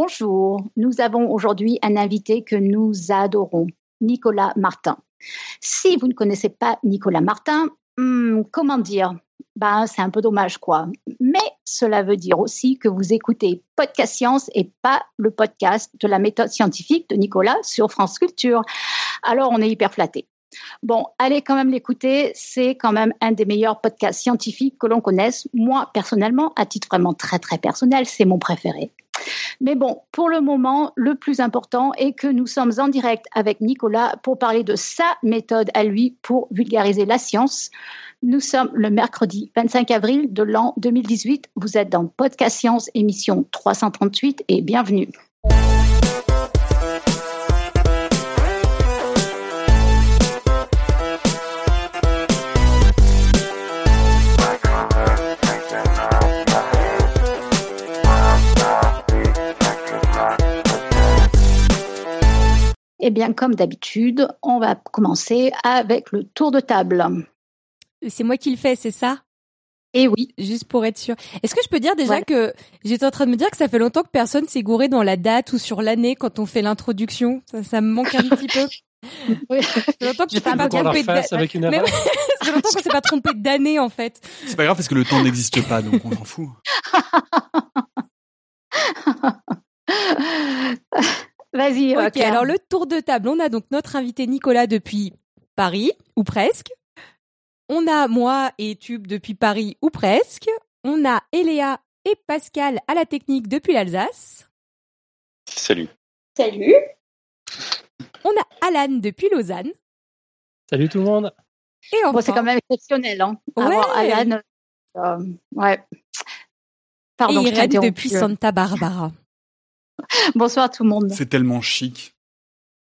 Bonjour, nous avons aujourd'hui un invité que nous adorons, Nicolas Martin. Si vous ne connaissez pas Nicolas Martin, hmm, comment dire? Ben, c'est un peu dommage, quoi. Mais cela veut dire aussi que vous écoutez Podcast Science et pas le podcast de la méthode scientifique de Nicolas sur France Culture. Alors, on est hyper flattés. Bon, allez quand même l'écouter. C'est quand même un des meilleurs podcasts scientifiques que l'on connaisse. Moi, personnellement, à titre vraiment très, très personnel, c'est mon préféré. Mais bon, pour le moment, le plus important est que nous sommes en direct avec Nicolas pour parler de sa méthode à lui pour vulgariser la science. Nous sommes le mercredi 25 avril de l'an 2018. Vous êtes dans Podcast Science, émission 338 et bienvenue. Eh bien, comme d'habitude, on va commencer avec le tour de table. C'est moi qui le fais, c'est ça? Eh oui. Juste pour être sûr. Est-ce que je peux dire déjà que j'étais en train de me dire que ça fait longtemps que personne s'est gouré dans la date ou sur l'année quand on fait l'introduction? Ça, me manque un petit peu. Oui. Ça fait longtemps que je pas, pas trompé Mais longtemps qu'on s'est pas trompé d'année en fait. C'est pas grave parce que le temps n'existe pas donc on s'en fout. Vas-y. Ok, alors le tour de table. On a donc notre invité Nicolas depuis Paris, ou presque. On a moi et Tube depuis Paris, ou presque. On a Eléa et Pascal à la technique depuis l'Alsace. Salut. Salut. On a Alan depuis Lausanne. Salut tout le monde. Et enfin... c'est quand même exceptionnel, hein. Ouais. Alan. Euh, ouais. Pardon, et Irène depuis Santa Barbara. Bonsoir tout le monde. C'est tellement chic.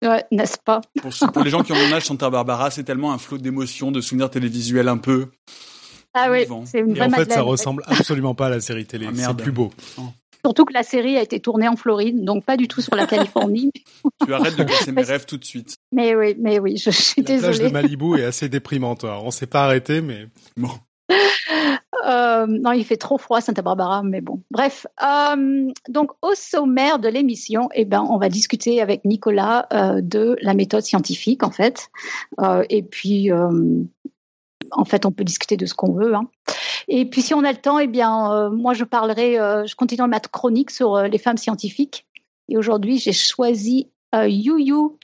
Ouais, n'est-ce pas? Pour, les gens qui ont mon âge, Santa Barbara, c'est tellement un flot d'émotions, de souvenirs télévisuels un peu. Ah oui, c'est une vraie Et en fait, ça ressemble absolument pas à la série télé. Ah, c'est plus beau. Oh. Surtout que la série a été tournée en Floride, donc pas du tout sur la Californie. tu arrêtes de casser mes rêves tout de suite. Mais oui, mais oui, je, suis désolée. La plage de Malibu est assez déprimante. On s'est pas arrêté, mais bon. Euh, non, il fait trop froid à Santa Barbara, mais bon. Bref, euh, donc au sommaire de l'émission, eh ben, on va discuter avec Nicolas euh, de la méthode scientifique, en fait. et puis, en fait, on peut discuter de ce qu'on veut. Hein. Et puis, si on a le temps, eh bien, moi, je parlerai, je continue ma chronique sur les femmes scientifiques. Et aujourd'hui, j'ai choisi Yu Yu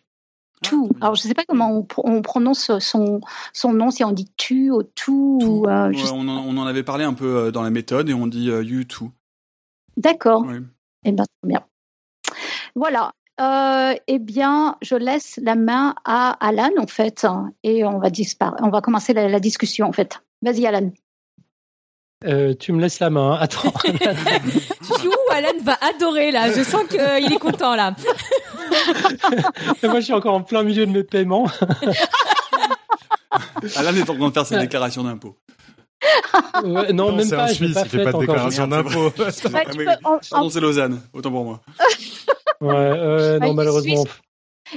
ah, Alors, je ne sais pas comment on, prononce son, son nom, si on dit tu ou tout. Ou, euh, on, en, avait parlé un peu euh, dans la méthode et on dit euh, you too. D'accord. Eh bien, très bien. Voilà. eh bien, je laisse la main à Alan, en fait, et on va, on va commencer la, discussion, en fait. Vas-y, Alan. tu me laisses la main. Hein. Attends. Alan va adorer là. Je sens qu'il est content là. Moi, je suis encore en plein milieu de mes paiements. Alan est en train de faire sa déclaration d'impôt. non, même pas. En Suisse, il fait pas de déclaration d'impôt. Pardon, c'est Lausanne. Autant pour moi. Ouais, non, malheureusement.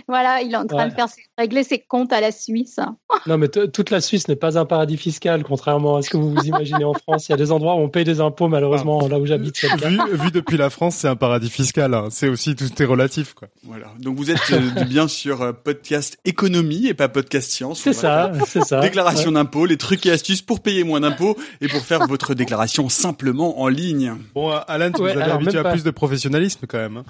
Voilà, il est en train de faire régler ses comptes à la Suisse. non, mais toute la Suisse n'est pas un paradis fiscal, contrairement à ce que vous vous imaginez en France. Il y a des endroits où on paye des impôts, malheureusement, là où j'habite. Vu, vu, depuis la France, c'est un paradis fiscal. Hein. C'est aussi tout est relatif, quoi. Voilà. Donc vous êtes euh, bien sur euh, podcast économie et pas podcast science. C'est ça, c'est ça. Déclaration d'impôts, les trucs et astuces pour payer moins d'impôts et pour faire votre déclaration simplement en ligne. Bon, Alan, tu nous avais habitué à plus de professionnalisme quand même.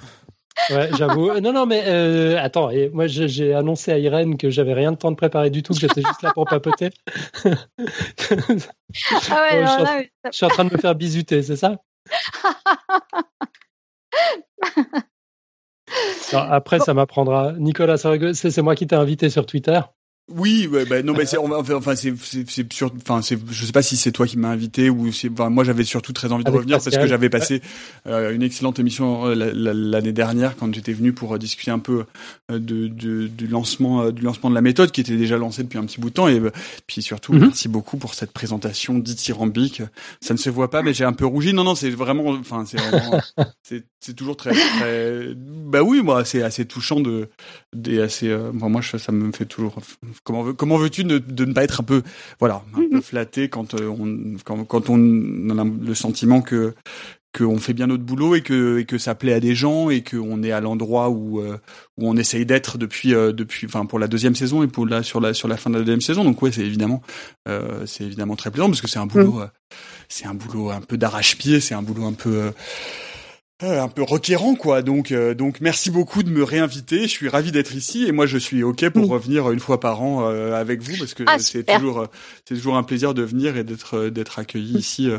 Ouais, j'avoue. Euh, non, non, mais euh, attends. Et moi, j'ai annoncé à Irène que j'avais rien de temps de préparer du tout, que j'étais juste là pour papoter. ah ouais, je, suis en, train de me faire bisuter, c'est ça? Après, ça m'apprendra. Nicolas, c'est moi qui t'ai invité sur Twitter. Oui, ouais, bah, non, mais c'est enfin c'est c'est sur enfin c'est je sais pas si c'est toi qui m'as invité ou c'est enfin, moi j'avais surtout très envie de revenir parce que j'avais passé euh, une excellente émission euh, l'année dernière quand j'étais venu pour euh, discuter un peu de, de, du lancement du lancement de la méthode qui était déjà lancée depuis un petit bout de temps et puis surtout mhm. merci beaucoup pour cette présentation dithyrambique. Ça ne se voit pas mais j'ai un peu rougi. Non non, c'est vraiment enfin c'est c'est toujours très très bah oui, moi c'est assez touchant de des assez moi ça me fait toujours comment comment veux-tu de, ne pas être un peu voilà un peu mhm. flatté quand euh, on quand, on a le sentiment que qu'on fait bien notre boulot et que et que ça plaît à des gens et qu'on est à l'endroit où où on essaye d'être depuis depuis enfin pour la deuxième saison et pour là sur la sur la fin de la deuxième saison donc ouais c'est évidemment c'est évidemment très plaisant parce que c'est un boulot mmh. c'est un boulot un peu d'arrache-pied c'est un boulot un peu euh, un peu requérant quoi. Donc euh, donc merci beaucoup de me réinviter. Je suis ravi d'être ici et moi je suis ok pour revenir une fois par an euh, avec vous parce que ah, c'est toujours c'est toujours un plaisir de venir et d'être d'être accueilli ici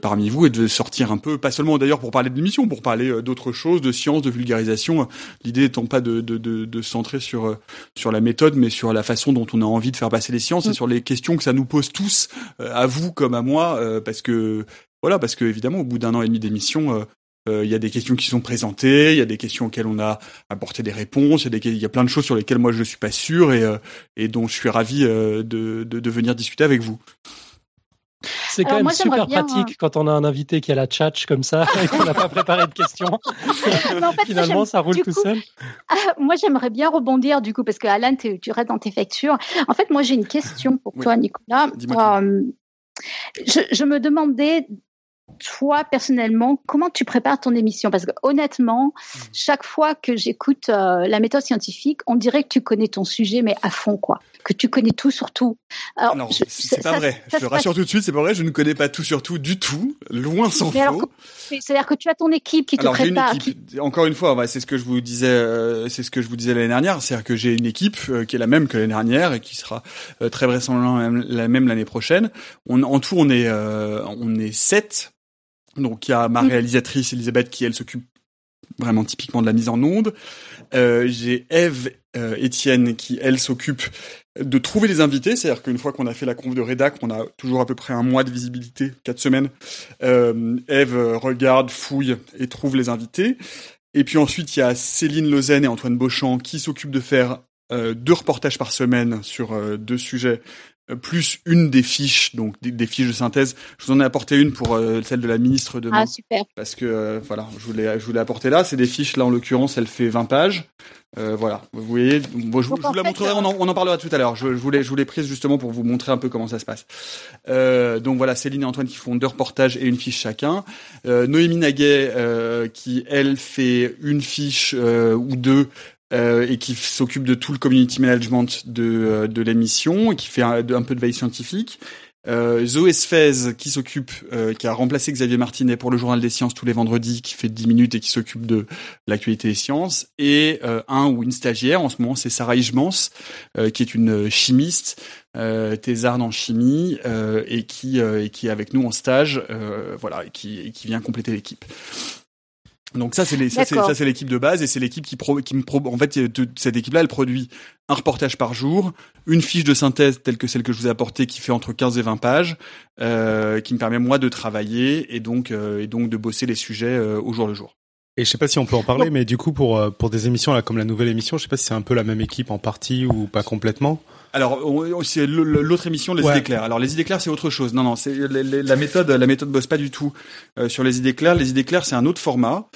parmi vous et de sortir un peu pas seulement d'ailleurs pour parler de l'émission pour parler d'autres choses de science de vulgarisation. L'idée étant pas de de de, de centrer sur sur la méthode mais sur la façon dont on a envie de faire passer les sciences et mm. sur les questions que ça nous pose tous à vous comme à moi parce que voilà, parce que évidemment, au bout d'un an et demi d'émission, euh, il y a des questions qui sont présentées, il y a des questions auxquelles on a apporté des réponses, il y a, des, il y a plein de choses sur lesquelles moi je ne suis pas sûr et, euh, et dont je suis ravi euh, de, de, de venir discuter avec vous. C'est quand même super pratique quand on a un invité qui a la tchatch comme ça et qu'on n'a pas préparé de questions. Finalement, ça roule tout seul. Ah, moi, j'aimerais bien rebondir du coup parce que Alan, tu restes dans tes factures. En fait, moi, j'ai une question pour toi, Nicolas. je, je, me demandais toi personnellement, comment tu prépares ton émission? Parce que honnêtement, hmm. chaque fois que j'écoute euh, la méthode scientifique, on dirait que tu connais ton sujet, mais à fond, quoi. Que tu connais tout sur tout. Alors, non, c'est pas vrai. je te rassure tout de suite, c'est pas vrai. Je ne connais pas tout sur tout du tout, loin s'en faut. C'est-à-dire que tu as ton équipe qui te prépare. Une équipe, Encore une fois, c'est ce que je vous disais, euh, c'est ce que je vous disais l'année dernière. C'est-à-dire que j'ai une équipe euh, qui est la même que l'année dernière et qui sera très vraisemblablement la même l'année prochaine. On, en tout, on est, on est sept donc il y a ma mm. réalisatrice Elisabeth qui elle s'occupe vraiment typiquement de la mise en onde. Euh, j'ai Eve euh, Étienne qui elle s'occupe de trouver les invités, c'est-à-dire qu'une fois qu'on a fait la conf de rédac, on a toujours à peu près un mois de visibilité, quatre semaines. Euh, Eve regarde, fouille et trouve les invités. Et puis ensuite il y a Céline Lausanne et Antoine Beauchamp qui s'occupent de faire euh, deux reportages par semaine sur euh, deux sujets euh, plus une des fiches, donc des, fiches de synthèse. Je vous en ai apporté une pour euh, celle de la ministre de Ah super. Parce que euh, voilà, je voulais je voulais apporter là. C'est des fiches là en l'occurrence, elle fait 20 pages. voilà, vous voyez. Bon, je, vous la montrerai. On en, on en, parlera tout à l'heure. Je, je voulais je voulais prise justement pour vous montrer un peu comment ça se passe. donc voilà, Céline et Antoine qui font deux reportages et une fiche chacun. Noémie Naguet qui elle fait une fiche ou deux euh, et qui s'occupe de tout le community management de, euh, de l'émission et qui fait un, peu de veille scientifique. Euh, Zoé Sfez qui s'occupe, euh, qui a remplacé Xavier Martinet pour le Journal des Sciences tous les vendredis, qui fait 10 minutes et qui s'occupe de l'actualité des sciences, et un ou une stagiaire, en ce moment c'est Sarah Ijmans, qui est une chimiste, thésarde en chimie, et, qui, et qui est avec nous en stage, voilà, et qui, et qui vient compléter l'équipe. Donc ça c'est les, ça c'est l'équipe de base et c'est l'équipe qui pro, qui me pro, en fait cette équipe là elle produit un reportage par jour, une fiche de synthèse telle que celle que je vous ai apportée qui fait entre 15 et 20 pages euh, qui me permet moi de travailler et donc euh, et donc de bosser les sujets euh, au jour le jour. Et je sais pas si on peut en parler mais du coup pour euh, pour des émissions là comme la nouvelle émission, je sais pas si c'est un peu la même équipe en partie ou pas complètement. Alors c'est l'autre émission les idées claires. Alors les idées claires c'est autre chose. Non non, c'est la méthode la méthode bosse pas du tout euh, sur les idées claires. Les idées claires c'est un autre format.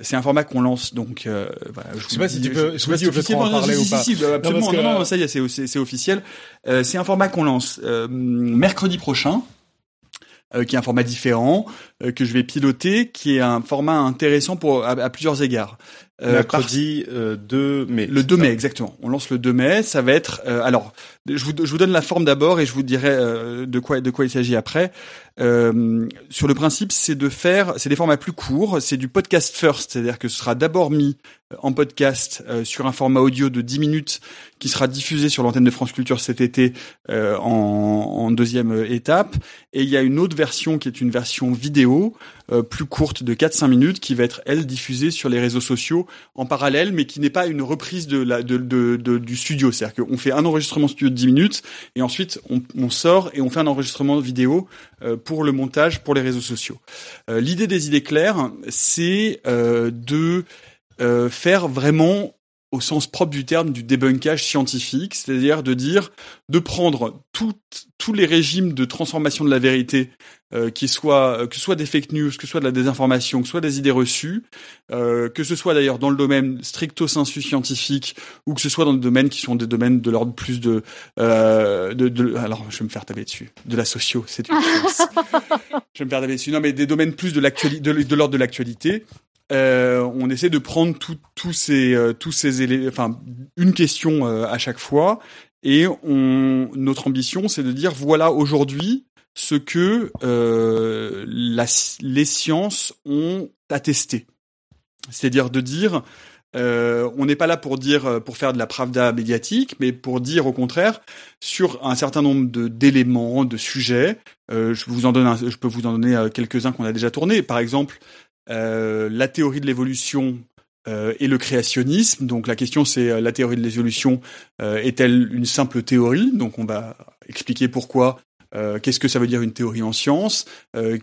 C'est un format qu'on lance donc euh, voilà, je, sais pas si tu peux je sais pas si en parler ou pas. Si, absolument. Non, non, ça y est, c'est officiel. Euh, c'est un format qu'on lance mercredi prochain. Euh, qui est un format différent que je vais piloter, qui est un format intéressant pour à plusieurs égards. Euh, Mercredi 2 euh, mai. Le 2 mai, exactement. On lance le 2 mai. Ça va être. Euh, alors, je vous, je vous donne la forme d'abord et je vous dirai de quoi de quoi il s'agit après. sur le principe, c'est de faire. C'est des formats plus courts. C'est du podcast first, c'est-à-dire que ce sera d'abord mis en podcast sur un format audio de 10 minutes qui sera diffusé sur l'antenne de France Culture cet été en, en, deuxième étape. Et il y a une autre version qui est une version vidéo plus courte de 4-5 minutes qui va être elle diffusée sur les réseaux sociaux en parallèle, mais qui n'est pas une reprise de la, du studio. C'est-à-dire qu'on fait un enregistrement studio de 10 minutes et ensuite on, sort et on fait un enregistrement vidéo euh, pour le montage pour les réseaux sociaux. Euh, l'idée des idées claires, c'est euh, de faire vraiment au sens propre du terme du débunkage scientifique, c'est-à-dire de dire, de prendre tous les régimes de transformation de la vérité, euh, qui soient, que ce soit des fake news, que ce soit de la désinformation, que ce soit des idées reçues, euh, que ce soit d'ailleurs dans le domaine stricto sensu scientifique ou que ce soit dans des domaines qui sont des domaines de l'ordre plus de, euh, de, de, alors je vais me faire taper dessus, de la socio, c'est une chose. je vais me faire taper dessus. Non, mais des domaines plus de l'actualité, de, de l'ordre de l'actualité. Euh, on essaie de prendre tous ces euh, tous ces éléments, enfin une question euh, à chaque fois, et on, notre ambition c'est de dire voilà aujourd'hui ce que la, les sciences ont attesté, c'est-à-dire de dire on n'est pas là pour dire pour faire de la pravda médiatique, mais pour dire au contraire sur un certain nombre d'éléments, de sujets. je vous en donne, je peux vous en donner quelques uns qu'on a déjà tournés. Par exemple, euh, la théorie de l'évolution euh, et le créationnisme. Donc la question c'est euh, la théorie de l'évolution est-elle une simple théorie? Donc on va expliquer pourquoi. Qu'est-ce que ça veut dire une théorie en science?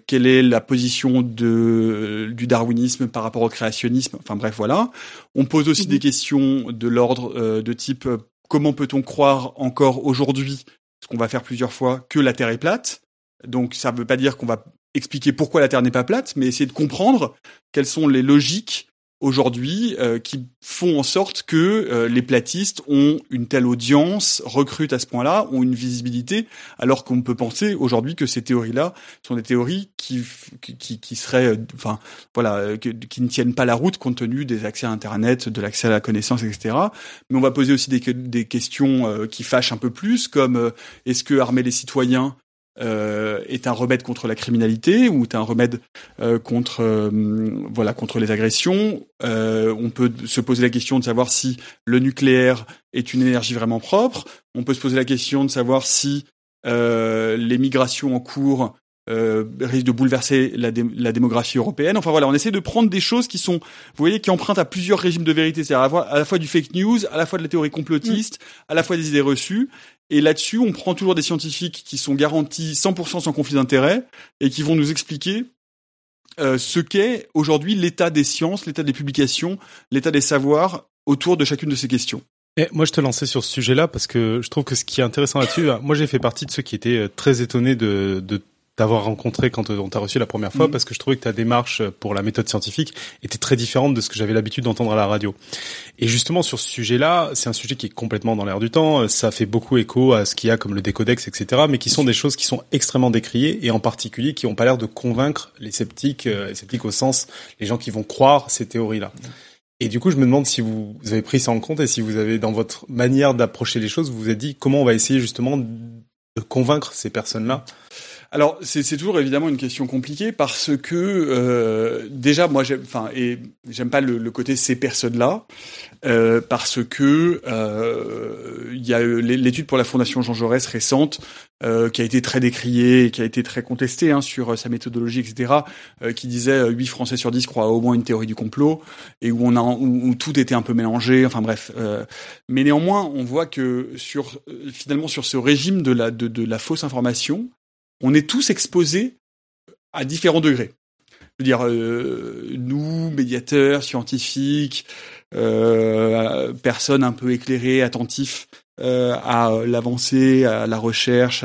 Quelle est la position de, du darwinisme par rapport au créationnisme? Enfin bref, voilà. On pose aussi des mhm. questions de l'ordre de type comment peut-on croire encore aujourd'hui, ce qu'on va faire plusieurs fois, que la Terre est plate? Donc ça ne veut pas dire qu'on va expliquer pourquoi la Terre n'est pas plate, mais essayer de comprendre quelles sont les logiques aujourd'hui euh, qui font en sorte que euh, les platistes ont une telle audience, recrutent à ce point-là, ont une visibilité, alors qu'on peut penser aujourd'hui que ces théories-là sont des théories qui qui, qui seraient, euh, enfin voilà, qui ne tiennent pas la route compte tenu des accès à Internet, de l'accès à la connaissance, etc. Mais on va poser aussi des, des questions qui fâchent un peu plus, comme est-ce que armer les citoyens euh, est un remède contre la criminalité ou est un remède euh, contre euh, voilà contre les agressions. on peut se poser la question de savoir si le nucléaire est une énergie vraiment propre. On peut se poser la question de savoir si les migrations en cours risquent de bouleverser la, la, démographie européenne. Enfin voilà, on essaie de prendre des choses qui sont, vous voyez, qui empruntent à plusieurs régimes de vérité, c'est-à-dire à, la fois du fake news, à la fois de la théorie complotiste, à la fois des idées reçues, et là-dessus, on prend toujours des scientifiques qui sont garantis 100% sans conflit d'intérêt et qui vont nous expliquer euh, ce qu'est aujourd'hui l'état des sciences, l'état des publications, l'état des savoirs autour de chacune de ces questions. Et moi, je te lançais sur ce sujet-là parce que je trouve que ce qui est intéressant là-dessus, moi, j'ai fait partie de ceux qui étaient euh, très étonnés de, de d'avoir rencontré quand on t'a reçu la première fois, mm. parce que je trouvais que ta démarche pour la méthode scientifique était très différente de ce que j'avais l'habitude d'entendre à la radio. Et justement, sur ce sujet-là, c'est un sujet qui est complètement dans l'air du temps, ça fait beaucoup écho à ce qu'il y a comme le décodex, etc., mais qui sont des choses qui sont extrêmement décriées, et en particulier qui n'ont pas l'air de convaincre les sceptiques, euh, les sceptiques au sens, les gens qui vont croire ces théories-là. Et du coup, je me demande si vous avez pris ça en compte et si vous avez, dans votre manière d'approcher les choses, vous vous êtes dit comment on va essayer justement de convaincre ces personnes-là? Alors c'est toujours évidemment une question compliquée parce que euh, déjà moi j'aime enfin et j'aime pas le, côté ces personnes là euh, parce que euh, il y a l'étude pour la fondation Jean Jaurès récente qui a été très décriée et qui a été très contestée hein, sur sa méthodologie etc qui disait 8 Français sur 10 croient au moins une théorie du complot et où on a où, tout était un peu mélangé enfin bref mais néanmoins on voit que sur finalement sur ce régime de la de, de la fausse information on est tous exposés à différents degrés. Je veux dire, euh, nous, médiateurs, scientifiques, euh, personnes un peu éclairées, attentifs euh, à l'avancée, à la recherche,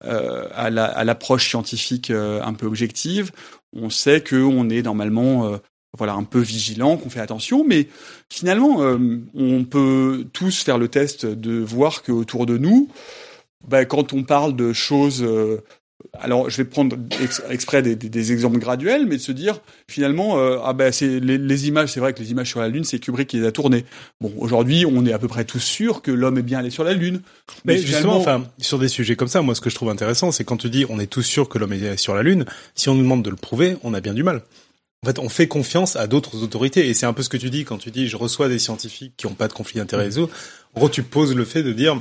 à, l'approche scientifique un peu objective, on sait qu'on est normalement voilà un peu vigilant, qu'on fait attention, mais finalement, on peut tous faire le test de voir qu'autour de nous, bah, quand on parle de choses alors, je vais prendre exprès des, exemples graduels, mais de se dire finalement, euh, ah ben c'est les, images, c'est vrai que les images sur la Lune, c'est Kubrick qui les a tournées. Bon, aujourd'hui, on est à peu près tous sûrs que l'homme est bien allé sur la Lune. Mais, justement, enfin, sur des sujets comme ça, moi, ce que je trouve intéressant, c'est quand tu dis on est tous sûrs que l'homme est allé sur la Lune. Si on nous demande de le prouver, on a bien du mal. En fait, on fait confiance à d'autres autorités, et c'est un peu ce que tu dis quand tu dis je reçois des scientifiques qui n'ont pas de conflit d'intérêt. En gros, tu poses le fait de dire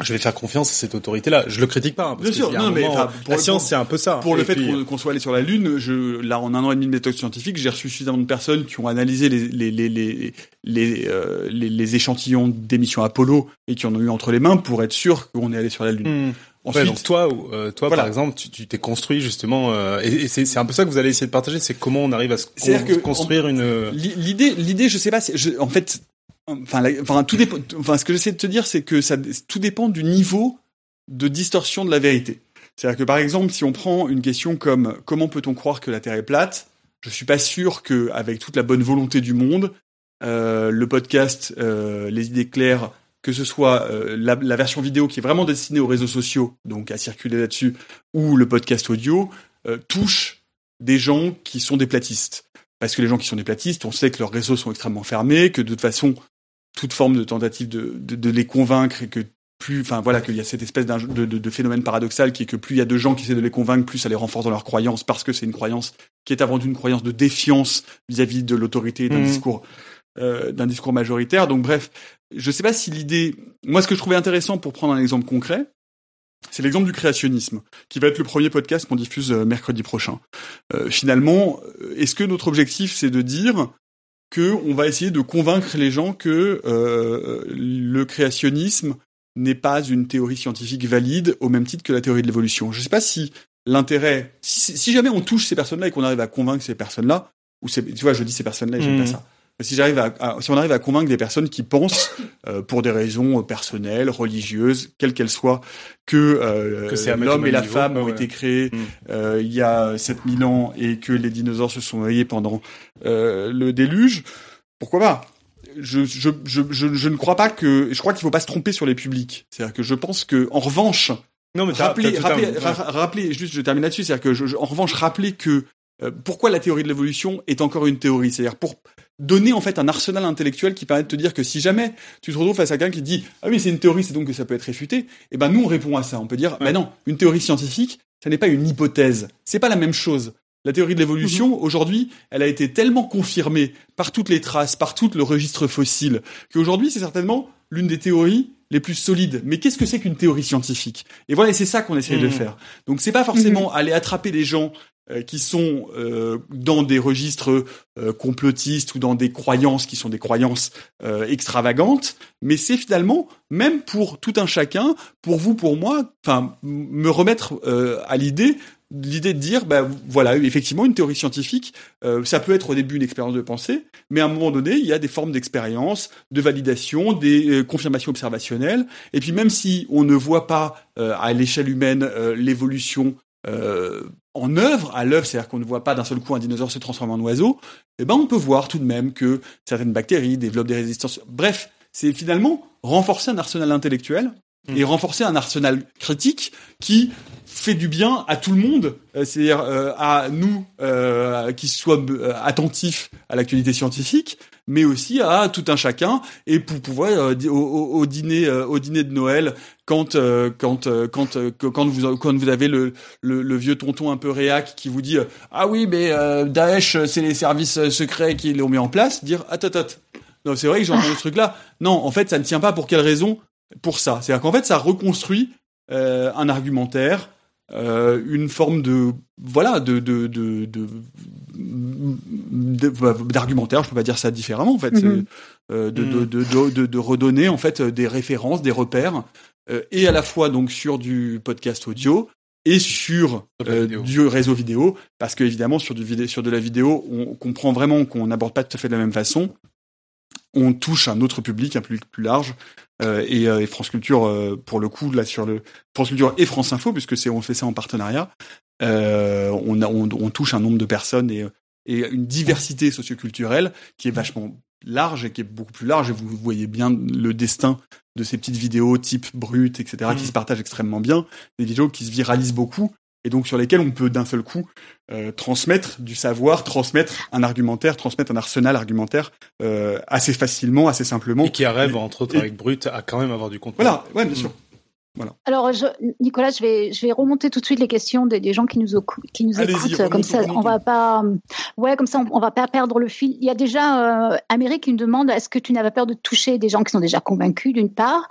je vais faire confiance à cette autorité-là. Je le critique pas. Hein, parce Bien sûr, non, mais pour la science, c'est un peu ça. Pour le fait qu'on soit allé sur la Lune, je, là, en un an et demi de méthode scientifique, j'ai reçu suffisamment de personnes qui ont analysé les les les les les, euh, les, échantillons d'émissions Apollo et qui en ont eu entre les mains pour être sûr qu'on est allé sur la Lune. Hmm. Ensuite, donc toi, euh, toi par exemple, tu t'es construit justement, euh, et, c'est un peu ça que vous allez essayer de partager, c'est comment on arrive à se construire une. L'idée, l'idée, je sais pas, je, en fait, enfin, enfin tout dépend. Enfin, ce que j'essaie de te dire, c'est que ça, tout dépend du niveau de distorsion de la vérité. C'est-à-dire que par exemple, si on prend une question comme comment peut-on croire que la Terre est plate, je suis pas sûr que, avec toute la bonne volonté du monde, euh, le podcast, euh, les idées claires, que ce soit euh, la, la, version vidéo qui est vraiment destinée aux réseaux sociaux, donc à circuler là-dessus, ou le podcast audio, touche des gens qui sont des platistes. Parce que les gens qui sont des platistes, on sait que leurs réseaux sont extrêmement fermés, que de toute façon, toute forme de tentative de, de, de les convaincre et que plus, enfin voilà, qu'il y a cette espèce de, de, de, phénomène paradoxal qui est que plus il y a de gens qui essaient de les convaincre, plus ça les renforce dans leur croyance parce que c'est une croyance qui est avant tout une croyance de défiance vis-à-vis de l'autorité d'un mmh. discours euh, d'un discours majoritaire. Donc bref, je sais pas si l'idée, moi ce que je trouvais intéressant pour prendre un exemple concret, c'est l'exemple du créationnisme, qui va être le premier podcast qu'on diffuse euh, mercredi prochain. Euh, finalement, est-ce que notre objectif c'est de dire que on va essayer de convaincre les gens que euh, le créationnisme n'est pas une théorie scientifique valide au même titre que la théorie de l'évolution. Je ne sais pas si l'intérêt, si, si, jamais on touche ces personnes-là et qu'on arrive à convaincre ces personnes-là, ou tu vois, je dis ces personnes-là, j'aime pas mmh. ça si j'arrive à, si on arrive à convaincre des personnes qui pensent euh, pour des raisons personnelles, religieuses, quelles qu'elles soient, que, euh, l'homme et la femme ont été créés mm. euh, il y a 7000 ans et que les dinosaures se sont noyés pendant le déluge, pourquoi pas? Je, je, je, je, ne crois pas que je crois qu'il faut pas se tromper sur les publics. C'est-à-dire que je pense que en revanche, non mais rappelez, rappelez, juste je termine là-dessus, c'est-à-dire que je, en revanche rappelez que pourquoi la théorie de l'évolution est encore une théorie, c'est-à-dire pour donner en fait un arsenal intellectuel qui permet de te dire que si jamais tu te retrouves face à quelqu'un qui dit ah oui c'est une théorie c'est donc que ça peut être réfuté et eh ben nous on répond à ça on peut dire ben non une théorie scientifique ça n'est pas une hypothèse c'est pas la même chose la théorie de l'évolution mhm. aujourd'hui elle a été tellement confirmée par toutes les traces par tout le registre fossile qu'aujourd'hui c'est certainement l'une des théories les plus solides. Mais qu'est-ce que c'est qu'une théorie scientifique? Et voilà, c'est ça qu'on essaie de mhm. faire. Donc c'est pas forcément mhm. aller attraper les gens qui sont euh, dans des registres euh, complotistes ou dans des croyances qui sont des croyances extravagantes, mais c'est finalement même pour tout un chacun, pour vous, pour moi, enfin me remettre à l'idée l'idée de dire, ben voilà, effectivement, une théorie scientifique, ça peut être au début une expérience de pensée, mais à un moment donné, il y a des formes d'expérience, de validation, des confirmations observationnelles, et puis même si on ne voit pas à l'échelle humaine l'évolution euh, en œuvre, à l'œuvre, c'est-à-dire qu'on ne voit pas d'un seul coup un dinosaure se transformer en oiseau, eh ben on peut voir tout de même que certaines bactéries développent des résistances. Bref, c'est finalement renforcer un arsenal intellectuel mm. et renforcer un arsenal critique qui fait du bien à tout le monde, euh, c'est-à-dire euh, à nous qui soient attentifs à l'actualité scientifique, mais aussi à tout un chacun et pour pouvoir euh, au, dîner euh, au dîner de Noël quand euh, quand quand quand vous quand vous avez le, le, vieux tonton un peu réac qui vous dit ah oui mais Daesh c'est les services secrets qui l'ont mis en place dire attends attends non c'est vrai que j'ai entendu ce truc là non en fait ça ne tient pas pour quelle raison? Pour ça. C'est à dire qu'en fait ça reconstruit un argumentaire euh, une forme de voilà de de de, d'argumentaire je peux pas dire ça différemment en fait. Mm-hmm. euh, de, de, de, de, redonner en fait des références des repères euh, et à la fois donc sur du podcast audio et sur euh, du réseau vidéo parce que évidemment sur du vidéo sur de la vidéo on comprend vraiment qu'on n'aborde pas tout à fait de la même façon. On touche un autre public un public plus large euh, et, euh, et, France Culture euh, pour le coup là sur le France Culture et France Info puisque c'est on fait ça en partenariat on, a, on, on, touche un nombre de personnes et, et une diversité socioculturelle qui est vachement large et qui est beaucoup plus large. Et vous voyez bien le destin de ces petites vidéos type brut etc qui mmh. se partagent extrêmement bien. Des vidéos qui se viralisent beaucoup et donc sur lesquels on peut d'un seul coup euh, transmettre du savoir, transmettre un argumentaire, transmettre un arsenal argumentaire euh, assez facilement, assez simplement. Et qui arrive, entre autres, avec Brut, à quand même avoir du contenu. Voilà, ouais, bien sûr. Alors, je, Nicolas, je vais, je vais remonter tout de suite les questions des, gens qui nous, qui nous écoutent. Comme ça, on va pas, ouais, comme ça, on, va pas perdre le fil. Il y a déjà euh, Amérique qui nous demande est-ce que tu n'avais peur de toucher des gens qui sont déjà convaincus, d'une part,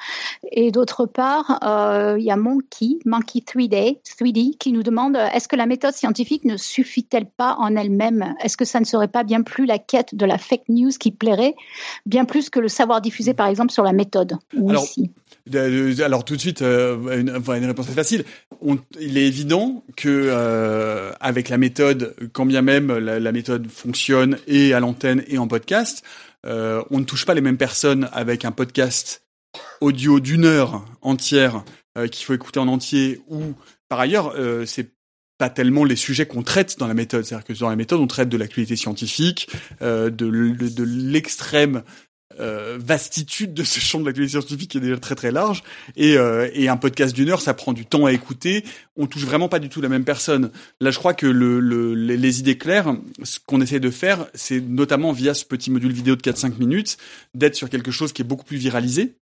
et d'autre part, euh, il y a Monkey, Monkey 3D, 3D, qui nous demande est-ce que la méthode scientifique ne suffit-elle pas en elle-même? Est-ce que ça ne serait pas bien plus la quête de la fake news qui plairait, bien plus que le savoir diffusé, par exemple, sur la méthode? Alors, alors tout de suite, euh, une, réponse est facile. Il est évident que euh, avec la méthode, quand bien même la, méthode fonctionne et à l'antenne et en podcast, euh, on ne touche pas les mêmes personnes avec un podcast audio d'une heure entière euh, qu'il faut écouter en entier ou par ailleurs euh, c'est pas tellement les sujets qu'on traite dans la méthode. C'est-à-dire que dans la méthode, on traite de l'actualité scientifique, euh, de l'extrême euh, vastitude de ce champ de l'actualité scientifique qui est déjà très très large. Et, euh, et un podcast d'une heure, ça prend du temps à écouter. On touche vraiment pas du tout la même personne. Là, je crois que le, le les, idées claires, ce qu'on essaie de faire, c'est notamment via ce petit module vidéo de 4-5 minutes, d'être sur quelque chose qui est beaucoup plus viralisé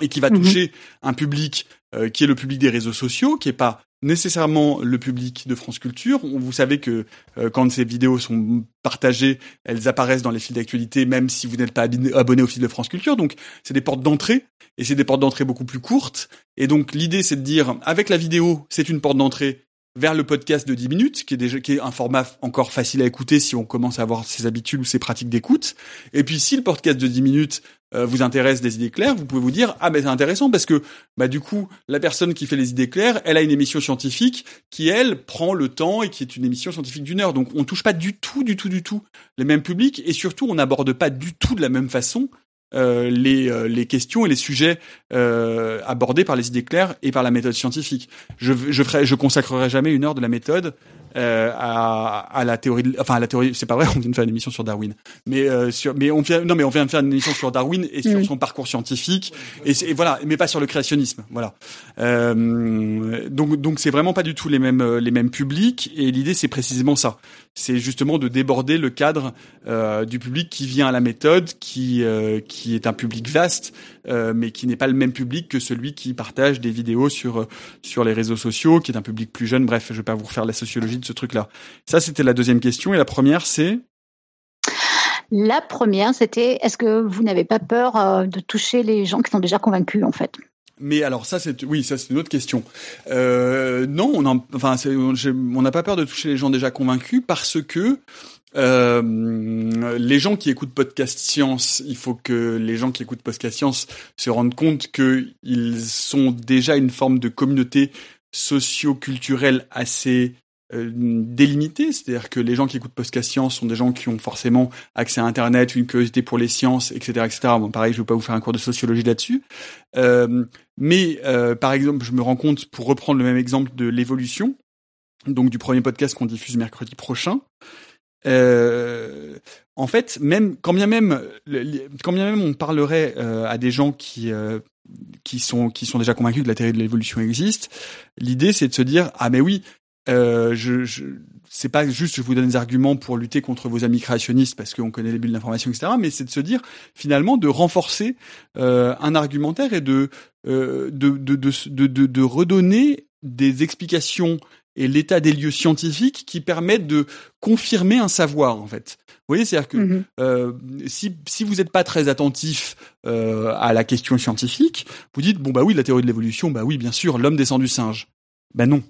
et qui va mhm. toucher un public euh, qui est le public des réseaux sociaux, qui est pas nécessairement le public de France Culture. Vous savez que euh, quand ces vidéos sont partagées, elles apparaissent dans les fils d'actualité, même si vous n'êtes pas abonné au fil de France Culture. Donc, c'est des portes d'entrée, et c'est des portes d'entrée beaucoup plus courtes. Et donc, l'idée, c'est de dire, avec la vidéo, c'est une porte d'entrée vers le podcast de 10 minutes, qui est déjà qui est un format encore facile à écouter si on commence à avoir ses habitudes ou ses pratiques d'écoute. Et puis si le podcast de 10 minutes euh, vous intéresse des idées claires, vous pouvez vous dire ah ben c'est intéressant parce que bah du coup la personne qui fait les idées claires, elle a une émission scientifique qui elle prend le temps et qui est une émission scientifique d'une heure. Donc on touche pas du tout, du tout, du tout les mêmes publics et surtout on n'aborde pas du tout de la même façon euh, les, euh, les questions et les sujets euh, abordés par les idées claires et par la méthode scientifique. Je je ferai je consacrerai jamais une heure de la méthode euh, à, à, la théorie, enfin à la théorie, c'est pas vrai, on vient de faire une émission sur Darwin, mais euh, sur, mais on vient, non mais on vient de faire une émission sur Darwin et sur son parcours scientifique et, et, voilà, mais pas sur le créationnisme, voilà. Euh, donc donc c'est vraiment pas du tout les mêmes les mêmes publics et l'idée c'est précisément ça, c'est justement de déborder le cadre euh, du public qui vient à la méthode, qui euh, qui est un public vaste, euh, mais qui n'est pas le même public que celui qui partage des vidéos sur sur les réseaux sociaux, qui est un public plus jeune. Bref, je vais pas vous refaire la sociologie de ce truc-là. Ça, c'était la deuxième question. Et la première, c'est? La première, c'était est-ce que vous n'avez pas peur de toucher les gens qui sont déjà convaincus, en fait? Mais alors ça c'est oui ça c'est une autre question. Euh, non on enfin on n'a pas peur de toucher les gens déjà convaincus parce que euh, les gens qui écoutent Podcast Science, il faut que les gens qui écoutent Podcast Science se rendent compte qu'ils sont déjà une forme de communauté socio-culturelle assez euh, délimitée, c'est-à-dire que les gens qui écoutent Podcast Science sont des gens qui ont forcément accès à Internet, une curiosité pour les sciences, etc., etc. Bon, pareil, je ne vais pas vous faire un cours de sociologie là-dessus. Euh, mais euh, par exemple, je me rends compte, pour reprendre le même exemple de l'évolution, donc du premier podcast qu'on diffuse mercredi prochain, euh, en fait, même quand bien même, quand même on parlerait à des gens qui qui sont qui sont déjà convaincus que la théorie de l'évolution existe, l'idée c'est de se dire ah mais oui, euh, je, je c'est pas juste je vous donne des arguments pour lutter contre vos amis créationnistes parce qu'on connaît les bulles d'information etc. Mais c'est de se dire finalement de renforcer euh, un argumentaire et de, euh, de, de, de, de, de redonner des explications et l'état des lieux scientifiques qui permettent de confirmer un savoir en fait. Vous voyez, c'est-à-dire que mhm. euh, si, si vous n'êtes pas très attentif euh, à la question scientifique, vous dites bon bah oui la théorie de l'évolution, bah oui bien sûr l'homme descend du singe. Ben non,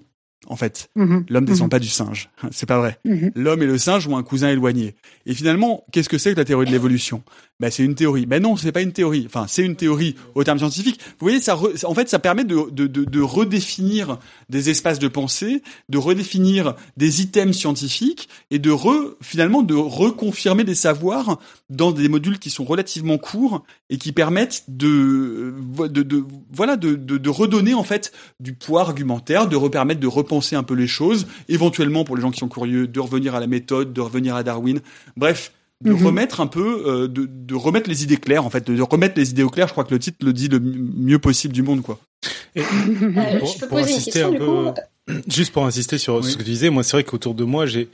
en fait. Mhm. L'homme descend mhm. pas du singe. C'est pas vrai. L'homme et le singe ont un cousin éloigné. Et finalement, qu'est-ce que c'est que la théorie de l'évolution? Ben, c'est une théorie. Ben non, c'est pas une théorie. Enfin, c'est une théorie au terme scientifique. Vous voyez, ça, en fait, ça permet de, de, de, de, redéfinir des espaces de pensée, de redéfinir des items scientifiques et de re, finalement, de reconfirmer des savoirs dans des modules qui sont relativement courts et qui permettent de, de, de voilà, de, de, de, redonner en fait du poids argumentaire, de repermettre de repenser un peu les choses, éventuellement pour les gens qui sont curieux, de revenir à la méthode, de revenir à Darwin. Bref de mhm. remettre un peu, euh, de, de, remettre les idées claires en fait, de remettre les idées au clair. Je crois que le titre le dit le mieux possible du monde, quoi. Et, euh, pour, insister un peu, juste pour insister sur ce que tu disais, moi c'est vrai qu'autour de moi j'ai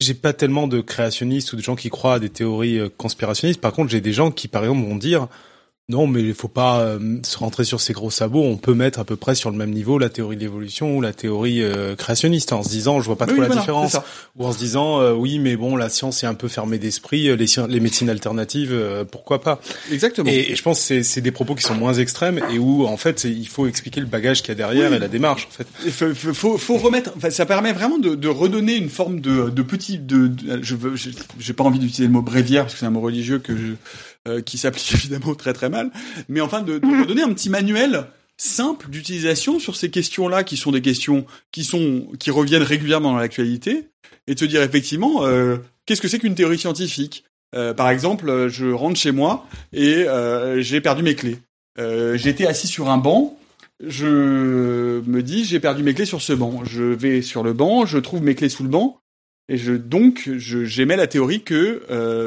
j'ai pas tellement de créationnistes ou de gens qui croient à des théories euh, conspirationnistes. Par contre, j'ai des gens qui, par exemple, vont dire non, mais il faut pas euh, se rentrer sur ces gros sabots. On peut mettre à peu près sur le même niveau la théorie de l'évolution ou la théorie euh, créationniste, en se disant, je vois pas trop la différence, ou en se disant, euh, oui, mais bon, la science est un peu fermée d'esprit, les, les médecines alternatives, pourquoi pas? Exactement. Et, je pense que c'est des propos qui sont moins extrêmes et où, en fait, il faut expliquer le bagage qu'il y a derrière et la démarche, en fait. Il faut, faut, remettre. Enfin, ça permet vraiment de, de redonner une forme de, de petit. De, je veux, j'ai pas envie d'utiliser le mot bréviaire parce que c'est un mot religieux que je, qui s'applique évidemment très très mal. Mais enfin, de, de donner un petit manuel simple d'utilisation sur ces questions-là, qui sont des questions qui sont qui reviennent régulièrement dans l'actualité, et te dire effectivement euh, qu'est-ce que c'est qu'une théorie scientifique? Euh, par exemple, je rentre chez moi et euh, j'ai perdu mes clés. J'étais assis sur un banc. Je me dis j'ai perdu mes clés sur ce banc. Je vais sur le banc, je trouve mes clés sous le banc et je donc j'émets la théorie que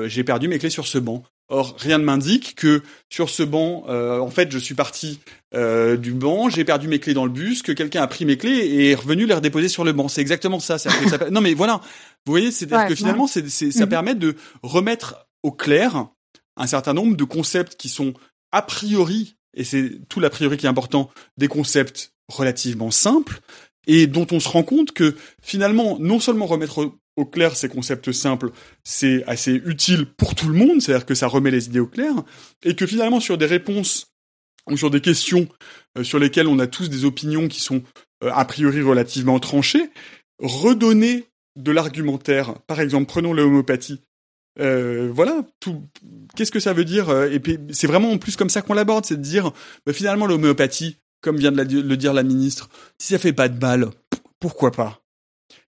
j'ai perdu mes clés sur ce banc. Or, rien ne m'indique que sur ce banc, euh, en fait, je suis parti euh, du banc, j'ai perdu mes clés dans le bus, que quelqu'un a pris mes clés et est revenu les redéposer sur le banc. C'est exactement ça. ça, non, mais voilà. Vous voyez, c'est que finalement, ça mhm. permet de remettre au clair un certain nombre de concepts qui sont a priori, et c'est tout l'a priori qui est important, des concepts relativement simples et dont on se rend compte que finalement, non seulement remettre au clair ces concepts simples, c'est assez utile pour tout le monde, c'est-à-dire que ça remet les idées au clair, et que finalement sur des réponses ou sur des questions euh, sur lesquelles on a tous des opinions qui sont euh, a priori relativement tranchées, redonner de l'argumentaire, par exemple prenons l'homéopathie, euh, voilà, tout. Qu'est-ce que ça veut dire Et puis c'est vraiment en plus comme ça qu'on l'aborde, c'est de dire bah, finalement l'homéopathie, comme vient de le dire la ministre, si ça fait pas de mal, pourquoi pas?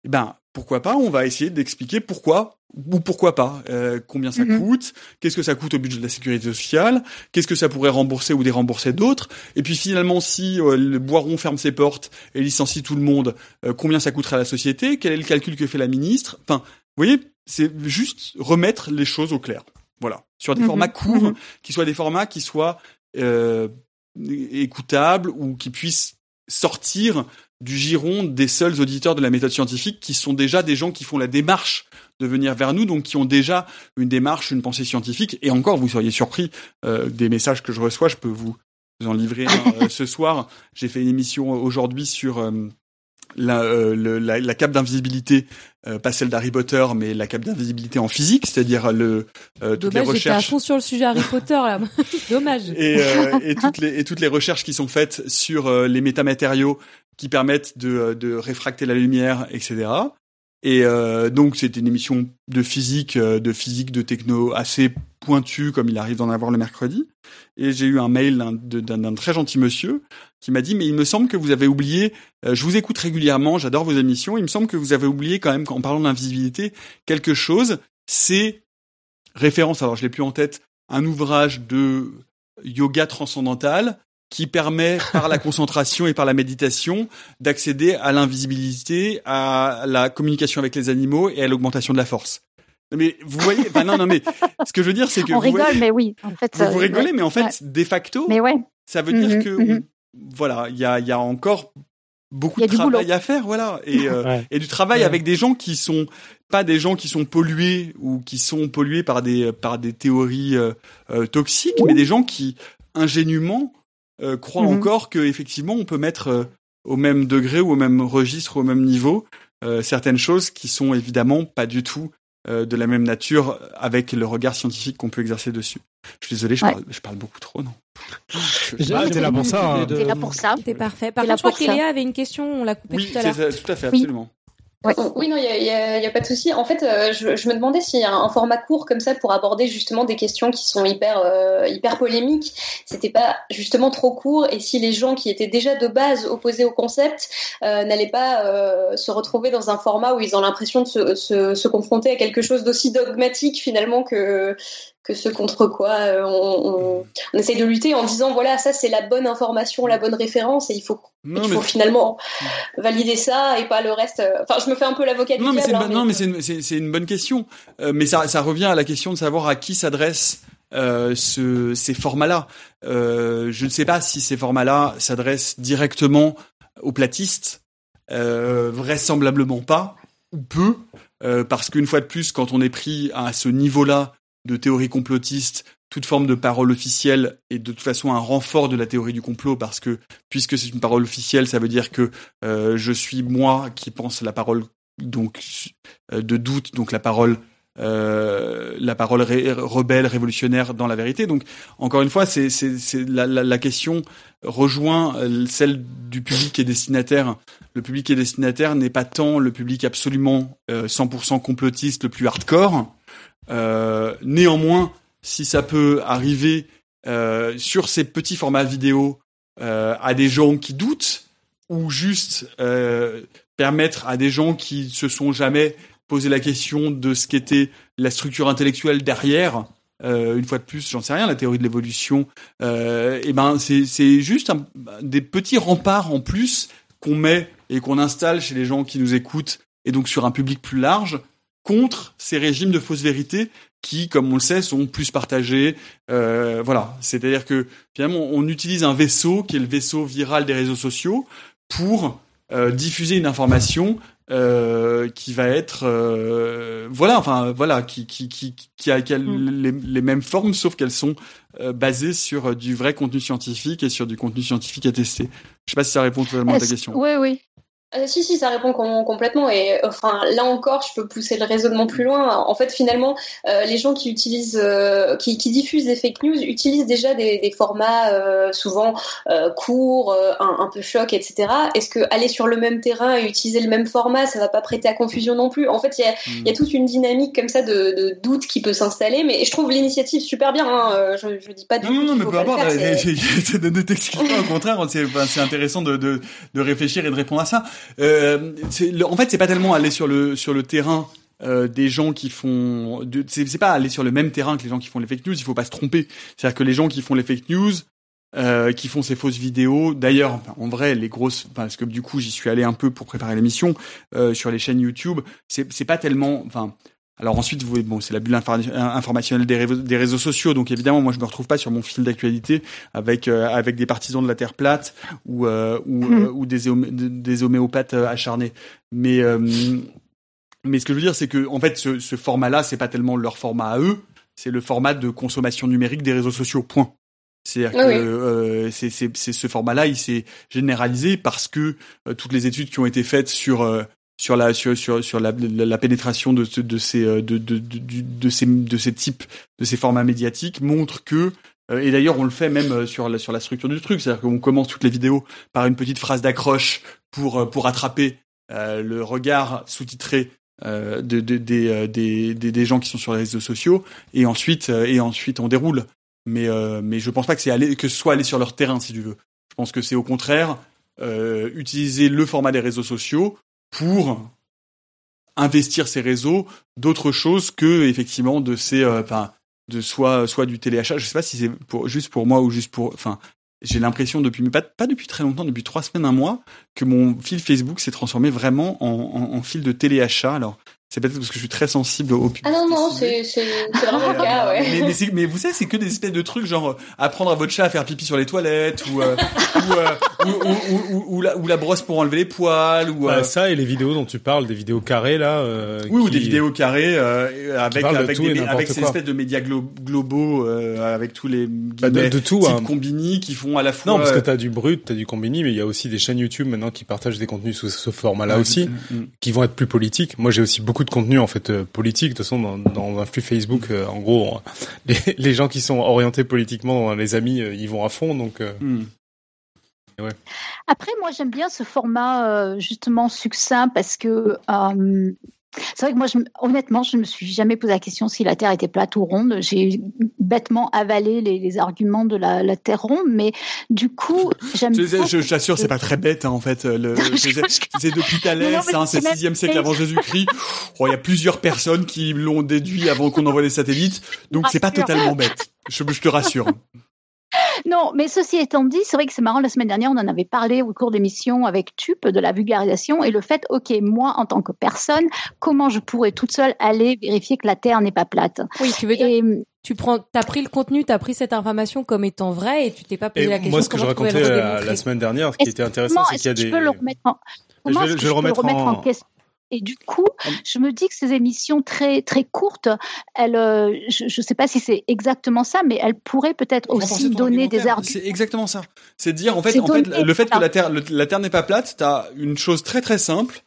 Eh ben pourquoi pas On va essayer d'expliquer pourquoi ou pourquoi pas, euh, combien ça mhm. coûte, qu'est-ce que ça coûte au budget de la sécurité sociale, qu'est-ce que ça pourrait rembourser ou dérembourser d'autres, et puis finalement si euh, le Boiron ferme ses portes et licencie tout le monde, euh, combien ça coûterait à la société, quel est le calcul que fait la ministre, enfin, vous voyez, c'est juste remettre les choses au clair, voilà, sur des mhm. formats courts, mhm. qui soient des formats qui soient écoutables ou qui puissent sortir du giron des seuls auditeurs de la méthode scientifique qui sont déjà des gens qui font la démarche de venir vers nous, donc qui ont déjà une démarche, une pensée scientifique. Et encore, vous seriez surpris euh, des messages que je reçois. Je peux vous, en livrer un, euh, ce soir. J'ai fait une émission aujourd'hui sur euh, la, euh, la, la, cape d'invisibilité, euh, pas celle d'Harry Potter, mais la cape d'invisibilité en physique, c'est-à-dire le euh, toutes les recherches. à fond sur le sujet Harry Potter là. Dommage. Et, et toutes les et toutes les recherches qui sont faites sur les métamatériaux qui permettent de, de réfracter la lumière, etc. Et donc c'était une émission de physique, de physique, de techno assez pointue comme il arrive d'en avoir le mercredi. Et j'ai eu un mail d'un très gentil monsieur qui m'a dit mais il me semble que vous avez oublié, euh, je vous écoute régulièrement, j'adore vos émissions, il me semble que vous avez oublié quand même en parlant d'invisibilité quelque chose, c'est référence, alors je l'ai plus en tête, un ouvrage de yoga transcendantal qui permet par la concentration et par la méditation d'accéder à l'invisibilité, à la communication avec les animaux et à l'augmentation de la force. Mais vous voyez, enfin non, non, mais ce que je veux dire, c'est que on rigole, mais oui, en fait, vous, rigolez, mais en fait, de facto, mais ouais. ça veut dire mhm, que mhm voilà, il y a, y a encore beaucoup de travail à faire, voilà, et, euh, et du travail avec des gens qui sont pas des gens qui sont pollués ou qui sont pollués par des par des théories euh, euh, toxiques, mais des gens qui ingénument croient mhm. encore que effectivement on peut mettre au même degré ou au même registre, au même niveau certaines choses qui sont évidemment pas du tout de la même nature avec le regard scientifique qu'on peut exercer dessus. Je suis désolé, je, parle, je parle beaucoup trop, non? Ah, t'es là pour ça. Hein. T'es là pour ça. T'es parfait. Par contre, je crois qu'Eléa avait une question, on l'a coupée tout à l'heure. Oui, tout à fait, absolument. Oui, non, il n'y a, y a, pas de souci. En fait, euh, je, je, me demandais s'il y a un, format court comme ça pour aborder justement des questions qui sont hyper, euh, hyper polémiques, c'était pas justement trop court et si les gens qui étaient déjà de base opposés au concept euh, n'allaient pas euh, se retrouver dans un format où ils ont l'impression de se, se, se, confronter à quelque chose d'aussi dogmatique finalement que, que ce contre quoi euh, on, on, essaye de lutter en disant voilà ça c'est la bonne information, la bonne référence et il faut, il faut finalement valider ça et pas le reste. Euh, enfin je me fais un peu l'avocat du non, diable. Mais non mais c'est une, une bonne question, euh, mais ça, ça revient à la question de savoir à qui s'adresse euh, ce, ces formats-là. Euh, je ne sais pas si ces formats-là s'adressent directement aux platistes, euh, vraisemblablement pas ou peu, parce qu'une fois de plus, quand on est pris à ce niveau-là de théorie complotiste, toute forme de parole officielle est de toute façon un renfort de la théorie du complot parce que puisque c'est une parole officielle, ça veut dire que euh, je suis moi qui pense la parole donc euh, de doute, donc la parole euh, la parole rebelle, révolutionnaire dans la vérité. Donc, encore une fois, c'est, la, la, question rejoint celle du public et destinataire. Le public et destinataire n'est pas tant le public absolument 100% complotiste, le plus hardcore, néanmoins, si ça peut arriver sur ces petits formats vidéo à des gens qui doutent ou juste permettre à des gens qui se sont jamais posé la question de ce qu'était la structure intellectuelle derrière euh, une fois de plus, j'en sais rien, la théorie de l'évolution, euh, et ben c'est juste des petits remparts en plus qu'on met et qu'on installe chez les gens qui nous écoutent et donc sur un public plus large contre ces régimes de fausses vérités qui, comme on le sait, sont plus partagés. Euh, voilà, c'est-à-dire que finalement on utilise un vaisseau qui est le vaisseau viral des réseaux sociaux pour euh, diffuser une information euh, qui va être euh, voilà enfin voilà qui qui qui qui a, mm. les, les, mêmes formes sauf qu'elles sont euh, basées sur du vrai contenu scientifique et sur du contenu scientifique attesté. Je sais pas si ça répond totalement à ta question. Oui oui. Euh, si, si, ça répond complètement. Et enfin, là encore, je peux pousser le raisonnement plus loin. En fait, finalement, euh, les gens qui utilisent, euh, qui, qui, diffusent des fake news utilisent déjà des, des formats euh, souvent courts, un, un, peu choc, etc. Est-ce que aller sur le même terrain et utiliser le même format, ça va pas prêter à confusion non plus En fait, il y a, y a, hmm. toute une dynamique comme ça de, de doute qui peut s'installer. Mais je trouve l'initiative super bien. Hein. Je, je dis pas du non, tout. Non, non, mais peu importe. T'excuse pas. Au contraire, c'est intéressant de, de, de réfléchir et de répondre à ça. Euh, en fait, c'est pas tellement aller sur le sur le terrain euh, des gens qui font, c'est pas aller sur le même terrain que les gens qui font les fake news. Il faut pas se tromper. C'est-à-dire que les gens qui font les fake news, euh, qui font ces fausses vidéos. D'ailleurs, en vrai, les grosses, parce que du coup, j'y suis allé un peu pour préparer l'émission euh, sur les chaînes YouTube. C'est c'est pas tellement, enfin. Alors ensuite, vous, bon, c'est la bulle informationnelle des réseaux, des réseaux sociaux, donc évidemment, moi, je me retrouve pas sur mon fil d'actualité avec euh, avec des partisans de la Terre plate ou euh, ou, hmm. euh, ou des, des homéopathes acharnés. Mais mais ce que je veux dire, c'est que en fait, ce, ce format-là, c'est pas tellement leur format à eux, c'est le format de consommation numérique des réseaux sociaux. Point. C'est-à-dire que c'est c'est ce format-là, il s'est généralisé parce que toutes les études qui ont été faites sur sur la sur sur, sur la, la, pénétration de, de ces euh, de, de, de, ces de ces types de ces formats médiatiques montre que euh, et d'ailleurs on le fait même euh, sur la sur la structure du truc. C'est-à-dire qu'on commence toutes les vidéos par une petite phrase d'accroche pour pour attraper le regard sous-titré de, de, des, des, des, gens qui sont sur les réseaux sociaux. Et ensuite et ensuite on déroule. Mais mais je pense pas que c'est aller que ce soit aller sur leur terrain si tu veux. Je pense que c'est au contraire utiliser le format des réseaux sociaux pour investir ces réseaux. D'autres choses que effectivement de ces euh, enfin de soit soit du téléachat. Je sais pas si c'est pour juste pour moi ou juste pour enfin j'ai l'impression depuis pas pas depuis très longtemps depuis trois semaines un mois que mon fil Facebook s'est transformé vraiment en, en, fil de téléachat. Alors c'est peut-être parce que je suis très sensible au public. Ah non, non, c'est vraiment le cas, ouais. Mais, mais, mais, vous savez, c'est que des espèces de trucs genre euh, apprendre à votre chat à faire pipi sur les toilettes ou, euh, ou, euh, ou, ou, ou, la, ou, la, brosse pour enlever les poils. ou bah, Ça et les vidéos dont tu parles, des vidéos carrées là. oui, ou des vidéos carrées avec, avec, des, avec ces espèces de médias globaux avec tous les bah, de, de, tout, types hein. combini qui font à la fois... Non, parce que t'as du brut, t'as du combini, mais il y a aussi des chaînes YouTube maintenant qui partagent des contenus sous ce format-là aussi, mm, mm. qui vont être plus politiques. Moi, j'ai aussi beaucoup de contenu en fait euh, politique. De toute façon, dans, dans un flux Facebook, euh, en gros, les, les, gens qui sont orientés politiquement, les amis, euh, ils vont à fond. Donc, hmm. ouais. Après, moi, j'aime bien ce format justement succinct parce que c'est vrai que moi, je, honnêtement, je ne me suis jamais posé la question si la Terre était plate ou ronde. J'ai bêtement avalé les, les arguments de la, la, Terre ronde, mais du coup, j'aime. Je, je, j'assure, c'est pas très bête hein, en fait. Le, c'est depuis Thalès, hein, c'est sixième siècle avant Jésus-Christ. Oh, il y a plusieurs personnes qui l'ont déduit avant qu'on envoie les satellites, donc c'est pas totalement bête. Je, je te rassure. Non, mais ceci étant dit, c'est vrai que c'est marrant, la semaine dernière, on en avait parlé au cours d'émission avec TUP de la vulgarisation et le fait, OK, moi, en tant que personne, comment je pourrais toute seule aller vérifier que la Terre n'est pas plate? Oui, tu veux dire tu prends, t'as pris le contenu, t'as pris cette information comme étant vraie et tu t'es pas posé la question. Moi, ce que je racontais la, semaine dernière, ce qui était intéressant, c'est qu'il y a des. le remettre en... Je vais, je le remettre en... question? Et du coup, je me dis que ces émissions très très courtes, elles, euh, je ne sais pas si c'est exactement ça, mais elles pourraient peut-être aussi donner des arguments. C'est exactement ça. C'est dire en fait, en fait, le fait que la Terre, la Terre n'est pas plate, tu as une chose très très simple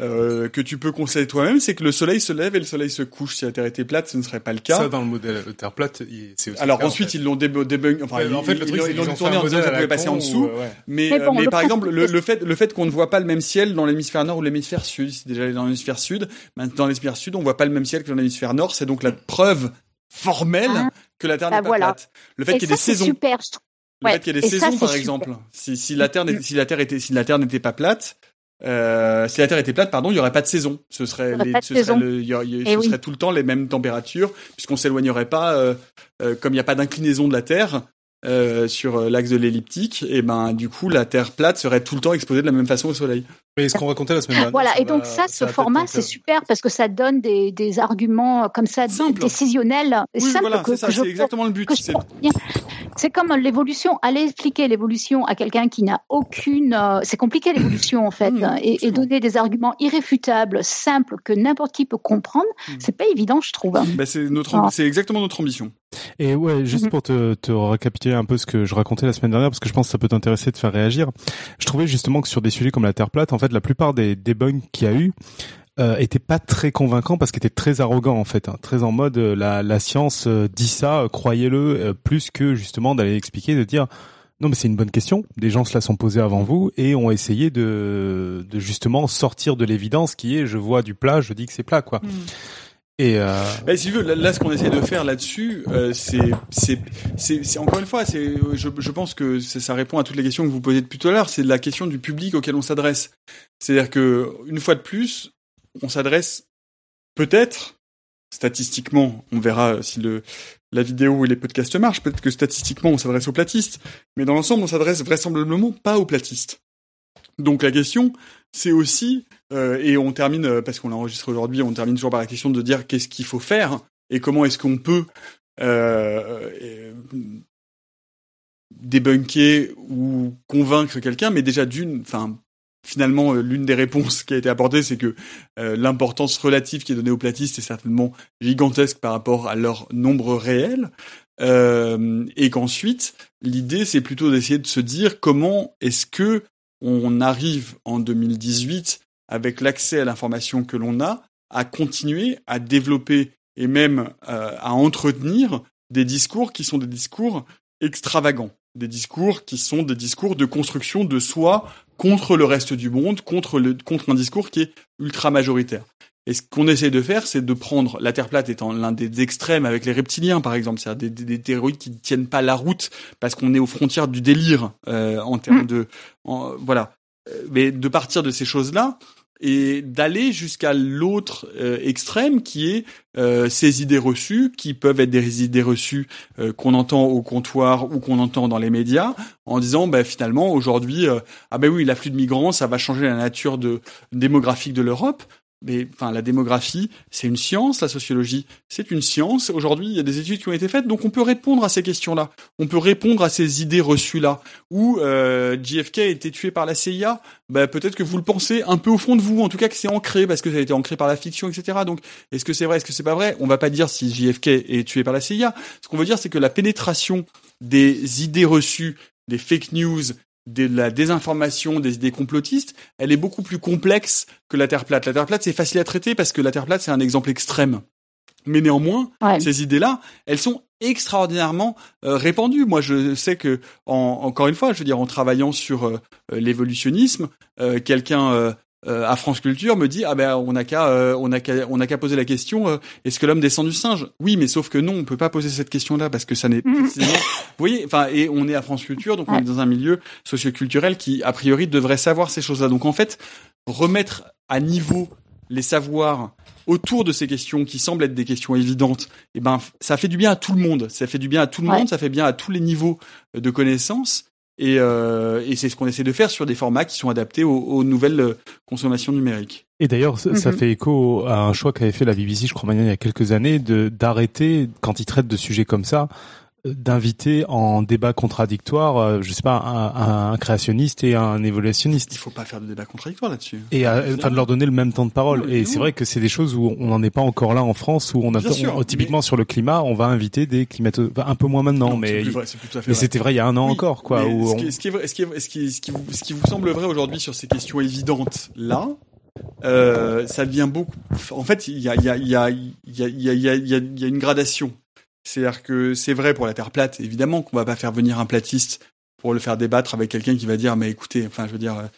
euh, que tu peux conseiller toi-même, c'est que le soleil se lève et le soleil se couche. Si la Terre était plate, ce ne serait pas le cas. Ça, dans le modèle de Terre plate, c'est aussi Alors ensuite, ils l'ont débunk, enfin, en fait, le truc, ils l'ont tourné en disant que ça pouvait passer en dessous. Mais, mais, euh, par exemple, le, le, fait, le fait qu'on ne voit pas le même ciel dans l'hémisphère nord ou l'hémisphère sud, c'est déjà dans l'hémisphère sud. Maintenant, dans l'hémisphère sud, on voit pas le même ciel que dans l'hémisphère nord. C'est donc la preuve formel ah. que la Terre n'est bah pas plate. Le fait qu'il y ait des saisons. Super. Le fait qu'il y ait des saisons, par exemple. Si, si la Terre, si la Terre était, si la Terre n'était pas plate, euh, si la Terre était plate, pardon, il y aurait pas de saison. Ce serait, les, ce, serait, le, y aurait, ce serait tout le temps les mêmes températures, puisqu'on s'éloignerait pas, euh, euh, comme il n'y a pas d'inclinaison de la Terre, euh, sur l'axe de l'elliptique, et ben du coup la Terre plate serait tout le temps exposée de la même façon au Soleil. Mais ce qu'on racontait la semaine dernière. Voilà, et donc ça, ce format, c'est super parce que ça donne des, des arguments comme ça Simple. décisionnels. Oui, voilà, c'est ça, c'est exactement le but. C'est comme l'évolution. Aller expliquer l'évolution à quelqu'un qui n'a aucune. Euh, c'est compliqué l'évolution en fait, mmh, et, donner des arguments irréfutables, simples que n'importe qui peut comprendre. Mmh. C'est pas évident, je trouve. Bah, c'est notre, c'est exactement notre ambition. Et ouais, juste mmh. pour te, te récapituler un peu ce que je racontais la semaine dernière, parce que je pense que ça peut t'intéresser de faire réagir. Je trouvais justement que sur des sujets comme la Terre plate, en fait, la plupart des bugs qu'il y a eu euh, étaient pas très convaincants parce qu'ils étaient très arrogants en fait, hein. très en mode euh, la, science euh, dit ça, euh, croyez-le, plus que justement d'aller expliquer, de dire non mais c'est une bonne question. Des gens se la sont posés avant vous et ont essayé de, justement sortir de l'évidence qui est je vois du plat, je dis que c'est plat quoi. Hmm. Et euh... bah, si tu veux, là, ce qu'on essaie de faire là-dessus, euh, c'est, encore une fois, je, pense que ça répond à toutes les questions que vous posez depuis tout à l'heure. C'est la question du public auquel on s'adresse. C'est-à-dire que une fois de plus, on s'adresse peut-être statistiquement, on verra si la vidéo et les podcasts marchent. Peut-être que statistiquement, on s'adresse aux platistes, mais dans l'ensemble, on s'adresse vraisemblablement pas aux platistes. Donc la question, c'est aussi, euh, et on termine, euh, parce qu'on l'enregistre aujourd'hui, on termine toujours par la question de dire qu'est-ce qu'il faut faire et comment est-ce qu'on peut euh, euh, débunker ou convaincre quelqu'un, mais déjà d'une, enfin, finalement, l'une des réponses qui a été apportée, c'est que l'importance relative qui est donnée aux platistes est certainement gigantesque par rapport à leur nombre réel. Et qu'ensuite, l'idée, c'est plutôt d'essayer de se dire comment est-ce que on arrive en 2018 avec l'accès à l'information que l'on a à continuer à développer et même euh, à entretenir des discours qui sont des discours extravagants, des discours qui sont des discours de construction de soi contre le reste du monde, contre, un discours qui est ultra majoritaire. Et ce qu'on essaie de faire, c'est de prendre la Terre plate étant l'un des extrêmes avec les reptiliens, par exemple, c'est-à-dire des, des, théories qui ne tiennent pas la route parce qu'on est aux frontières du délire euh, en termes mm. de, voilà. Euh, mais de partir de ces choses-là et d'aller jusqu'à l'autre euh, extrême qui est ces idées reçues, qui peuvent être des idées reçues qu'on entend au comptoir ou qu'on entend dans les médias, en disant bah, finalement aujourd'hui ah ben oui l'afflux de migrants ça va changer la nature de démographique de l'Europe mais enfin la démographie, c'est une science, la sociologie, c'est une science. Aujourd'hui, il y a des études qui ont été faites, donc on peut répondre à ces questions-là. On peut répondre à ces idées reçues-là. Ou euh, JFK a été tué par la CIA, bah, peut-être que vous le pensez un peu au fond de vous, en tout cas que c'est ancré parce que ça a été ancré par la fiction, etc. Donc, est-ce que c'est vrai, est-ce que c'est pas vrai? On va pas dire si JFK est tué par la CIA. Ce qu'on veut dire, c'est que la pénétration des idées reçues, des fake news, de la désinformation, des idées complotistes, elle est beaucoup plus complexe que la Terre plate. La Terre plate, c'est facile à traiter parce que la Terre plate, c'est un exemple extrême. Mais néanmoins, ces idées-là, elles sont extraordinairement euh, répandues. Moi, je sais que, encore une fois, je veux dire, en travaillant sur euh, l'évolutionnisme, euh, quelqu'un euh, à France Culture me dit ah ben on n'a qu'à euh, on a qu'à on a qu'à poser la question euh, est-ce que l'homme descend du singe? Oui, mais sauf que non, on peut pas poser cette question-là parce que ça n'est mm. précisément vous voyez enfin et on est à France Culture donc on est dans un milieu socioculturel qui a priori devrait savoir ces choses-là. Donc en fait, remettre à niveau les savoirs autour de ces questions qui semblent être des questions évidentes, eh ben ça fait du bien à tout le monde, ça fait du bien à tout le monde, ça fait bien à tous les niveaux de connaissances et, euh, et c'est ce qu'on essaie de faire sur des formats qui sont adaptés aux, nouvelles euh, consommations numériques. Et d'ailleurs, ça, mhm. fait écho à un choix qu'avait fait la BBC, je crois, il y a quelques années, de d'arrêter quand ils traitent de sujets comme ça, d'inviter en débat contradictoire, euh, je sais pas, un, un, créationniste et un évolutionniste. Il faut pas faire de débat contradictoire là-dessus. Et euh, enfin de leur donner le même temps de parole. et c'est vrai que c'est des choses où on n'en est pas encore là en France, où on a typiquement sur le climat, on va inviter des climato, un peu moins maintenant, mais mais c'était vrai il y a un an encore, quoi. Où ce, qui, est ce qui est ce qui ce qui vous, ce qui vous semble vrai aujourd'hui sur ces questions évidentes là, euh, ça devient beaucoup. En fait, il y a, y a, y a, y a une gradation. C'est-à-dire que c'est vrai pour la Terre plate, évidemment qu'on va pas faire venir un platiste pour le faire débattre avec quelqu'un qui va dire mais écoutez, enfin je veux dire,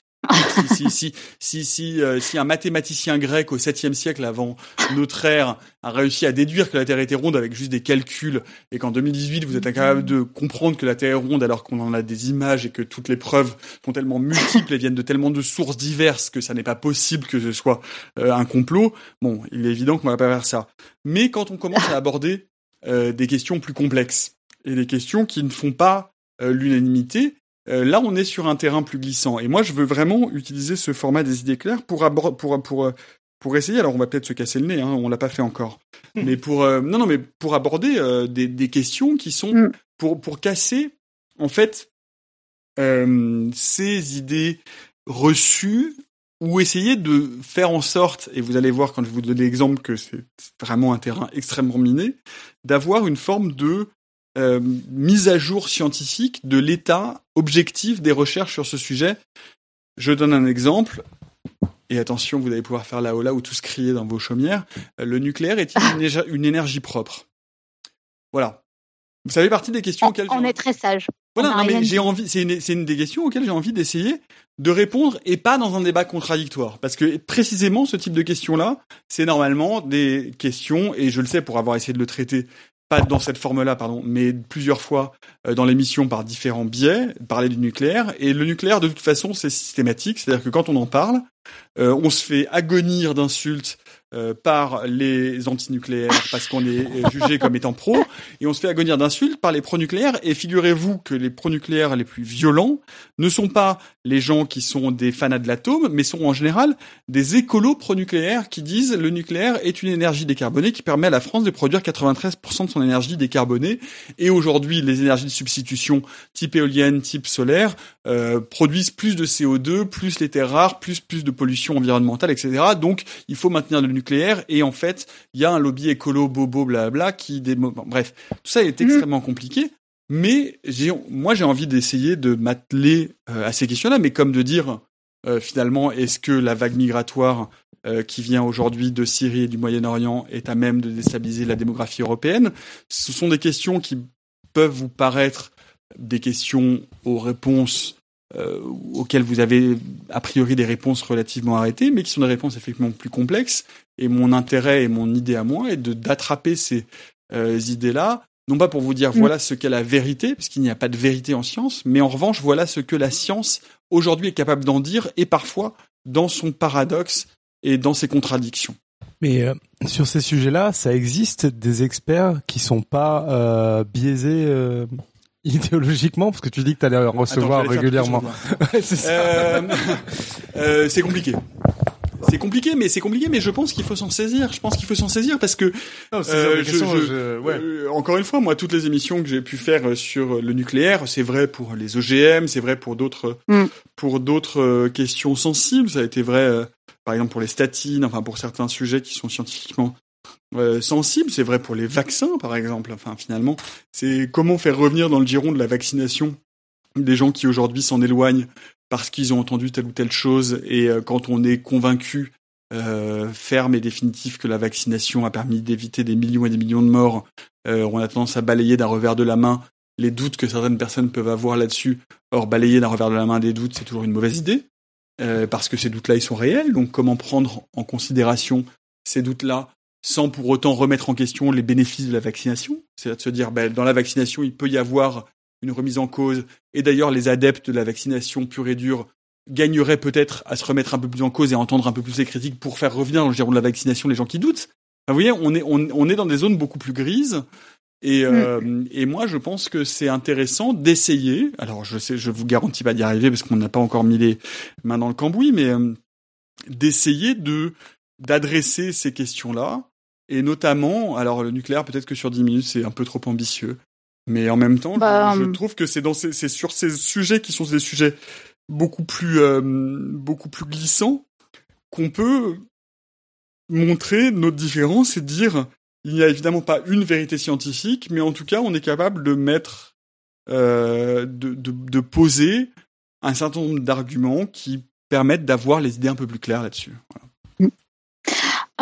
si si si si euh, si, un mathématicien grec au 7e siècle avant notre ère a réussi à déduire que la Terre était ronde avec juste des calculs et qu'en 2018 vous êtes incapable de comprendre que la Terre est ronde alors qu'on en a des images et que toutes les preuves sont tellement multiples et viennent de tellement de sources diverses que ça n'est pas possible que ce soit euh, un complot. Bon, il est évident qu'on va pas faire ça. Mais quand on commence à aborder euh, des questions plus complexes et des questions qui ne font pas l'unanimité, euh, là, on est sur un terrain plus glissant. Et moi, je veux vraiment utiliser ce format des idées claires pour pour pour euh, pour essayer. Alors, on va peut-être se casser le nez. Hein, on l'a pas fait encore. Hmm. mais pour euh, non non, mais pour aborder des, des questions qui sont hmm. pour pour casser en fait ces idées reçues ou essayer de faire en sorte, et vous allez voir quand je vous donne l'exemple que c'est vraiment un terrain extrêmement miné, d'avoir une forme de euh, mise à jour scientifique de l'état objectif des recherches sur ce sujet. Je donne un exemple. Et attention, vous allez pouvoir faire la hola ou tous crier dans vos chaumières. Euh, le nucléaire est-il une, énergie propre? Voilà. Ça fait partie des questions auxquelles on est très sage. Voilà, j'ai envie. C'est une, une, des questions auxquelles j'ai envie d'essayer de répondre et pas dans un débat contradictoire, parce que précisément ce type de questions-là, c'est normalement des questions et je le sais pour avoir essayé de le traiter pas dans cette forme-là, pardon, mais plusieurs fois euh, dans l'émission par différents biais, parler du nucléaire. Et le nucléaire, de toute façon, c'est systématique. C'est-à-dire que quand on en parle, euh, on se fait agonir d'insultes euh, par les antinucléaires parce qu'on est euh, jugé comme étant pro et on se fait agonir d'insultes par les pro-nucléaires et figurez-vous que les pro-nucléaires les plus violents ne sont pas les gens qui sont des fanats de l'atome mais sont en général des écolos pro-nucléaires qui disent le nucléaire est une énergie décarbonée qui permet à la France de produire 93% de son énergie décarbonée et aujourd'hui les énergies de substitution type éolienne, type solaire euh, produisent plus de CO2, plus les terres rares, plus plus de pollution environnementale, etc. Donc il faut maintenir le nucléaire nucléaire et en fait il y a un lobby écolo bobo blabla qui bref tout ça est mhm. extrêmement compliqué mais j'ai moi j'ai envie d'essayer de m'atteler euh, à ces questions-là mais comme de dire euh, finalement est-ce que la vague migratoire euh, qui vient aujourd'hui de Syrie et du Moyen-Orient est à même de déstabiliser la démographie européenne? Ce sont des questions qui peuvent vous paraître des questions aux réponses euh, auxquelles vous avez a priori des réponses relativement arrêtées, mais qui sont des réponses effectivement plus complexes. Et mon intérêt et mon idée à moi est de d'attraper ces euh, idées-là, non pas pour vous dire voilà ce qu'est la vérité, parce qu'il n'y a pas de vérité en science, mais en revanche voilà ce que la science aujourd'hui est capable d'en dire, et parfois dans son paradoxe et dans ses contradictions. Mais euh, sur ces sujets-là, ça existe des experts qui sont pas euh, biaisés euh, idéologiquement? Parce que tu dis que tu allais en recevoir régulièrement. C'est compliqué. C'est compliqué, mais c'est compliqué, mais je pense qu'il faut s'en saisir. Je pense qu'il faut s'en saisir parce que euh, je, ouais. Euh, encore une fois, moi, toutes les émissions que j'ai pu faire sur le nucléaire, c'est vrai pour les OGM, c'est vrai pour d'autres, mm. pour d'autres questions sensibles. Ça a été vrai, par exemple, pour les statines, enfin pour certains sujets qui sont scientifiquement euh, sensible. C'est vrai pour les vaccins, par exemple. Enfin, finalement, c'est comment faire revenir dans le giron de la vaccination des gens qui aujourd'hui s'en éloignent parce qu'ils ont entendu telle ou telle chose. Et euh, quand on est convaincu euh, ferme et définitif que la vaccination a permis d'éviter des millions et des millions de morts, on a tendance à balayer d'un revers de la main les doutes que certaines personnes peuvent avoir là-dessus. Or, balayer d'un revers de la main des doutes, c'est toujours une mauvaise idée. parce que ces doutes-là, ils sont réels. Donc, comment prendre en considération ces doutes-là sans pour autant remettre en question les bénéfices de la vaccination? C'est-à-dire se dire, ben, dans la vaccination, il peut y avoir une remise en cause. Et d'ailleurs, les adeptes de la vaccination pure et dure gagneraient peut-être à se remettre un peu plus en cause et à entendre un peu plus les critiques pour faire revenir dans le giron de la vaccination les gens qui doutent. vous voyez, on est, on, est dans des zones beaucoup plus grises. Et, euh, mm. et moi, je pense que c'est intéressant d'essayer. Alors, je sais, je vous garantis pas d'y arriver parce qu'on n'a pas encore mis les mains dans le cambouis, mais euh, d'essayer de d'adresser ces questions-là et notamment, alors le nucléaire, peut-être que sur 10 minutes, c'est un peu trop ambitieux. Mais en même temps, je, bah, hum. trouve que c'est dans ces, c'est sur ces sujets qui sont des sujets beaucoup plus, euh, beaucoup plus glissants qu'on peut montrer notre différence et dire il n'y a évidemment pas une vérité scientifique, mais en tout cas, on est capable de mettre, euh, de, de, de, poser un certain nombre d'arguments qui permettent d'avoir les idées un peu plus claires là-dessus. Voilà.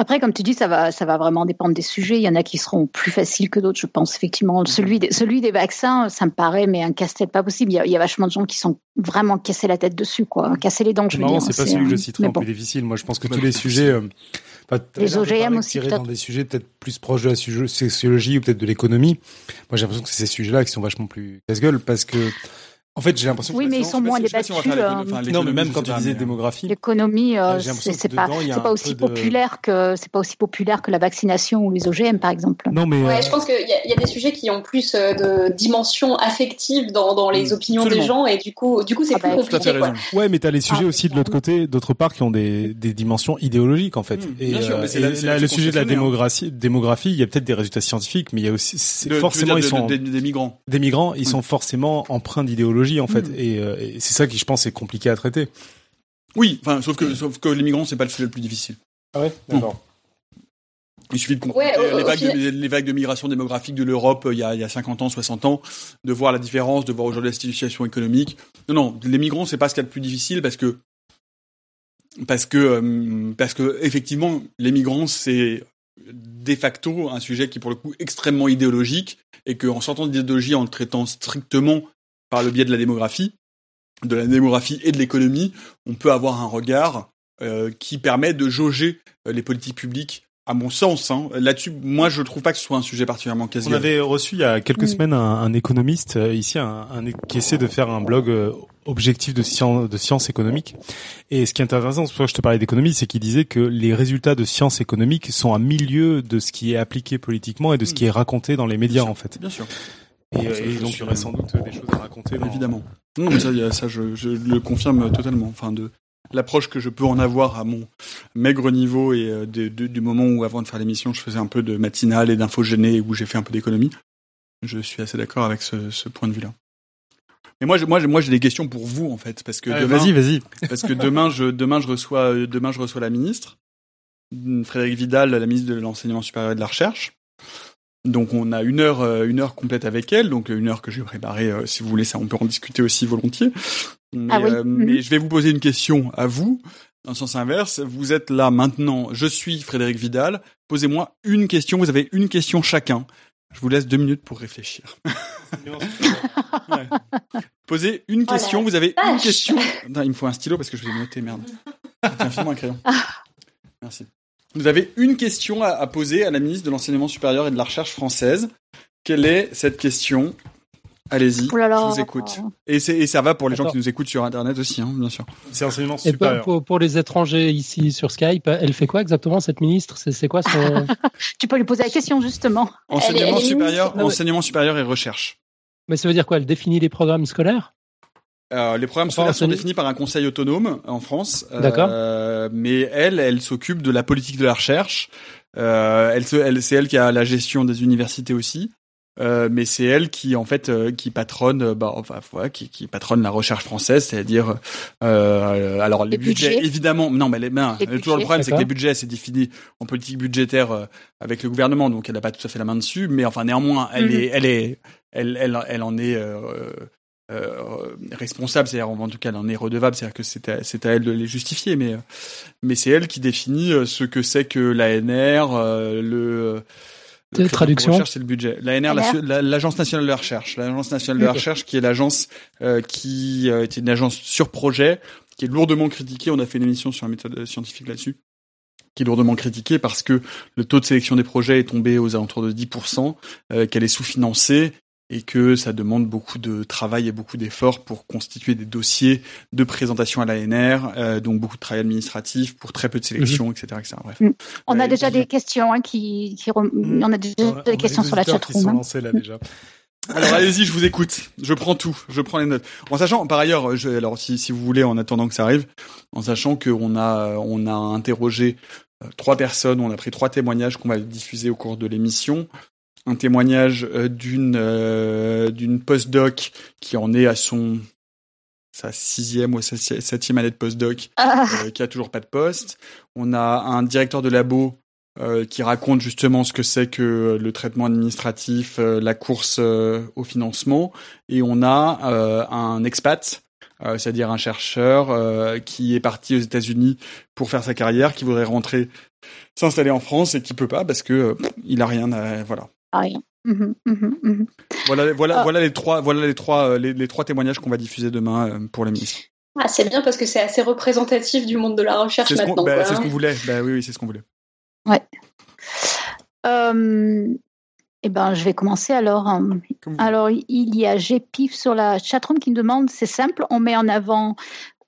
Après, comme tu dis, ça va, ça va vraiment dépendre des sujets. Il y en a qui seront plus faciles que d'autres, je pense. Effectivement, celui des, celui des vaccins, ça me paraît, mais un casse-tête pas possible. Il y, a, vachement de gens qui sont vraiment cassés la tête dessus, quoi. Casser les dents, je veux dire. C'est pas celui que je citerai en plus difficile. Moi, je pense que tous les sujets, euh, les OGM aussi, dans des sujets peut-être plus proches de la sociologie ou peut-être de l'économie. Moi, j'ai l'impression que c'est ces sujets-là qui sont vachement plus casse-gueule parce que en fait, j'ai l'impression. Oui, mais ils sont moins débattus. Euh, non, mais même quand tu disais démographie. L'économie, euh, c'est pas, c'est pas aussi populaire que c'est pas aussi populaire que la vaccination ou les OGM, par exemple. Non, mais. Ouais, euh, je pense qu'il y, y, a des sujets qui ont plus de dimension affective dans, dans les mm, opinions des gens, et du coup, du coup, c'est ah plus bah, compliqué. Quoi. Ouais, mais t'as les sujets ah, aussi de l'autre côté, d'autre part, qui ont des, des dimensions idéologiques en fait. Mm, et, bien sûr, mais le sujet de la démographie, démographie, il y a peut-être des résultats scientifiques, mais il y a aussi forcément ils sont des migrants. Des migrants, ils sont forcément empreints d'idéologie en fait, mm. et euh, et c'est ça qui, je pense, est compliqué à traiter. Oui, enfin, sauf que, sauf que les migrants, c'est pas le sujet le plus difficile. Ah ouais, d'accord. Il suffit de comprendre les, vagues de, les, vagues de, migration démographique de l'Europe euh, il, y a, il y a 50 ans, 60 ans, de voir la différence, de voir aujourd'hui la situation économique. Non, non, les migrants, c'est pas ce qu'il y a de plus difficile parce que parce que euh, parce que effectivement, les migrants, c'est de facto un sujet qui est pour le coup extrêmement idéologique et qu'en sortant d'idéologie, en le traitant strictement par le biais de la démographie, de la démographie et de l'économie, on peut avoir un regard euh, qui permet de jauger euh, les politiques publiques à mon sens. Hein. Là-dessus, moi, je trouve pas que ce soit un sujet particulièrement casse On avait reçu il y a quelques semaines un, économiste euh, ici, un, qui essaie de faire un blog objectif de science, de sciences économiques. Et ce qui est intéressant, c'est pour ça que je te parlais d'économie, c'est qu'il disait que les résultats de sciences économiques sont à milieu de ce qui est appliqué politiquement et de ce qui est raconté dans les médias, en fait. Bien sûr. Et, donc il y aurait sans doute des choses à raconter. Évidemment. Non, mais ça, ça je, je, le confirme totalement. Enfin, de l'approche que je peux en avoir à mon maigre niveau et euh, de, du moment où, avant de faire l'émission, je faisais un peu de matinale et d'infogéné où j'ai fait un peu d'économie. Je suis assez d'accord avec ce, ce, point de vue-là. Mais moi, moi, moi, j'ai des questions pour vous en fait, parce que vas-y, vas-y. Parce que demain, je, demain, je reçois, demain, je reçois la ministre, Frédéric Vidal, la ministre de l'enseignement supérieur et de la recherche. Donc on a une heure, euh, une heure complète avec elle, donc une heure que j'ai préparée. Euh, si vous voulez, ça, on peut en discuter aussi volontiers. Mais, ah euh, mais mhm. je vais vous poser une question à vous, dans le sens inverse. Vous êtes là maintenant. Je suis Frédéric Vidal. Posez-moi une question. Vous avez une question chacun. Je vous laisse deux minutes pour réfléchir. ouais. Posez une oh question. vous avez une question. Non, il me faut un stylo parce que je vais noter. Merde. Tiens, un crayon. Merci. Vous avez une question à, poser à la ministre de l'Enseignement supérieur et de la Recherche française. Quelle est cette question? Allez-y, je vous écoute. Et, et, ça va pour les gens qui nous écoutent sur Internet aussi, hein, bien sûr. C'est enseignement supérieur. Et pour, les étrangers ici sur Skype, elle fait quoi exactement cette ministre? C'est quoi son Tu peux lui poser la question justement. Enseignement supérieur, enseignement supérieur et recherche. Mais ça veut dire quoi? Elle définit les programmes scolaires? Euh, les programmes scolaires sont définis par un conseil autonome en France. Euh, mais elle, elle s'occupe de la politique de la recherche. Euh, elle, elle c'est elle qui a la gestion des universités aussi. Euh, mais c'est elle qui en fait euh, qui patronne bah enfin voilà, qui, qui patronne la recherche française c'est-à-dire euh, alors les, budgets, évidemment non mais les, ben, toujours le problème c'est que les budgets c'est défini en politique budgétaire avec le gouvernement donc elle n'a pas tout à fait la main dessus mais enfin néanmoins elle mhm. est elle est elle elle elle en est euh, responsable, c'est-à-dire en tout cas elle en est redevable, c'est-à-dire que c'est à, c'est à elle de les justifier, mais mais c'est elle qui définit euh, ce que c'est que l'ANR, euh, le le traduction. c'est le budget. L'ANR, l'Agence nationale de la recherche. L'Agence nationale de la recherche, qui est l'agence euh, qui euh, était une agence sur projet, qui est lourdement critiquée. On a fait une émission sur la méthode scientifique là-dessus qui est lourdement critiquée parce que le taux de sélection des projets est tombé aux alentours de 10%, euh, qu'elle est sous-financée et que ça demande beaucoup de travail et beaucoup d'efforts pour constituer des dossiers de présentation à l'ANR, euh, donc beaucoup de travail administratif pour très peu de sélection, mhm. etc., etc. Bref. Mm. On a déjà des questions hein, qui, qui mm. on a déjà des questions sur la chatroom. Hein. là déjà. Alors allez-y, je vous écoute. Je prends tout. Je prends les notes. En sachant, par ailleurs, je, alors si, si vous voulez, en attendant que ça arrive, en sachant qu'on a on a interrogé euh, trois personnes, on a pris trois témoignages qu'on va diffuser au cours de l'émission un témoignage euh, d'une euh, d'une postdoc qui en est à son sa sixième ou sa septième année de postdoc, ah. euh, qui a toujours pas de poste. On a un directeur de labo qui raconte justement ce que c'est que le traitement administratif, la course au financement, et on a un expat c'est-à-dire un chercheur qui est parti aux États-Unis pour faire sa carrière, qui voudrait rentrer s'installer en France et qui peut pas parce que il a rien à voilà. Rien. Mmh mmh mmh voilà, voilà, ah. voilà les trois, voilà les trois, les, trois témoignages qu'on va diffuser demain pour les ministres. Ah, c'est bien parce que c'est assez représentatif du monde de la recherche maintenant. Bah, c'est ce qu'on voulait. Bah, oui, oui, c'est ce qu'on voulait. Ouais. Euh, eh ben, je vais commencer alors. Alors, il y a GPIF sur la chatroom qui me demande, c'est simple, on met en avant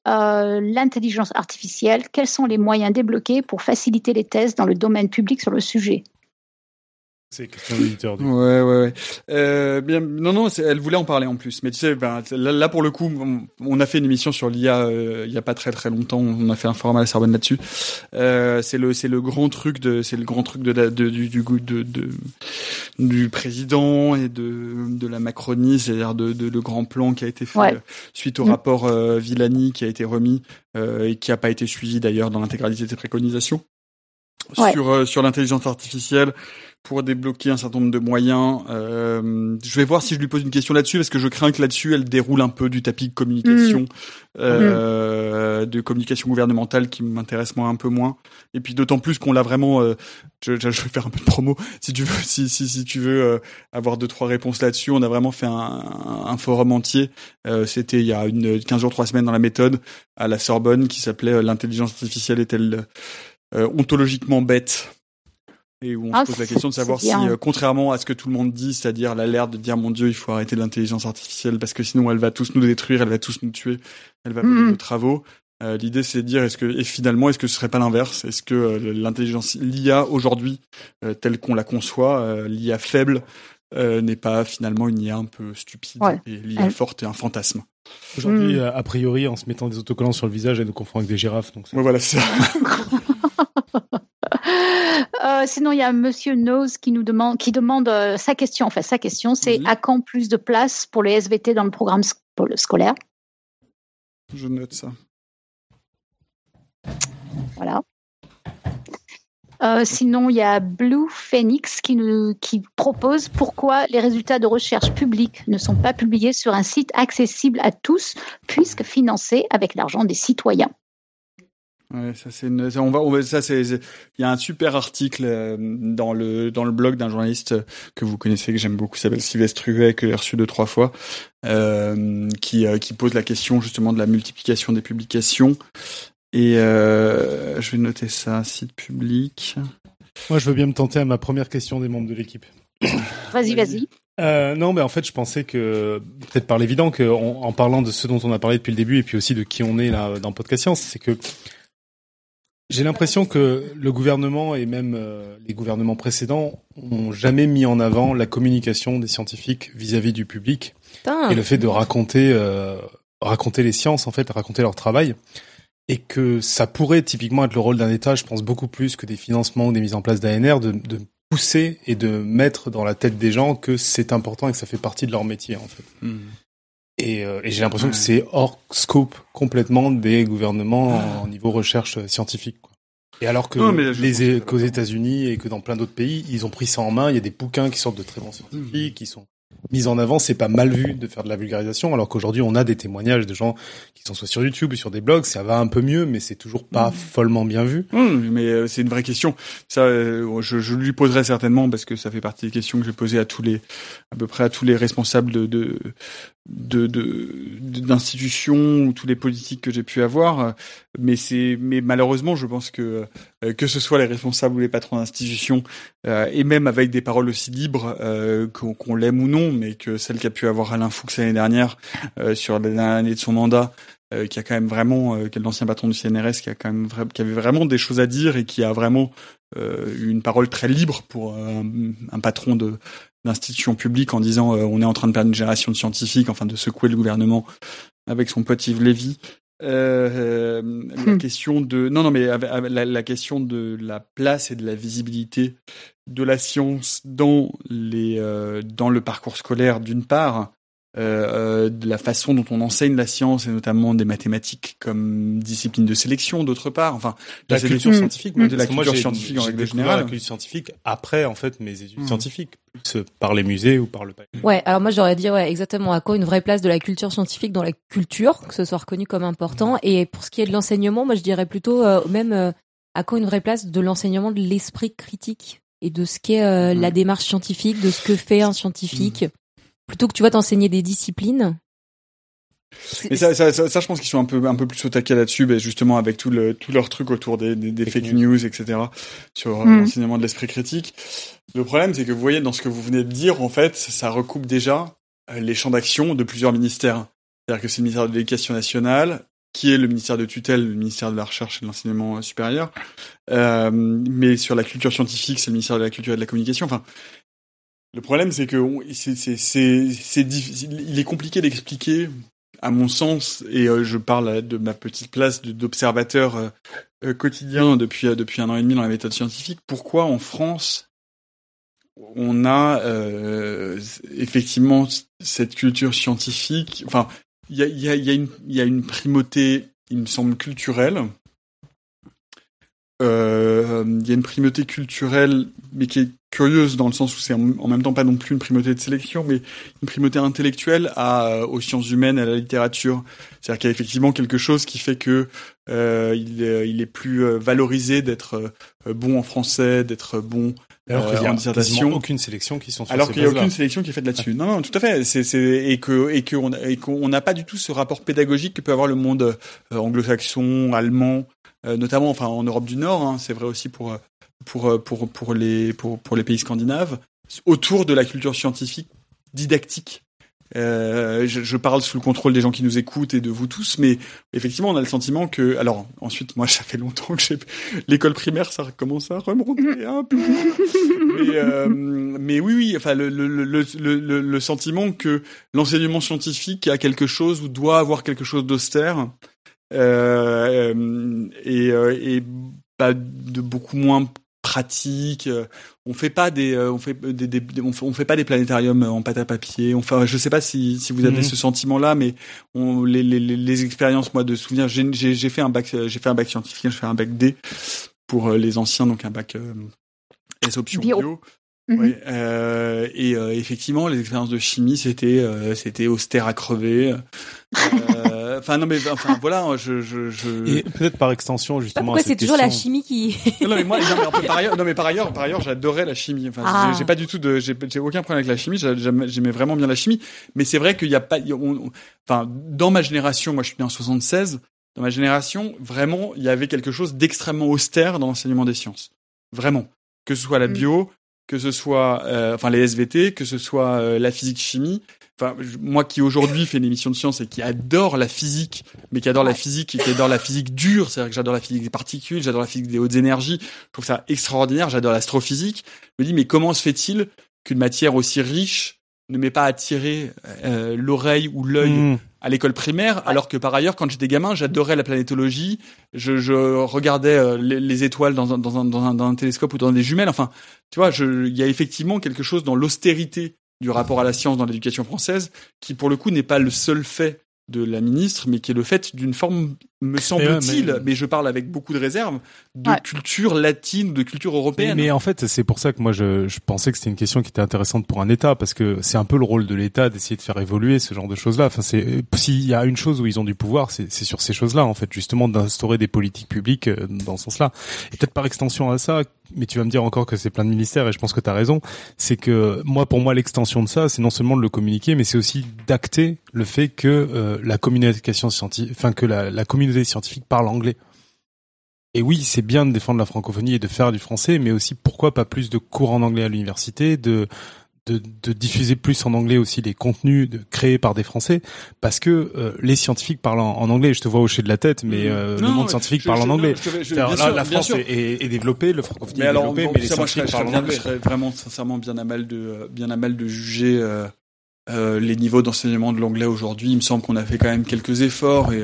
euh, l'intelligence artificielle. Quels sont les moyens débloqués pour faciliter les tests dans le domaine public sur le sujet? C'est question d'éditeur. Ouais, ouais, ouais. Euh, bien, non, non, elle voulait en parler en plus. Mais tu sais, ben, là, pour le coup, on, a fait une émission sur l'IA euh, il y a pas très très longtemps. On a fait un forum à la Sorbonne là-dessus. Euh, c'est le, c'est le grand truc de, c'est le grand truc de, de du, du, de, de, du président et de, de la Macronie, c'est-à-dire de, de, le grand plan qui a été fait suite au mm. rapport euh, Villani qui a été remis euh, et qui a pas été suivi d'ailleurs dans l'intégralité des préconisations. Sur, euh, sur l'intelligence artificielle, pour débloquer un certain nombre de moyens. Euh, je vais voir si je lui pose une question là-dessus parce que je crains que là-dessus elle déroule un peu du tapis de communication, mmh. euh, de communication gouvernementale qui m'intéresse moi un peu moins. Et puis d'autant plus qu'on l'a vraiment. Euh, je, je, vais faire un peu de promo si tu veux. Si si, si tu veux euh, avoir deux trois réponses là-dessus, on a vraiment fait un, un forum entier. Euh, C'était il y a une 15 jours trois semaines dans la méthode à la Sorbonne qui s'appelait l'intelligence artificielle est-elle ontologiquement bête et où on se ah, pose la question de savoir si, euh, contrairement à ce que tout le monde dit, c'est-à-dire l'alerte de dire mon Dieu, il faut arrêter l'intelligence artificielle parce que sinon elle va tous nous détruire, elle va tous nous tuer, elle va voler nos travaux. Euh, L'idée c'est de dire est-ce que et finalement est-ce que ce serait pas l'inverse? Est-ce que euh, l'intelligence, l'IA aujourd'hui, euh, telle qu'on la conçoit, l'IA faible, n'est pas finalement une IA un peu stupide et l'IA forte est un fantasme? Aujourd'hui, hmm. a priori, en se mettant des autocollants sur le visage, elle nous confond avec des girafes. Donc ouais, voilà, c'est ça. Euh, sinon, il y a Monsieur Nose qui nous demande, qui demande euh, sa question. Enfin, sa question, c'est à quand plus de place pour les SVT dans le programme scolaire? Je note ça. Voilà. Euh, sinon, il y a Blue Phoenix qui, nous, qui propose pourquoi les résultats de recherche publique ne sont pas publiés sur un site accessible à tous, puisque financé avec l'argent des citoyens. Ouais, ça c'est on va, on va ça c'est il y a un super article euh, dans le dans le blog d'un journaliste que vous connaissez que j'aime beaucoup s'appelle Sylvestre Huet que j'ai reçu deux trois fois euh, qui euh, qui pose la question justement de la multiplication des publications et euh, je vais noter ça site public. Moi je veux bien me tenter à ma première question des membres de l'équipe. Vas-y vas-y. Euh, non, mais en fait, je pensais que peut-être par l'évident que en, parlant de ce dont on a parlé depuis le début et puis aussi de qui on est là dans Podcast Science, c'est que j'ai l'impression que le gouvernement et même euh, les gouvernements précédents ont jamais mis en avant la communication des scientifiques vis-à-vis du public et le fait de raconter euh, raconter les sciences en fait, raconter leur travail et que ça pourrait typiquement être le rôle d'un État, je pense beaucoup plus que des financements ou des mises en place d'ANR, de, de pousser et de mettre dans la tête des gens que c'est important et que ça fait partie de leur métier en fait. Hmm. Et, euh, et j'ai l'impression que c'est hors scope complètement des gouvernements au niveau recherche scientifique. Quoi. Et alors que les qu'aux États-Unis et que dans plein d'autres pays, ils ont pris ça en main. Il y a des bouquins qui sortent de très bons scientifiques, qui sont mise en avant, c'est pas mal vu de faire de la vulgarisation, alors qu'aujourd'hui on a des témoignages de gens qui sont soit sur YouTube ou sur des blogs, ça va un peu mieux, mais c'est toujours pas mmh. follement bien vu. Mmh, mais euh, c'est une vraie question. Ça, euh, je, je, lui poserai certainement parce que ça fait partie des questions que j'ai posées à tous les, à peu près à tous les responsables de, de de d'institutions ou tous les politiques que j'ai pu avoir mais c'est mais malheureusement je pense que euh, que ce soit les responsables ou les patrons d'institutions euh, et même avec des paroles aussi libres euh, qu'on l'aime ou non mais que celle qu'a pu avoir Alain Fuchs l'année dernière sur la dernière année de son mandat qui a quand même vraiment euh, l'ancien patron du CNRS qui a quand même qui avait vraiment des choses à dire et qui a vraiment une parole très libre pour un patron de d'institutions publiques en disant euh, on est en train de perdre une génération de scientifiques, enfin de secouer le gouvernement avec son pote Yves Lévy. Euh, euh la hmm. question de non non mais la, la, question de la place et de la visibilité de la science dans les euh, dans le parcours scolaire d'une part euh, de la façon dont on enseigne la science et notamment des mathématiques comme discipline de sélection d'autre part enfin la culture scientifique de la culture scientifique en règle générale la culture scientifique après en fait mes études mmh. scientifiques plus par les musées ou par le ouais alors moi j'aurais dit ouais exactement à quoi une vraie place de la culture scientifique dans la culture que ce soit reconnu comme important. Et pour ce qui est de l'enseignement moi je dirais plutôt euh, même euh, à quoi une vraie place de l'enseignement de l'esprit critique et de ce qu'est mmh. la démarche scientifique de ce que fait un scientifique. Mmh plutôt que tu vois t'enseigner des disciplines. Mais ça, ça, ça, je pense qu'ils sont un peu, un peu plus au taquet là-dessus, ben justement avec tout le, tout leur truc autour des, des, fake news, etc., sur euh, hmm. l'enseignement de l'esprit critique. Le problème, c'est que vous voyez dans ce que vous venez de dire, en fait, ça recoupe déjà euh, les champs d'action de plusieurs ministères. C'est-à-dire que c'est le ministère de l'Éducation nationale, qui est le ministère de tutelle, le ministère de la Recherche et de l'Enseignement supérieur. Euh, mais sur la culture scientifique, c'est le ministère de la Culture et de la Communication. Enfin, le problème, c'est que c'est. Il est compliqué d'expliquer, à mon sens, et euh, je parle de ma petite place d'observateur euh, euh, quotidien depuis un an et demi dans la méthode scientifique, pourquoi en France on a effectivement cette culture scientifique? Enfin, il y a, y, a, y, y a une primauté, il me semble, culturelle. Il y a une primauté culturelle, mais qui est curieuse dans le sens où c'est en même temps pas non plus une primauté de sélection, mais une primauté intellectuelle à, euh, aux sciences humaines, à la littérature. C'est-à-dire qu'il y a effectivement quelque chose qui fait que euh, il, est, il, est, plus euh, valorisé d'être euh, bon en français, d'être bon alors qu'il y a dissertation. aucune sélection qui sont alors qu'il y a aucune sélection qui est faite là-dessus. Non, non, tout à fait. C'est, c'est et que et que on et qu'on n'a pas du tout ce rapport pédagogique que peut avoir le monde anglo-saxon, allemand, notamment enfin en Europe du Nord. Hein, c'est vrai aussi pour pour, euh, pour, pour, les, pour, pour les pays scandinaves autour de la culture scientifique didactique. Euh, je, je, parle sous le contrôle des gens qui nous écoutent et de vous tous, mais effectivement, on a le sentiment que, alors ensuite, moi, ça fait longtemps que j'ai l'école primaire, ça commence à remonter un peu. mais, euh, mais oui, oui, enfin, le, le, le, le, le sentiment que l'enseignement scientifique a quelque chose ou doit avoir quelque chose d'austère euh, et, euh, et pas de beaucoup moins pratique. Euh, on fait pas des, euh, on fait des, on, fait, pas des planétariums en pâte à papier. Enfin, je sais pas si, si vous avez mhm. ce sentiment-là, mais on, les, les, les expériences, moi, de souvenir, j'ai fait un bac, j'ai fait un bac scientifique, j'ai fait un bac D pour euh, les anciens, donc un bac S option bio. Mhm. Oui, euh, et euh, effectivement, les expériences de chimie, c'était euh, c'était austère à crever. Enfin non mais enfin voilà, je je, je... et peut-être par extension justement. Pourquoi c'est toujours la chimie qui Non mais moi non, mais par ailleurs non mais par ailleurs par ailleurs j'adorais la chimie. Enfin ah. j'ai pas du tout de j'ai aucun problème avec la chimie. J'aimais vraiment bien la chimie. Mais c'est vrai qu'il y a pas enfin dans ma génération, moi je suis né en 76. Dans ma génération, vraiment, il y avait quelque chose d'extrêmement austère dans l'enseignement des sciences. Vraiment que ce soit la mm. bio, que ce soit euh, enfin les SVT, que ce soit euh, la physique chimie. Enfin moi qui aujourd'hui fais une émission de science et qui adore la physique, mais qui adore la physique et qui adore la physique dure, c'est-à-dire que j'adore la physique des particules, j'adore la physique des hautes énergies, je trouve ça extraordinaire, j'adore l'astrophysique. Je me dis mais comment se fait-il qu'une matière aussi riche ne m'ait pas attiré euh, l'oreille ou l'œil mm à l'école primaire, alors que par ailleurs, quand j'étais gamin, j'adorais la planétologie. Je, je regardais euh, les, étoiles dans un, dans, un, dans, un, dans un télescope ou dans des jumelles. Enfin, tu vois, il y a effectivement quelque chose dans l'austérité du rapport à la science dans l'éducation française qui, pour le coup, n'est pas le seul fait de la ministre, mais qui est le fait d'une forme, me semble-t-il, mais... je parle avec beaucoup de réserve, de culture latine, de culture européenne. Mais, en fait, c'est pour ça que moi, je, je pensais que c'était une question qui était intéressante pour un État, parce que c'est un peu le rôle de l'État d'essayer de faire évoluer ce genre de choses-là. Enfin, c'est s'il y a une chose où ils ont du pouvoir, c'est sur ces choses-là, en fait, justement, d'instaurer des politiques publiques euh, dans ce sens-là. Et peut-être par extension à ça, mais tu vas me dire encore que c'est plein de ministères et je pense que tu as raison, c'est que moi pour moi l'extension de ça, c'est non seulement de le communiquer mais c'est aussi d'acter le fait que euh, la communication scientifique enfin que la, la communauté scientifique parle anglais. Et oui, c'est bien de défendre la francophonie et de faire du français, mais aussi pourquoi pas plus de cours en anglais à l'université, de de, de, diffuser plus en anglais aussi les contenus de, créés par des Français, parce que euh, les scientifiques parlent en, anglais. Je te vois hocher de la tête, mais euh, le monde scientifique parle en anglais. la, France est, est, développée, le francophonie est développé, mais les scientifiques parlent en anglais. Je serais vraiment sincèrement bien à mal de bien à mal de juger euh les niveaux d'enseignement de l'anglais aujourd'hui. Il me semble qu'on a fait quand même quelques efforts et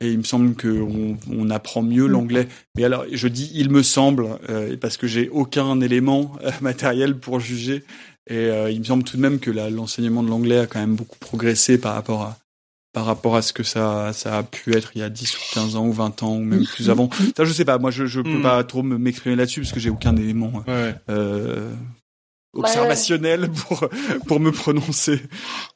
et il me semble qu'on on apprend mieux mm. l'anglais. Mais alors, je dis il me semble euh, parce que j'ai aucun élément euh, matériel pour juger. Et euh, il me semble tout de même que l'enseignement de l'anglais a quand même beaucoup progressé par rapport à par rapport à ce que ça ça a pu être il y a 10 ou 15 ans ou 20 ans ou même plus mm. avant. Ça je sais pas, moi je je peux mm. pas trop m'exprimer là-dessus parce que j'ai aucun élément ouais. euh, observationnel pour pour me prononcer.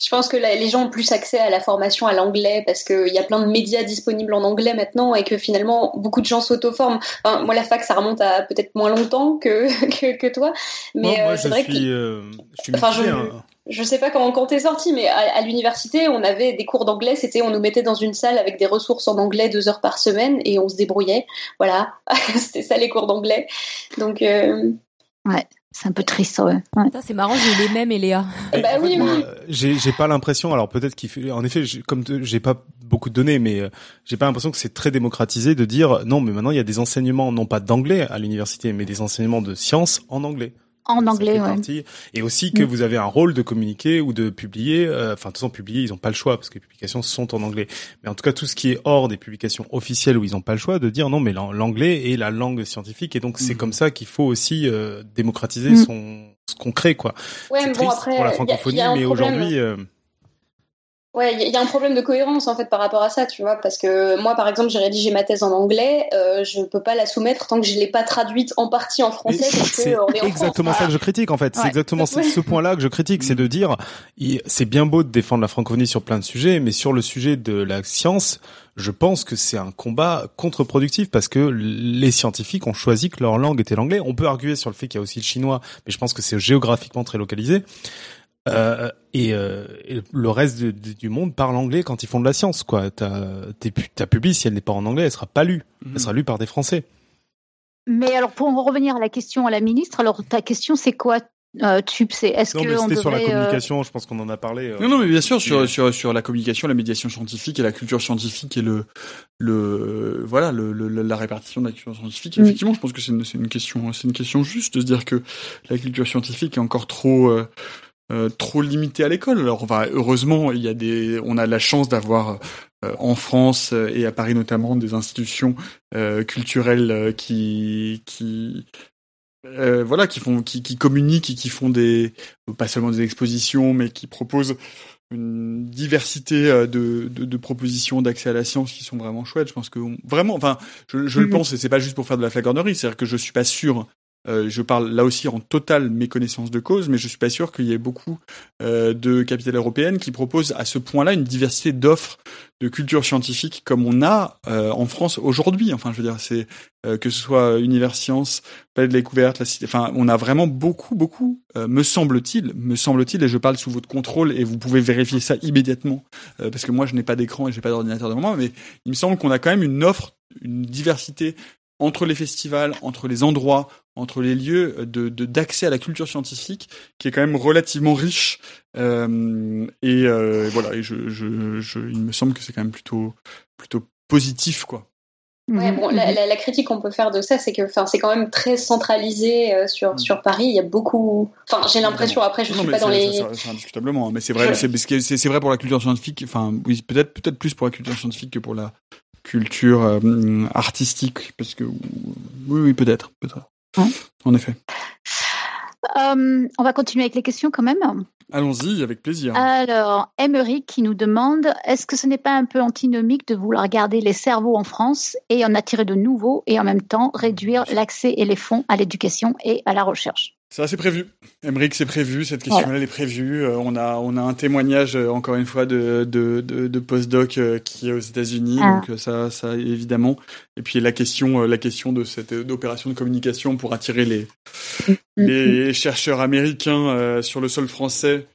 Je pense que les gens ont plus accès à la formation à l'anglais parce qu'il y a plein de médias disponibles en anglais maintenant et que finalement beaucoup de gens s'auto-forment. moi, la fac, ça remonte à peut-être moins longtemps que que, que toi, mais moi, euh, c'est vrai que euh, je suis enfin, je, hein. je sais pas quand, quand t'es sorti, mais à, l'université, on avait des cours d'anglais. C'était, on nous mettait dans une salle avec des ressources en anglais deux heures par semaine et on se débrouillait. Voilà, c'était ça les cours d'anglais. Donc, euh... ouais. C'est un peu triste, ouais. C'est marrant, j'ai les mêmes, Eléa. bah oui, oui. J'ai, j'ai pas l'impression, alors peut-être qu'il fait, en effet, comme j'ai pas beaucoup de données, mais euh, j'ai pas l'impression que c'est très démocratisé de dire non, mais maintenant il y a des enseignements non pas d'anglais à l'université, mais des enseignements de sciences en anglais en anglais, ouais. Et aussi que mm. vous avez un rôle de communiquer ou de publier. Euh, enfin, de toute façon, publier, ils n'ont pas le choix parce que les publications sont en anglais. Mais en tout cas, tout ce qui est hors des publications officielles où ils n'ont pas le choix, de dire non, mais l'anglais est la langue scientifique et donc c'est mm. comme ça qu'il faut aussi euh, démocratiser mm. son ce qu'on crée, quoi. Ouais, mais bon, après, pour la francophonie, mais aujourd'hui. Euh, Ouais, il y, a un problème de cohérence en fait par rapport à ça, tu vois, parce que moi par exemple j'ai rédigé ma thèse en anglais, euh, je peux pas la soumettre tant que je l'ai pas traduite en partie en français. C'est exactement ça que je critique en fait. C'est exactement ce point-là que je critique, c'est de dire c'est bien beau de défendre la francophonie sur plein de sujets, mais sur le sujet de la science, je pense que c'est un combat contre-productif parce que les scientifiques ont choisi que leur langue était l'anglais. On peut arguer sur le fait qu'il y a aussi le chinois, mais je pense que c'est géographiquement très localisé. Euh, et, euh, et, le reste du monde parle anglais quand ils font de la science. Quoi, ta, ta publie si elle n'est pas en anglais, elle sera pas lue. Elle mhm. sera lue par des Français. Mais alors pour en revenir à la question à la ministre, alors ta question c'est quoi euh, tu sais, est-ce que c'était sur la euh, communication, je pense qu'on en a parlé. Euh. Non, non, mais bien sûr sur sur sur la communication, la médiation scientifique et la culture scientifique et le le voilà le, la répartition de la culture scientifique. Mm. Effectivement, je pense que c'est une c'est une question c'est une question juste de se dire que la culture scientifique est encore trop euh, trop limité à l'école. Alors, va heureusement, il y a des, on a la chance d'avoir euh, en France euh, et à Paris notamment des institutions culturelles qui, qui, voilà, qui font, qui, qui communiquent et qui font des, pas seulement des expositions, mais qui proposent une diversité de, de, de propositions d'accès à la science qui sont vraiment chouettes. Je pense que vraiment, enfin, je, je le mm-hmm. pense et c'est pas juste pour faire de la flagornerie, c'est-à-dire que je suis pas sûr euh, je parle là aussi en totale méconnaissance de cause, mais je suis pas sûr qu'il y ait beaucoup euh, de capitales européennes qui proposent à ce point-là une diversité d'offres de culture scientifique comme on a euh, en France aujourd'hui. Enfin, je veux dire, c'est que ce soit Univers Science, Palais de Découverte, la Cité. Enfin, on a vraiment beaucoup, beaucoup, me semble-t-il, me semble-t-il, et je parle sous votre contrôle et vous pouvez vérifier ça immédiatement parce que moi je n'ai pas d'écran et j'ai pas d'ordinateur devant moi, mais il me semble qu'on a quand même une offre, une diversité entre les festivals, entre les endroits, entre les lieux de d'accès à la culture scientifique qui est quand même relativement riche euh, et euh, voilà et je, je, je, il me semble que c'est quand même plutôt plutôt positif quoi. Ouais, bon, la, la, critique qu'on peut faire de ça, c'est que, enfin, c'est quand même très centralisé euh, sur mm. sur Paris. Il y a beaucoup. Enfin, j'ai l'impression. Après, je ne suis pas dans les. C'est indiscutablement, hein, mais c'est vrai. C'est vrai pour la culture scientifique. Enfin, oui, peut-être peut-être plus pour la culture scientifique que pour la culture euh, artistique, parce que oui, oui, peut-être, peut-être. En effet. Euh, on va continuer avec les questions quand même. Allons-y, avec plaisir. Alors, Emeric qui nous demande est-ce que ce n'est pas un peu antinomique de vouloir garder les cerveaux en France et en attirer de nouveaux et en même temps réduire l'accès et les fonds à l'éducation et à la recherche? Ça, c'est prévu. Emmerich, c'est prévu. Cette question-là, elle est prévue. Euh, on a, on a un témoignage, euh, encore une fois, de, de, de, de postdoc euh, qui est aux États-Unis. Ah. Donc, ça, ça, évidemment. Et puis, la question, la question de cette opération de communication pour attirer les, mm-hmm. les chercheurs américains sur le sol français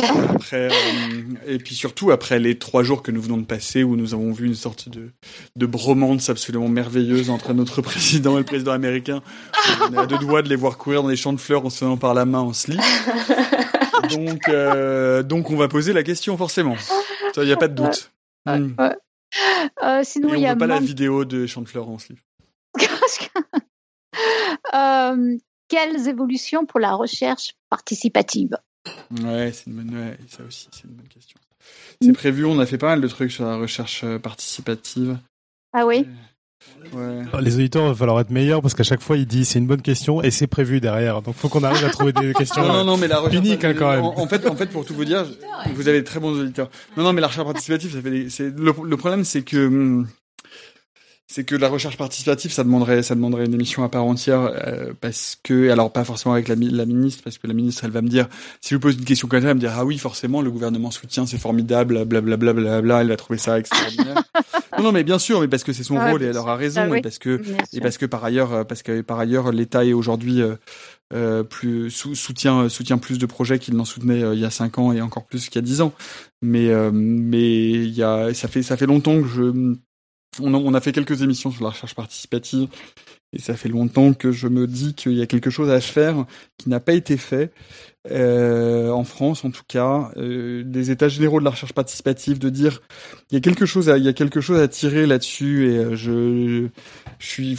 après, euh, et puis surtout après les trois jours que nous venons de passer où nous avons vu une sorte de, de bromance absolument merveilleuse entre notre président et le président américain. On est à deux doigts de les voir courir dans les champs de fleurs en se tenant par la main en slip. Donc, euh, donc on va poser la question forcément. Il n'y a pas de doute. Hmm. Euh, sinon, il y a pas la vidéo de champs de fleurs en slip. quelles évolutions pour la recherche participative? Ouais, c'est une bonne, ça aussi, c'est une bonne question. C'est prévu, on a fait pas mal de trucs sur la recherche euh, participative. Ah oui. Ouais. Les auditeurs, il va falloir être meilleurs parce qu'à chaque fois, il dit c'est une bonne question et c'est prévu derrière. Donc, faut qu'on arrive à trouver des questions non, non, mais la uniques hein, quand même. En, fait, en fait, pour tout vous dire, vous avez de très bons auditeurs. Non, non, mais la recherche participative, ça fait. Le problème, c'est que hum, c'est que la recherche participative, ça demanderait, ça demanderait une émission à part entière, euh, parce que, alors pas forcément avec la, la, ministre, parce que la ministre, elle va me dire, si je lui pose une question comme ça, elle va me dire, ah oui, forcément, le gouvernement soutient, c'est formidable, blablabla, bla, bla, elle va trouver ça extraordinaire. non, non, mais bien sûr, mais parce que c'est son rôle et elle aura raison, ah et parce que, et parce que par ailleurs, euh, parce que par ailleurs, l'État est aujourd'hui euh, euh plus soutient soutient plus de projets qu'il n'en soutenait il y a cinq ans et encore plus qu'il y a dix ans. Mais mais il y a ça fait ça fait longtemps que je on a, fait quelques émissions sur la recherche participative et ça fait longtemps que je me dis qu'il y a quelque chose à faire qui n'a pas été fait euh, en France en tout cas, euh, des états généraux de la recherche participative, de dire il y a quelque chose à, il y a quelque chose à tirer là-dessus et euh, je, suis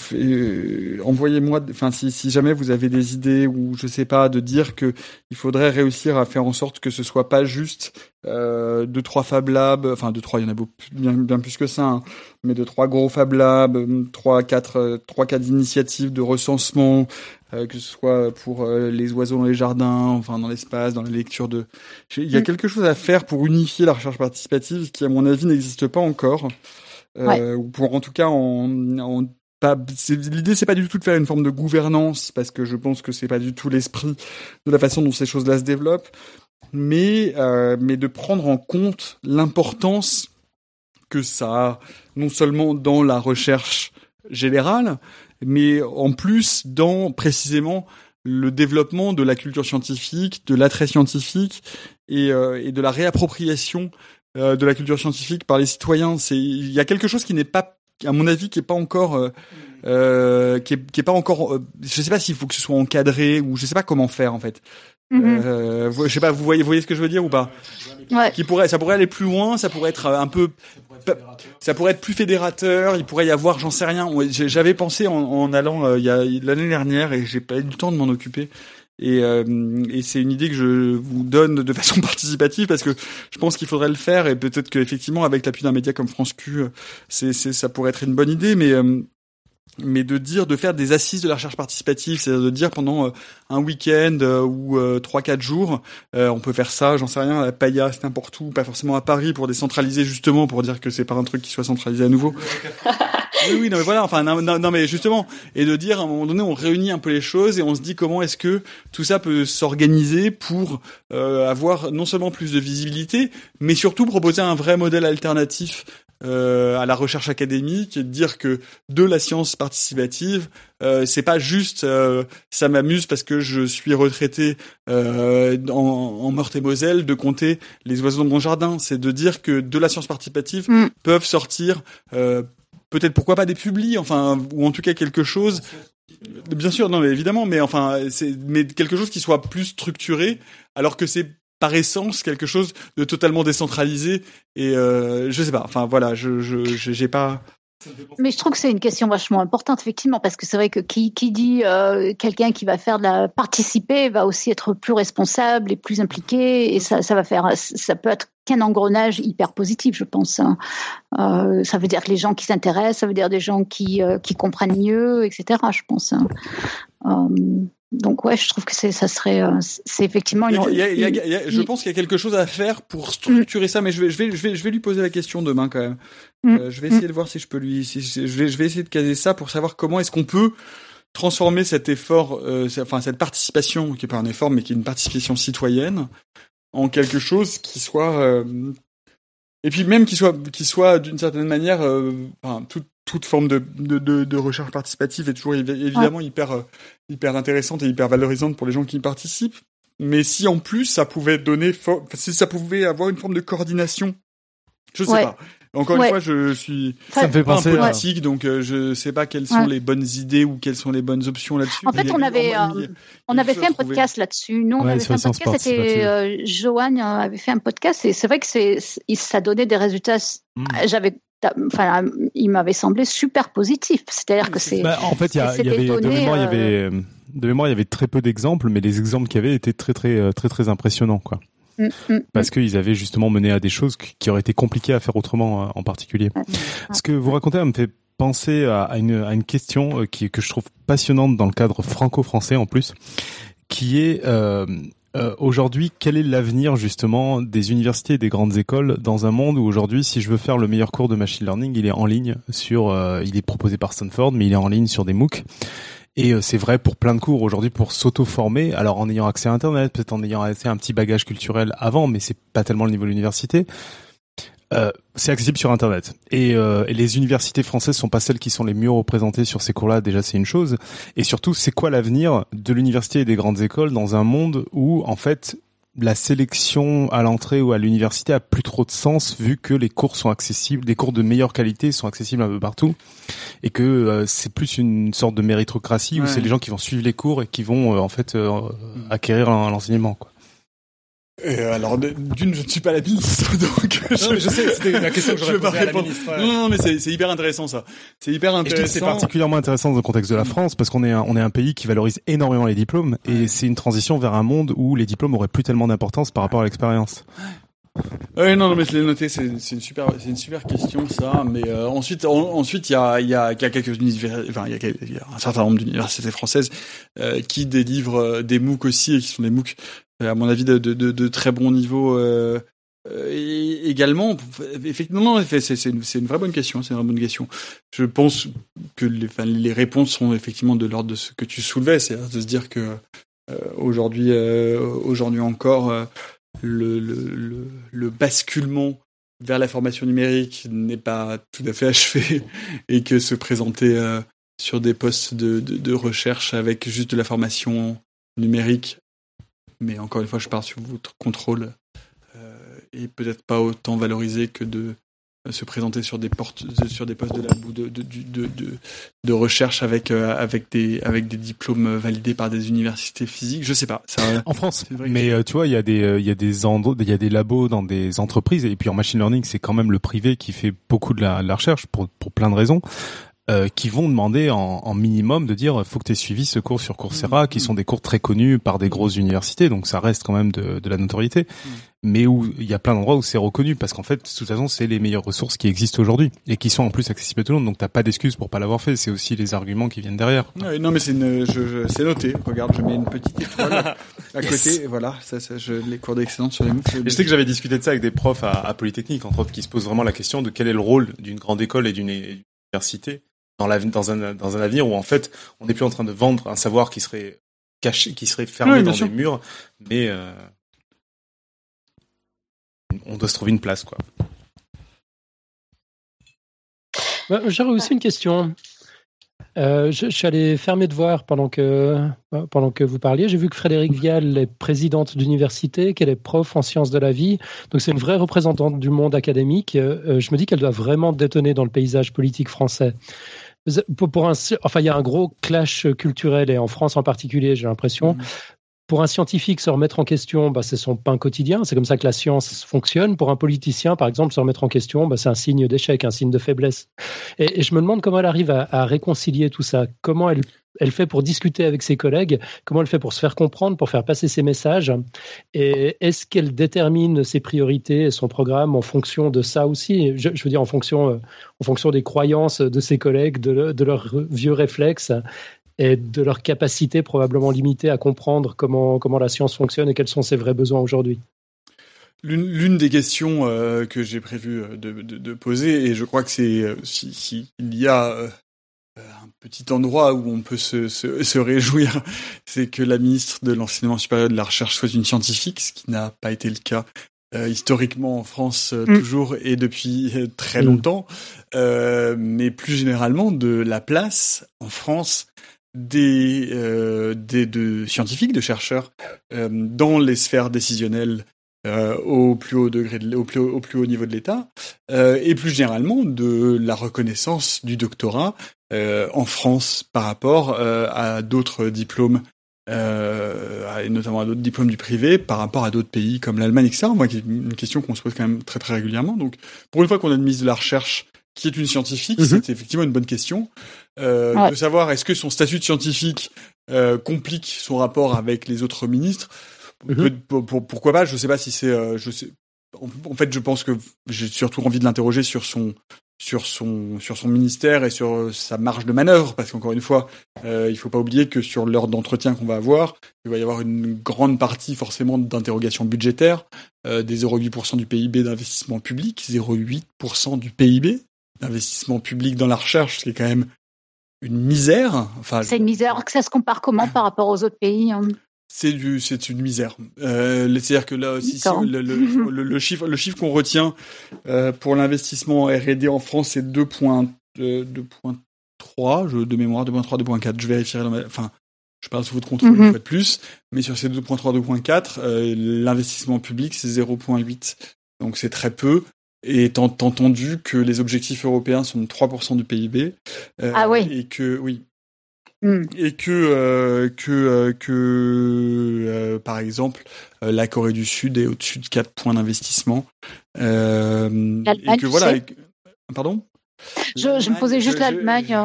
envoyez-moi, enfin si, jamais vous avez des idées ou je sais pas, de dire que il faudrait réussir à faire en sorte que ce soit pas juste euh, deux trois Fab Labs, enfin deux trois, il y en a bien plus que ça, hein, mais de trois gros Fab Labs, trois quatre trois quatre initiatives de recensement, euh, que ce soit pour euh, les oiseaux dans les jardins, enfin dans l'espace, dans la lecture de. Il y a mm. quelque chose à faire pour unifier la recherche participative qui, à mon avis, n'existe pas encore, euh, ou pour en tout cas en, en l'idée c'est pas du tout de faire une forme de gouvernance parce que je pense que c'est pas du tout l'esprit de la façon dont ces choses-là se développent mais euh, mais de prendre en compte l'importance que ça a non seulement dans la recherche générale mais en plus dans précisément le développement de la culture scientifique, de l'attrait scientifique et, euh, et, de la réappropriation euh, de la culture scientifique par les citoyens. C'est il y a quelque chose qui n'est pas, à mon avis, qui est pas encore, euh, euh qui, est, qui est pas encore. je sais pas s'il faut que ce soit encadré ou je sais pas comment faire en fait. Mm-hmm. Euh, je sais pas, vous voyez, vous voyez ce que je veux dire ou pas? Ouais. Qui pourrait, ça pourrait aller plus loin, ça pourrait être un peu, ça pourrait être plus fédérateur. Il pourrait y avoir, j'en sais rien. J'avais pensé en, allant euh, il y a l'année dernière et j'ai pas eu le temps de m'en occuper. Et, euh, et c'est une idée que je vous donne de façon participative parce que je pense qu'il faudrait le faire et peut-être qu'effectivement avec l'appui d'un média comme France Q, c'est, ça pourrait être une bonne idée. Mais mais de dire de faire des assises de la recherche participative, c'est-à-dire de dire pendant euh, un week-end euh, ou euh, trois quatre jours, on peut faire ça, j'en sais rien, à Paillasse, n'importe où, pas forcément à Paris pour décentraliser justement pour dire que c'est pas un truc qui soit centralisé à nouveau. oui, oui, non, mais voilà, enfin, non, non, mais justement, et de dire à un moment donné, on réunit un peu les choses et on se dit comment est-ce que tout ça peut s'organiser pour avoir non seulement plus de visibilité, mais surtout proposer un vrai modèle alternatif euh, à la recherche académique et de dire que de la science participative, euh, c'est pas juste euh, ça m'amuse parce que je suis retraité euh, en, en Meurthe-et-Moselle de compter les oiseaux dans mon jardin. C'est de dire que de la science participative mm. peuvent sortir euh, peut-être pourquoi pas des publis, enfin ou en tout cas quelque chose Bien sûr, non, mais évidemment, mais enfin, c'est mais quelque chose qui soit plus structuré, alors que c'est par essence quelque chose de totalement décentralisé et euh, je sais pas enfin voilà je je pas mais je trouve que c'est une question vachement importante, effectivement, parce que c'est vrai que qui, qui dit euh, quelqu'un qui va faire de la participer va aussi être plus responsable et plus impliqué, et ça, ça va faire, ça peut être qu'un engrenage hyper positif, je pense. Hein. Euh, ça veut dire les gens qui s'intéressent, ça veut dire des gens qui, qui comprennent mieux, etc. Je pense. Donc ouais, je trouve que c'est ça serait euh, c'est effectivement. Une... Il y a, il y a, il y a, je pense qu'il y a quelque chose à faire pour structurer ça, mais je vais je vais je vais je vais lui poser la question demain quand même. Mm. Euh, je vais essayer de voir si je peux lui si, je vais je vais essayer de caser ça pour savoir comment est-ce qu'on peut transformer cet effort, euh, enfin cette participation qui est pas un effort mais qui est une participation citoyenne en quelque chose qui soit euh, et puis même qui soit qui soit d'une certaine manière enfin, tout, toute forme de, de, de, de, recherche participative est toujours évidemment hyper, euh, hyper intéressante et hyper valorisante pour les gens qui y participent. Mais si en plus ça pouvait donner, si ça pouvait avoir une forme de coordination, je sais pas. Encore une fois, je suis ça me fait penser politique, donc euh, je sais pas quelles sont les bonnes idées ou quelles sont les bonnes options là-dessus. En fait, on avait euh, on avait fait un podcast là-dessus. Nous, on avait fait un podcast. C'était euh, Joanne avait fait un podcast et c'est vrai que c'est ça donnait des résultats. Hmm. J'avais enfin, il m'avait semblé super positif. C'est-à-dire que c'est. Bah, en fait, il y, avait de mémoire, il y avait de mémoire, il y avait très peu d'exemples, mais les exemples qu'il y avait étaient très très très très impressionnants, quoi. Mm, mm, parce qu'ils avaient justement mené à des choses qui auraient été compliquées à faire autrement en particulier. Ce que vous racontez me fait penser à, une, à une question qui, que je trouve passionnante dans le cadre franco-français en plus, qui est euh, euh, aujourd'hui, quel est l'avenir justement des universités et des grandes écoles dans un monde où aujourd'hui, si je veux faire le meilleur cours de machine learning, il est en ligne sur, euh, il est proposé par Stanford, mais il est en ligne sur des MOOC. Et euh, c'est vrai pour plein de cours aujourd'hui pour s'auto-former, alors en ayant accès à Internet, peut-être en ayant accès un petit bagage culturel avant, mais c'est pas tellement le niveau de l'université. Euh, c'est accessible sur Internet. Et, euh, et, les universités françaises sont pas celles qui sont les mieux représentées sur ces cours-là. Déjà, c'est une chose. Et surtout, c'est quoi l'avenir de l'université et des grandes écoles dans un monde où, en fait, la sélection à l'entrée ou à l'université a plus trop de sens vu que les cours sont accessibles, des cours de meilleure qualité sont accessibles un peu partout et que euh, c'est plus une sorte de méritocratie où c'est les gens qui vont suivre les cours et qui vont en fait acquérir l'enseignement quoi. Et euh, alors, d'une, je ne suis pas la ministre, donc. Non, je, mais je sais, c'était la question que je vais à la ministre. Non, non, mais c'est hyper intéressant ça. C'est hyper intéressant. C'est particulièrement intéressant dans le contexte de la France parce qu'on est un, on est un pays qui valorise énormément les diplômes et c'est une transition vers un monde où les diplômes auraient plus tellement d'importance par rapport à l'expérience. Oui, non, non, mais je l'ai noté. C'est une super, c'est une super question ça. Mais euh, ensuite, ensuite, il y a, il y a, y a quelques universités, enfin, il y, a, un certain nombre d'universités françaises euh, qui délivrent des MOOC aussi et qui sont des MOOC à mon avis, de, de, de, de très bon niveau. Euh, euh et également, effectivement, c'est une, une vraie bonne question. C'est une vraie bonne question. Je pense que les, enfin, les réponses sont effectivement de l'ordre de ce que tu soulevais, c'est de se dire que euh, aujourd'hui, euh, aujourd'hui encore, euh, le, le, le, basculement vers la formation numérique n'est pas tout à fait achevé et que se présenter sur des postes de, de, de, recherche avec juste de la formation numérique mais encore une fois, je pars sur votre contrôle euh, et peut-être pas autant valorisé que de euh, se présenter sur des portes sur des postes de de de, de, de, de recherche avec euh, avec des avec des diplômes validés par des universités physiques. Je sais pas ça, en France mais tu vois il y a des il y a des il y a des labos dans des entreprises et puis en machine learning c'est quand même le privé qui fait beaucoup de la, la recherche pour pour plein de raisons euh, qui vont demander en, en, minimum de dire faut que tu aies suivi ce cours sur Coursera, qui sont des cours très connus par des grosses universités, donc ça reste quand même de, de la notoriété, mais où il y a plein d'endroits où c'est reconnu parce qu'en fait, de toute façon, c'est les meilleures ressources qui existent aujourd'hui et qui sont en plus accessibles à tout le monde, donc t'as pas d'excuse pour pas l'avoir fait. C'est aussi les arguments qui viennent derrière. non, mais c'est c'est noté. Regarde, je mets une petite étoile à côté. Voilà, ça, ça, je, les cours d'excellence sur les mots. Je sais que j'avais discuté de ça avec des profs à, à Polytechnique, entre autres, qui se posent vraiment la question de quel est le rôle d'une grande école et d'une université dans, dans, un, dans un avenir où en fait on n'est plus en train de vendre un savoir qui serait caché, qui serait fermé dans des murs, mais euh, on doit se trouver une place quoi. Bah, J'aurais aussi une question. Euh, je, suis allé faire mes devoirs pendant que, pendant que vous parliez. J'ai vu que Frédéric Vial est présidente d'université, qu'elle est prof en sciences de la vie. Donc c'est une vraie représentante du monde académique. Euh, je me dis qu'elle doit vraiment détonner dans le paysage politique français. Pour, un, enfin, il y a un gros clash culturel et en France en particulier, j'ai l'impression. Mmh. Pour un scientifique, se remettre en question, bah, c'est son pain quotidien. C'est comme ça que la science fonctionne. Pour un politicien, par exemple, se remettre en question, bah, c'est un signe d'échec, un signe de faiblesse. Et, je me demande comment elle arrive à, réconcilier tout ça. Comment elle, fait pour discuter avec ses collègues? Comment elle fait pour se faire comprendre, pour faire passer ses messages? Et est-ce qu'elle détermine ses priorités et son programme en fonction de ça aussi? Je, veux dire, en fonction, euh, en fonction des croyances de ses collègues, de leurs vieux réflexes et de leur capacité probablement limitée à comprendre comment, comment la science fonctionne et quels sont ses vrais besoins aujourd'hui. L'une des questions euh, que j'ai prévu euh, de, de, de, poser, et je crois que c'est euh, s'il si, y a un petit endroit où on peut se, se, se réjouir, c'est que la ministre de l'enseignement supérieur et de la recherche soit une scientifique, ce qui n'a pas été le cas euh, historiquement en France euh, mm. toujours et depuis très mm. longtemps, euh, mais plus généralement de la place en France des, euh, des de scientifiques, de chercheurs euh, dans les sphères décisionnelles euh, au plus haut degré, de, au, plus haut, au plus haut niveau de l'État, et plus généralement de la reconnaissance du doctorat en France par rapport à d'autres diplômes euh, et notamment à d'autres diplômes du privé par rapport à d'autres pays comme l'Allemagne, etc. Moi, une question qu'on se pose quand même très très régulièrement. Donc, pour une fois qu'on a une mise de la recherche qui est une scientifique, mhm. c'est effectivement une bonne question. Euh, De savoir est-ce que son statut de scientifique euh, complique son rapport avec les autres ministres? mhm. pourquoi pas? Je sais pas si c'est. je sais. En, fait, je pense que j'ai surtout envie de l'interroger sur son sur son sur son ministère et sur sa marge de manœuvre parce qu'encore une fois euh, il faut pas oublier que sur l'heure d'entretien qu'on va avoir il va y avoir une grande partie forcément d'interrogations budgétaires euh, des 0,8% du PIB d'investissement public 0,8% du PIB d'investissement public dans la recherche c'est quand même une misère enfin c'est une misère que ça se compare comment par rapport aux autres pays hein c'est du, c'est une misère. Euh, C'est-à-dire que là aussi, le, le, le, chiffre, le chiffre qu'on retient euh, pour l'investissement R&D en France, c'est 2.3, euh, je de mémoire, 2.3, 2.4. Je vérifierai dans ma, enfin, je parle sous votre contrôle mm -hmm. de plus, mais sur ces 2.3, 2.4, euh, l'investissement public c'est 0.8, donc c'est très peu. Et étant entendu que les objectifs européens sont de 3% du PIB, euh, ah oui. et que oui, Hmm. Et que euh, que euh, que par exemple la Corée du Sud est au-dessus de 4 points d'investissement. et que voilà. Pardon? Je, je, me posais juste l'Allemagne.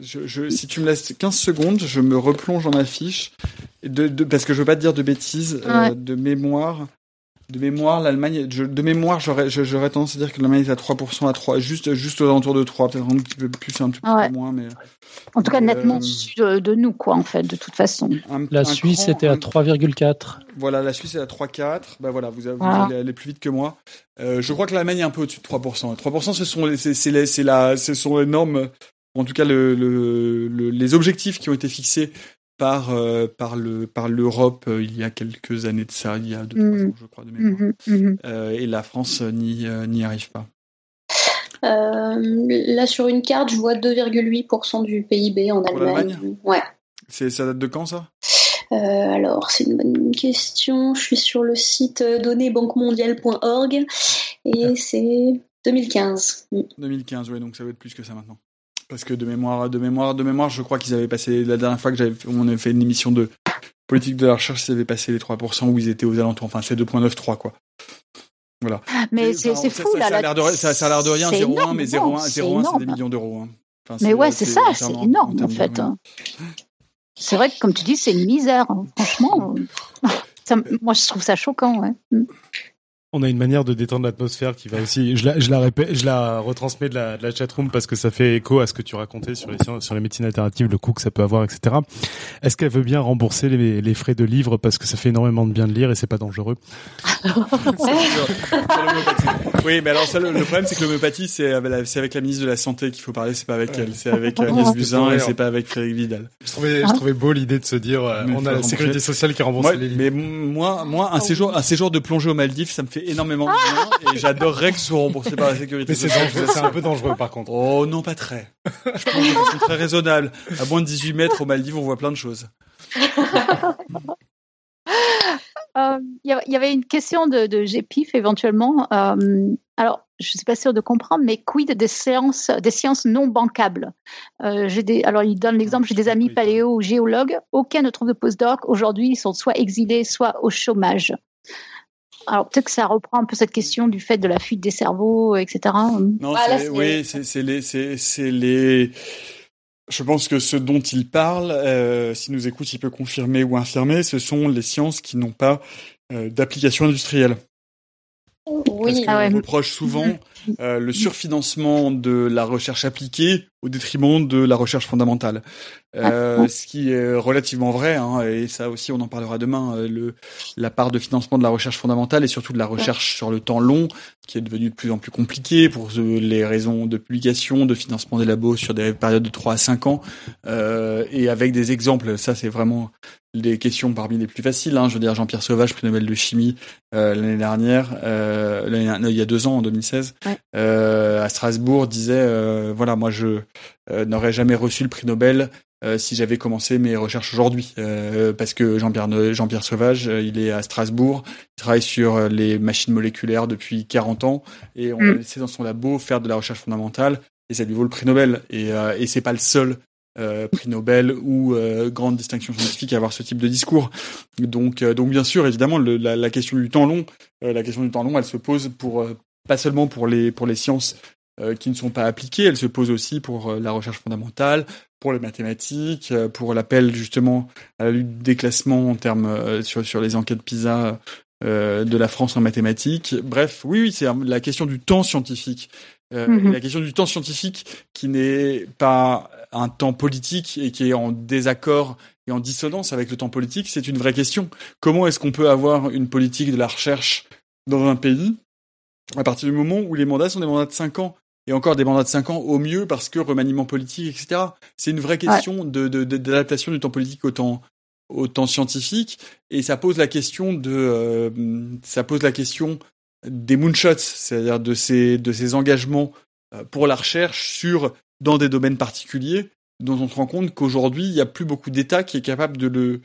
Je, je, si tu me laisses 15 secondes, je me replonge dans ma fiche de, de, parce que je veux pas te dire de bêtises de mémoire de mémoire, l'Allemagne, de mémoire, j'aurais, j'aurais tendance à dire que l'Allemagne est à 3%, à 3, juste, juste aux alentours de 3, peut-être un petit peu plus, un petit peu moins, mais. En tout cas, nettement euh, de, nous, quoi, en fait, de toute façon. la Suisse était à 3,4. Voilà, la Suisse est à 3,4. Bah voilà, vous, avez, allez plus vite que moi. Euh, je crois que l'Allemagne est un peu au-dessus de 3%. 3%, ce sont les, c'est, c'est, c'est la, ce sont les normes, en tout cas, le, le, les objectifs qui ont été fixés par euh, par le par l'Europe euh, il y a quelques années de ça, il y a deux mmh. ans je crois de mémoire. Mmh, mmh. Euh, et la France n'y n'y arrive pas. là sur une carte, je vois 2,8% du PIB en Allemagne. ouais. C'est ça date de quand ça? Alors, c'est une bonne question. Je suis sur le site donnéesbanquemondiale.org et c'est 2015. 2015, oui, donc ça va être plus que ça maintenant. Parce que de mémoire, de mémoire, de mémoire, je crois qu'ils avaient passé la dernière fois que j'avais, on avait fait une émission de politique de la recherche, ils avaient passé les 3% où ils étaient aux alentours. Enfin, c'est 2.93 quoi. Voilà. Mais c'est fou là. Ça, a l'air de, ça, a l'air de rien, 0,1, mais 0,1, 0,1, c'est des millions d'euros. Hein. Enfin, mais ouais, c'est ça, c'est énorme en, fait. Hein. C'est vrai que comme tu dis, c'est une misère. Hein. Franchement, ça, moi je trouve ça choquant. Ouais. On a une manière de détendre l'atmosphère qui va aussi. Je la, je la répète, je la retransmets de la, de la chatroom parce que ça fait écho à ce que tu racontais sur les sur les médecines alternatives, le coût que ça peut avoir, etc. Est-ce qu'elle veut bien rembourser les, les, frais de livre parce que ça fait énormément de bien de lire et c'est pas dangereux? Oui, mais alors ça, le, problème c'est que l'homéopathie c'est avec la ministre de la santé qu'il faut parler, c'est pas avec elle, c'est avec Agnès Buzyn et c'est pas avec Frédéric Vidal. Je trouvais, je trouvais beau l'idée de se dire, euh, on a la sécurité sociale qui rembourse les livres. Mais moi, moi, un séjour, un séjour de plongée aux Maldives, ça me fait énormément de bien et j'adorerais que ce soit remboursé par la sécurité Mais c'est dangereux, c'est un peu dangereux par contre. Oh non, pas très. Je pense que c'est très raisonnable. À moins de 18 mètres aux Maldives, on voit plein de choses. Euh, il y avait une question de, de GPIF éventuellement. Euh, alors, je ne suis pas sûre de comprendre, mais quid des sciences, des sciences non bancables? Euh, des, Alors, il donne l'exemple, j'ai des amis paléo ou géologues, aucun ne trouve de postdoc. Aujourd'hui, ils sont soit exilés, soit au chômage. Alors peut-être que ça reprend un peu cette question du fait de la fuite des cerveaux, etc. Non, oui, c'est les, c'est les. Je pense que ce dont il parle, euh, s'il nous écoute, il peut confirmer ou infirmer, ce sont les sciences qui n'ont pas euh, d'application industrielle. Oui, Parce ah on reproche souvent euh, le surfinancement de la recherche appliquée au détriment de la recherche fondamentale. Euh, ah, ce qui est relativement vrai, hein, et ça aussi on en parlera demain, euh, le, la part de financement de la recherche fondamentale et surtout de la recherche sur le temps long, qui est devenu de plus en plus compliqué pour les raisons de publication, de financement des labos sur des périodes de 3 à 5 ans, euh, et avec des exemples, ça c'est vraiment des questions parmi les plus faciles. Hein. Je veux dire, Jean-Pierre Sauvage, prix Nobel de chimie euh, l'année dernière, euh, il y a deux ans, en 2016, euh, à Strasbourg, disait euh, voilà, moi je euh, n'aurais jamais reçu le prix Nobel si j'avais commencé mes recherches aujourd'hui, parce que Jean-Pierre Jean-Pierre Sauvage, il est à Strasbourg, il travaille sur les machines moléculaires depuis 40 ans, et on mm. l'a laissé dans son labo faire de la recherche fondamentale, et ça lui vaut le prix Nobel. Et, et c'est pas le seul euh, prix Nobel ou euh, grande distinction scientifique à avoir ce type de discours. Donc, euh, donc bien sûr, évidemment, le, la, la, question du temps long, la question du temps long, elle se pose pour pas seulement pour les pour les sciences qui ne sont pas appliquées. Elle se pose aussi pour la recherche fondamentale, pour les mathématiques, pour l'appel justement à la lutte des classements en termes sur, sur les enquêtes PISA de la France en mathématiques. Bref, oui, oui, c'est la question du temps scientifique. Mhm. La question du temps scientifique qui n'est pas un temps politique et qui est en désaccord et en dissonance avec le temps politique, c'est une vraie question. Comment est-ce qu'on peut avoir une politique de la recherche dans un pays à partir du moment où les mandats sont des mandats de 5 ans et encore des mandats de 5 ans au mieux parce que remaniement politique, etc. C'est une vraie question de d'adaptation du temps politique au temps, au temps scientifique et ça pose la question de euh, ça pose la question des moonshots, c'est-à-dire de ces de ces engagements euh, pour la recherche sur dans des domaines particuliers dont on se rend compte qu'aujourd'hui, il n'y a plus beaucoup d'États qui est capable de le...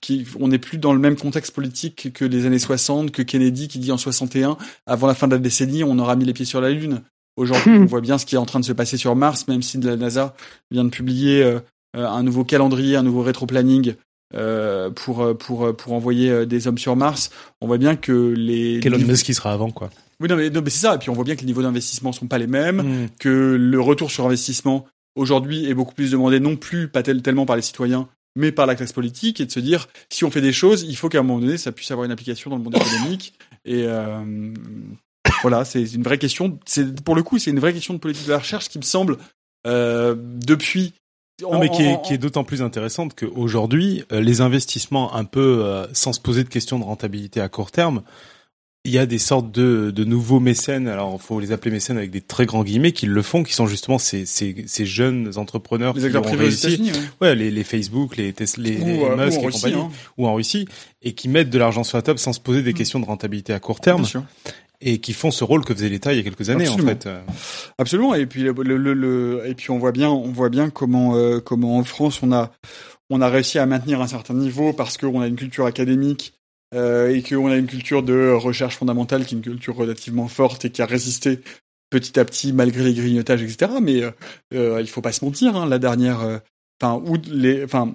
Qui, on n'est plus dans le même contexte politique que les années 60, que Kennedy qui dit en 61, avant la fin de la décennie, on aura mis les pieds sur la Lune. Aujourd'hui, on voit bien ce qui est en train de se passer sur Mars, même si la NASA vient de publier euh, euh, un nouveau calendrier, un nouveau rétro-planning euh, pour pour pour envoyer des hommes sur Mars. On voit bien que les Elon Musk qui sera avant quoi. Oui non mais, non, mais c'est ça. Et puis on voit bien que les niveaux d'investissement sont pas les mêmes, mm. que le retour sur investissement aujourd'hui est beaucoup plus demandé non plus pas tellement par les citoyens, mais par la classe politique, et de se dire si on fait des choses, il faut qu'à un moment donné, ça puisse avoir une application dans le monde économique. Et euh, voilà, c'est une vraie question. C'est pour le coup, c'est une vraie question de politique de la recherche qui me semble euh, depuis. Non, mais qui est, qui est d'autant plus intéressante qu'aujourd'hui, euh, les investissements un peu euh, sans se poser de questions de rentabilité à court terme il y a des sortes de, de nouveaux mécènes, alors il faut les appeler mécènes avec des très grands guillemets, qui le font, qui sont justement ces, ces, ces jeunes entrepreneurs les qui ont réussi, ouais. les, les Facebook, les Tesla, les, les euh, Musk et compagnie, hein. ou en Russie, et qui mettent de l'argent sur la table sans se poser des mm. questions de rentabilité à court terme. Et qui font ce rôle que faisait l'État il y a quelques années Absolument. en fait. Absolument. Et puis le, le, le, et puis on voit bien, on voit bien comment euh, comment en France on a on a réussi à maintenir un certain niveau parce qu'on a une culture académique euh, et qu'on a une culture de recherche fondamentale qui est une culture relativement forte et qui a résisté petit à petit malgré les grignotages, etc. Mais euh, euh, il faut pas se mentir, hein, la dernière, enfin, les, enfin,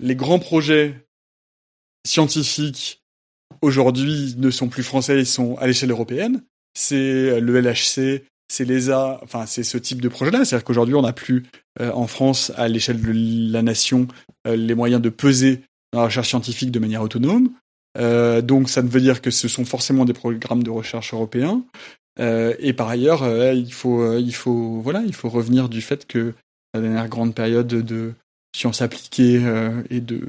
les grands projets scientifiques aujourd'hui ne sont plus français, ils sont à l'échelle européenne. C'est le LHC, c'est l'ESA, enfin c'est ce type de projet-là. C'est-à-dire qu'aujourd'hui on n'a plus en France, à l'échelle de la nation, les moyens de peser dans la recherche scientifique de manière autonome. Euh, donc ça ne veut dire que ce sont forcément des programmes de recherche européens. Euh, et par ailleurs, euh, il faut, il faut, voilà, il faut revenir du fait que la dernière grande période de sciences appliquées et de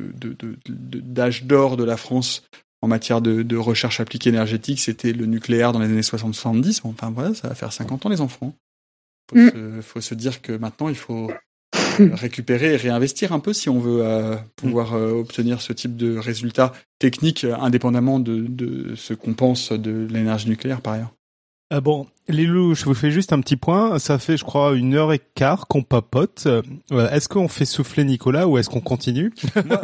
d'âge d'or de la France en matière de, recherche appliquée énergétique, c'était le nucléaire dans les années 60-70. Bon, enfin voilà, ça va faire 50 ans les enfants. Faut, mm. se, faut se dire que maintenant il faut récupérer et réinvestir un peu si on veut euh, pouvoir euh, obtenir ce type de résultats techniques euh, indépendamment de, de ce qu'on pense de l'énergie nucléaire par ailleurs. Ah bon, les loups, je vous fais juste un petit point. Ça fait, je crois, une heure et quart qu'on papote. est-ce qu'on fait souffler Nicolas ou est-ce qu'on continue? Moi,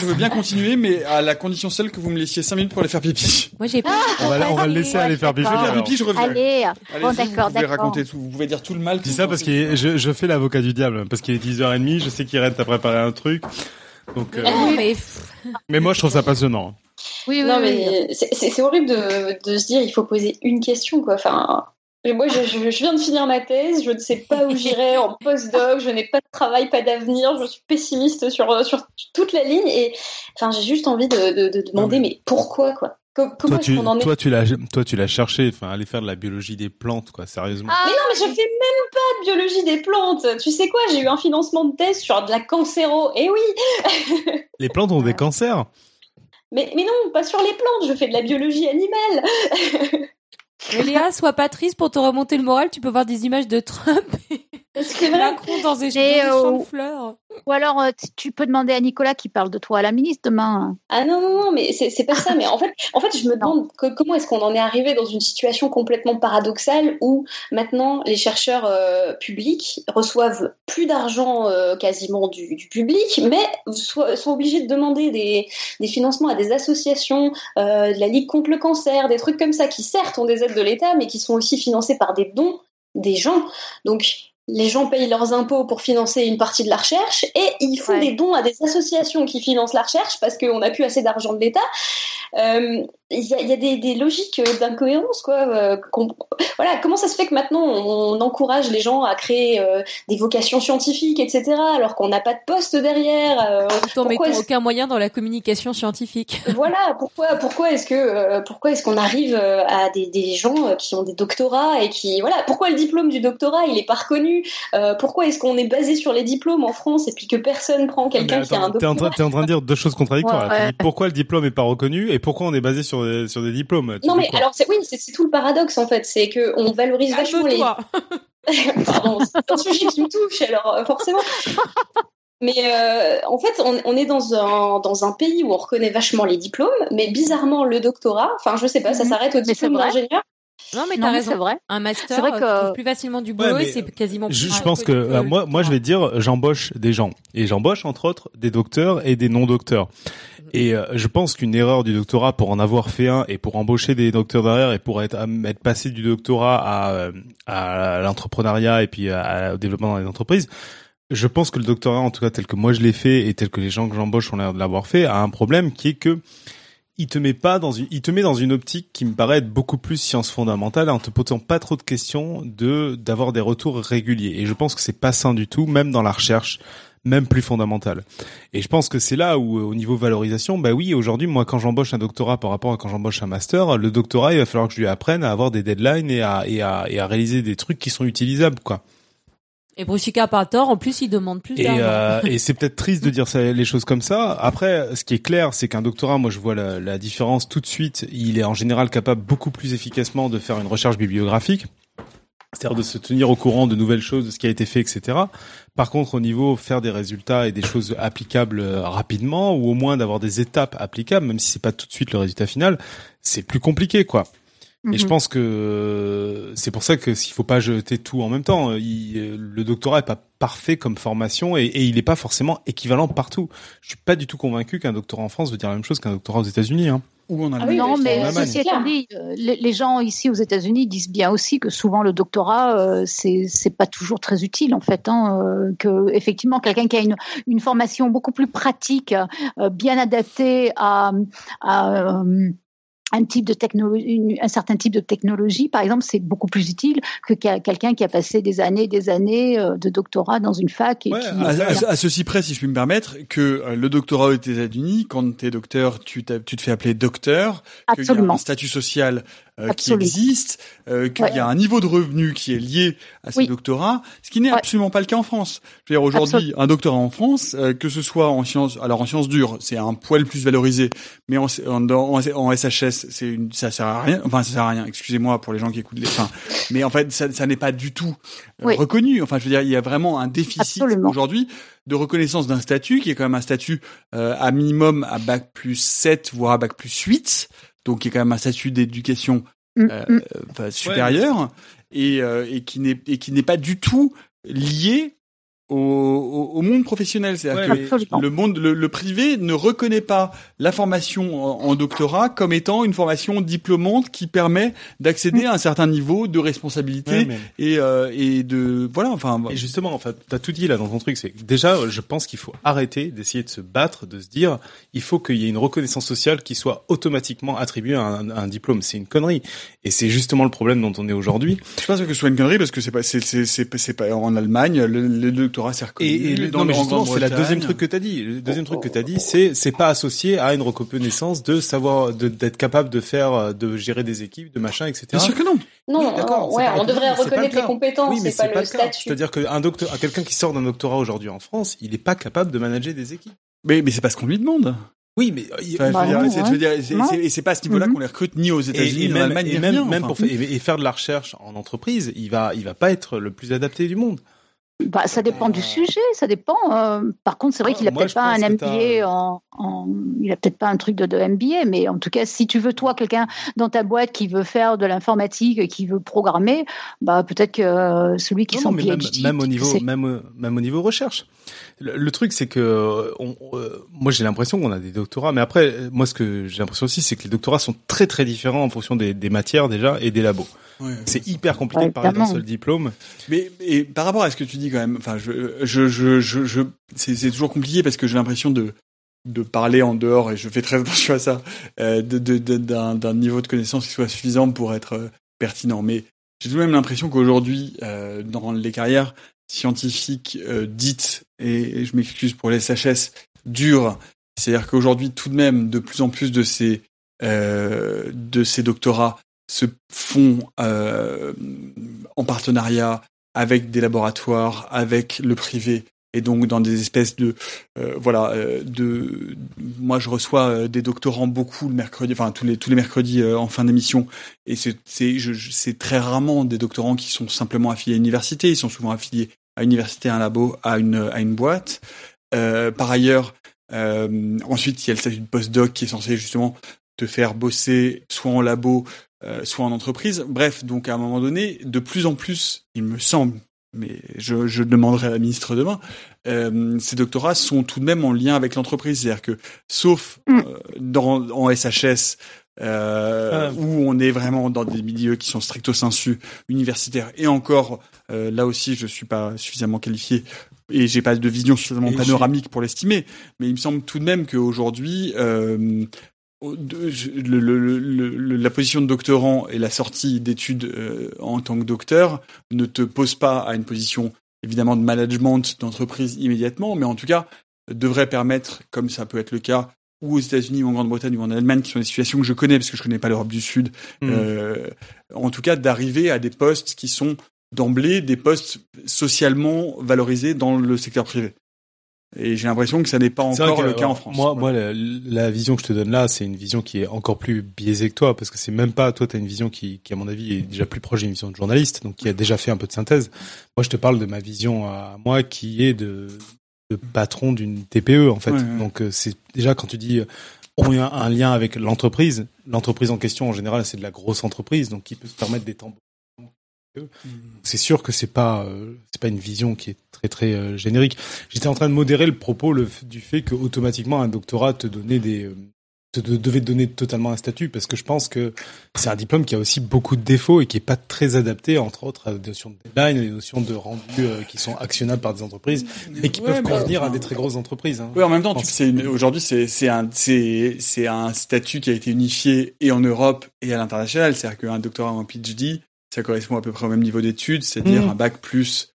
je veux bien continuer, mais à la condition seule que vous me laissiez cinq minutes pour aller faire pipi. Moi, j'ai pas. on, va, on va le laisser aller faire pipi. Je vais faire pipi, je reviens. Allez, bon, d'accord, Vous pouvez raconter tout. Vous pouvez dire tout le mal. dis ça parce que je, je fais l'avocat du diable, parce qu'il est 10h30. Je sais qu'Irène t'a préparé un truc. Donc, euh... mais... mais moi, je trouve ça passionnant. Oui, oui, non, mais c'est horrible de, de, se dire il faut poser une question, quoi. Enfin, moi, je, je, viens de finir ma thèse, je ne sais pas où j'irai en postdoc, je n'ai pas de travail, pas d'avenir, je suis pessimiste sur, sur toute la ligne et enfin, j'ai juste envie de, de, demander, mais... pourquoi, quoi? Comment toi, tu, en est... toi, tu l'as, toi, tu l'as cherché, enfin, aller faire de la biologie des plantes, quoi, sérieusement. mais non, mais je fais même pas de biologie des plantes. Tu sais quoi, j'ai eu un financement de thèse sur de la cancéro. Et eh oui. Les plantes ont des cancers. Mais, mais non, pas sur les plantes, je fais de la biologie animale. Léa, sois pas triste pour te remonter le moral, tu peux voir des images de Trump et Macron dans des, champs de fleurs. Ou alors, euh, tu peux demander à Nicolas qui parle de toi à la ministre demain. Ah non, non, non, mais c'est pas ça. Mais en fait, en fait je me demande comment est-ce qu'on en est arrivé dans une situation complètement paradoxale où maintenant les chercheurs euh, publics reçoivent plus d'argent euh, quasiment du, public, mais sont obligés de demander des, des financements à des associations, de la Ligue contre le cancer, des trucs comme ça, qui certes ont des aides de l'État, mais qui sont aussi financés par des dons des gens. Donc, les gens payent leurs impôts pour financer une partie de la recherche et ils font des dons à des associations qui financent la recherche parce qu'on n'a plus assez d'argent de l'État. Euh, il y a, y a des, des, logiques d'incohérence quoi. voilà, comment ça se fait que maintenant on, encourage les gens à créer des vocations scientifiques, etc., alors qu'on n'a pas de poste derrière. Tout en mettant aucun moyen dans la communication scientifique. voilà, pourquoi pourquoi est-ce que pourquoi est-ce qu'on arrive à des, des, gens qui ont des doctorats et qui voilà pourquoi le diplôme du doctorat il est pas reconnu Pourquoi est-ce qu'on est basé sur les diplômes en France et puis que personne prend quelqu'un qui a un doctorat T'es en, train de dire deux choses contradictoires. Pourquoi le diplôme est pas reconnu et pourquoi on est basé sur des, sur des diplômes Non mais alors c'est oui, c'est tout le paradoxe en fait, c'est que on valorise vachement les. Pardon, c'est un sujet qui me touche alors euh, forcément. Mais euh, en fait, on, on, est dans un, dans un pays où on reconnaît vachement les diplômes, mais bizarrement le doctorat, enfin je sais pas, ça mhm. s'arrête au diplôme d'ingénieur. Non, mais t'as raison. Vrai. Un master, vrai que... plus facilement du boulot et c'est quasiment. Je, je pense que, euh, moi, moi, je vais dire, j'embauche des gens et j'embauche entre autres des docteurs et des non-docteurs. Et euh, je pense qu'une erreur du doctorat pour en avoir fait un et pour embaucher des docteurs derrière et pour être, être passé du doctorat à, euh, à l'entrepreneuriat et puis à, au développement dans les entreprises, je pense que le doctorat, en tout cas tel que moi je l'ai fait et tel que les gens que j'embauche ont l'air de l'avoir fait, a un problème qui est que il te met pas dans une, il te met dans une optique qui me paraît être beaucoup plus science fondamentale en te posant pas trop de questions de d'avoir des retours réguliers. Et je pense que c'est pas sain du tout, même dans la recherche, même plus fondamentale. Et je pense que c'est là où, au niveau valorisation, bah oui, aujourd'hui, moi, quand j'embauche un doctorat par rapport à quand j'embauche un master, le doctorat, il va falloir que je lui apprenne à avoir des deadlines et à, et à, et à réaliser des trucs qui sont utilisables, quoi. Et Brusica pas tort, en plus il demande plus d'argent. Euh, et c'est peut-être triste de dire ça, les choses comme ça. Après, ce qui est clair, c'est qu'un doctorat, moi je vois la, la, différence tout de suite. Il est en général capable beaucoup plus efficacement de faire une recherche bibliographique, c'est-à-dire de se tenir au courant de nouvelles choses, de ce qui a été fait, etc. Par contre, au niveau faire des résultats et des choses applicables euh, rapidement, ou au moins d'avoir des étapes applicables, même si c'est pas tout de suite le résultat final, c'est plus compliqué, quoi. Et je mhm. pense que c'est pour ça que s'il faut pas jeter tout en même temps, il, le doctorat est pas parfait comme formation et, et il n'est pas forcément équivalent partout. Je suis pas du tout convaincu qu'un doctorat en France veut dire la même chose qu'un doctorat aux États-Unis. Hein. Ou en Allemagne. non, mais ceci étant dit, euh, les, gens ici aux États-Unis disent bien aussi que souvent le doctorat euh, c'est pas toujours très utile en fait. Hein, euh, que effectivement quelqu'un qui a une une formation beaucoup plus pratique, euh, bien adaptée à, à un type de technologie, un certain type de technologie, par exemple, c'est beaucoup plus utile que quelqu'un qui a passé des années, des années euh, de doctorat dans une fac. Et à, ceci près, si je puis me permettre, que euh, le doctorat aux États-Unis, quand tu es docteur, tu, tu, te fais appeler docteur, qu'il y a un statut social euh, qui existe, euh, qu'il y a un niveau de revenu qui est lié à ce doctorat, ce qui n'est absolument pas le cas en France. Je veux dire aujourd'hui, un doctorat en France, euh, que ce soit en sciences, alors en sciences dures, c'est un poil plus valorisé, mais en, en, en, SHS, c'est une, ça sert à rien. Enfin, ça sert à rien. Excusez-moi pour les gens qui écoutent les. Enfin, mais en fait, ça, ça n'est pas du tout reconnu. Enfin, je veux dire, il y a vraiment un déficit aujourd'hui de reconnaissance d'un statut qui est quand même un statut à minimum à bac plus 7 voire à bac plus 8 donc qui est quand même un statut d'éducation mm, euh, mm. euh supérieure et, euh, et qui n'est et qui n'est pas du tout lié au, au, monde professionnel. C'est-à-dire que le monde, le, privé ne reconnaît pas la formation en, doctorat comme étant une formation diplômante qui permet d'accéder à un certain niveau de responsabilité et, euh, et de voilà. Enfin, et justement, en fait, t'as tout dit là dans ton truc. C'est déjà, je pense qu'il faut arrêter d'essayer de se battre, de se dire, il faut qu'il y ait une reconnaissance sociale qui soit automatiquement attribuée à un, un diplôme. C'est une connerie. Et c'est justement le problème dont on est aujourd'hui. Je pense que ce soit une connerie parce que c'est pas, c'est, c'est, c'est, pas en Allemagne le, le et, et non, mais justement, c'est la deuxième truc que t'as dit. Le deuxième truc que t'as dit, c'est c'est pas associé à une reconnaissance de savoir d'être capable de faire, de gérer des équipes, de machin, etc. Bien sûr que non. Non, d'accord. Ouais, on devrait reconnaître les compétences, c'est pas, pas, le statut. C'est-à-dire qu'un docteur, quelqu'un qui sort d'un doctorat aujourd'hui en France, il est pas capable de manager des équipes. Mais mais c'est pas ce qu'on lui demande. Oui, mais et c'est pas à ce niveau-là mhm. qu'on les recrute ni aux États-Unis, ni en Allemagne, et même, même pour et faire de la recherche en entreprise, il va, il va pas être le plus adapté du monde. Bah, ça dépend du sujet, ça dépend. Euh, par contre, c'est vrai qu'il a peut-être pas un MBA en, en, il a peut-être pas un truc de, de, MBA, mais en tout cas, si tu veux toi quelqu'un dans ta boîte qui veut faire de l'informatique, qui veut programmer, bah peut-être que euh, celui qui s'en même, même, au niveau, même, même au niveau recherche. Le, truc, c'est que on, euh, moi j'ai l'impression qu'on a des doctorats, mais après, moi ce que j'ai l'impression aussi, c'est que les doctorats sont très très différents en fonction des, des matières déjà et des labos. C'est hyper compliqué de parler d'un seul diplôme. Mais et par rapport à ce que tu dis quand même, enfin, je, je, je, je, c'est toujours compliqué parce que j'ai l'impression de de parler en dehors, et je fais très attention à ça, euh, d'un de, niveau de connaissance qui soit suffisant pour être euh, pertinent. Mais j'ai tout de même l'impression qu'aujourd'hui, euh, dans les carrières scientifiques euh, dites, et, je m'excuse pour les SHS, dures, c'est-à-dire qu'aujourd'hui, tout de même, de plus en plus de ces, de ces doctorats se font en partenariat avec des laboratoires, avec le privé, et donc dans des espèces de euh, voilà euh, de moi je reçois euh, des doctorants beaucoup le mercredi enfin tous les tous les mercredis en fin d'émission. Et c'est c'est c'est très rarement des doctorants qui sont simplement affiliés à une université. Ils sont souvent affiliés à une université à un labo à une à une boîte. Par ailleurs ensuite il y a le statut de postdoc qui est censé justement te faire bosser soit en labo soit en entreprise. Bref donc à un moment donné de plus en plus il me semble mais je, je, demanderai à la ministre demain, euh, ces doctorats sont tout de même en lien avec l'entreprise. C'est-à-dire que, sauf mm. euh, dans, en SHS, euh, ah. où on est vraiment dans des milieux qui sont stricto sensu universitaires, et encore, euh, là aussi, je suis pas suffisamment qualifié et j'ai pas de vision suffisamment panoramique pour l'estimer, mais il me semble tout de même qu'aujourd'hui, euh, le, le, le, la position de doctorant et la sortie d'études euh, en tant que docteur ne te pose pas à une position évidemment de management d'entreprise immédiatement, mais en tout cas devrait permettre, comme ça peut être le cas, ou aux États-Unis ou en Grande-Bretagne ou en Allemagne, qui sont des situations que je connais parce que je connais pas l'Europe du Sud, mmh. euh, en tout cas d'arriver à des postes qui sont d'emblée des postes socialement valorisés dans le secteur privé. Et j'ai l'impression que ça n'est pas encore le cas en France. Moi, moi, la, vision que je te donne là, c'est une vision qui est encore plus biaisée que toi, parce que c'est même pas toi, tu as une vision qui, qui, à mon avis, est déjà plus proche d'une vision de journaliste, donc qui a déjà fait un peu de synthèse. Moi, je te parle de ma vision à moi, qui est de, de patron d'une TPE, en fait. Donc, euh, c'est déjà quand tu dis on a un lien avec l'entreprise. L'entreprise en question, en général, c'est de la grosse entreprise, donc qui peut se permettre des temps Mm. C'est sûr que c'est pas euh, c'est pas une vision qui est très très euh, générique. J'étais en train de modérer le propos le, du fait que automatiquement un doctorat te donnait des euh, te, devait te donner totalement un statut parce que je pense que c'est un diplôme qui a aussi beaucoup de défauts et qui est pas très adapté entre autres à des notions de deadline, des notions de rendu qui sont actionnables par des entreprises et qui peuvent convenir à des très grosses entreprises. Hein. Oui, en même temps, aujourd'hui c'est c'est un c'est c'est un statut qui a été unifié et en Europe et à l'international, c'est-à-dire qu'un doctorat ou un PhD ça correspond à peu près au même niveau d'études, c'est-à-dire mm. un bac plus.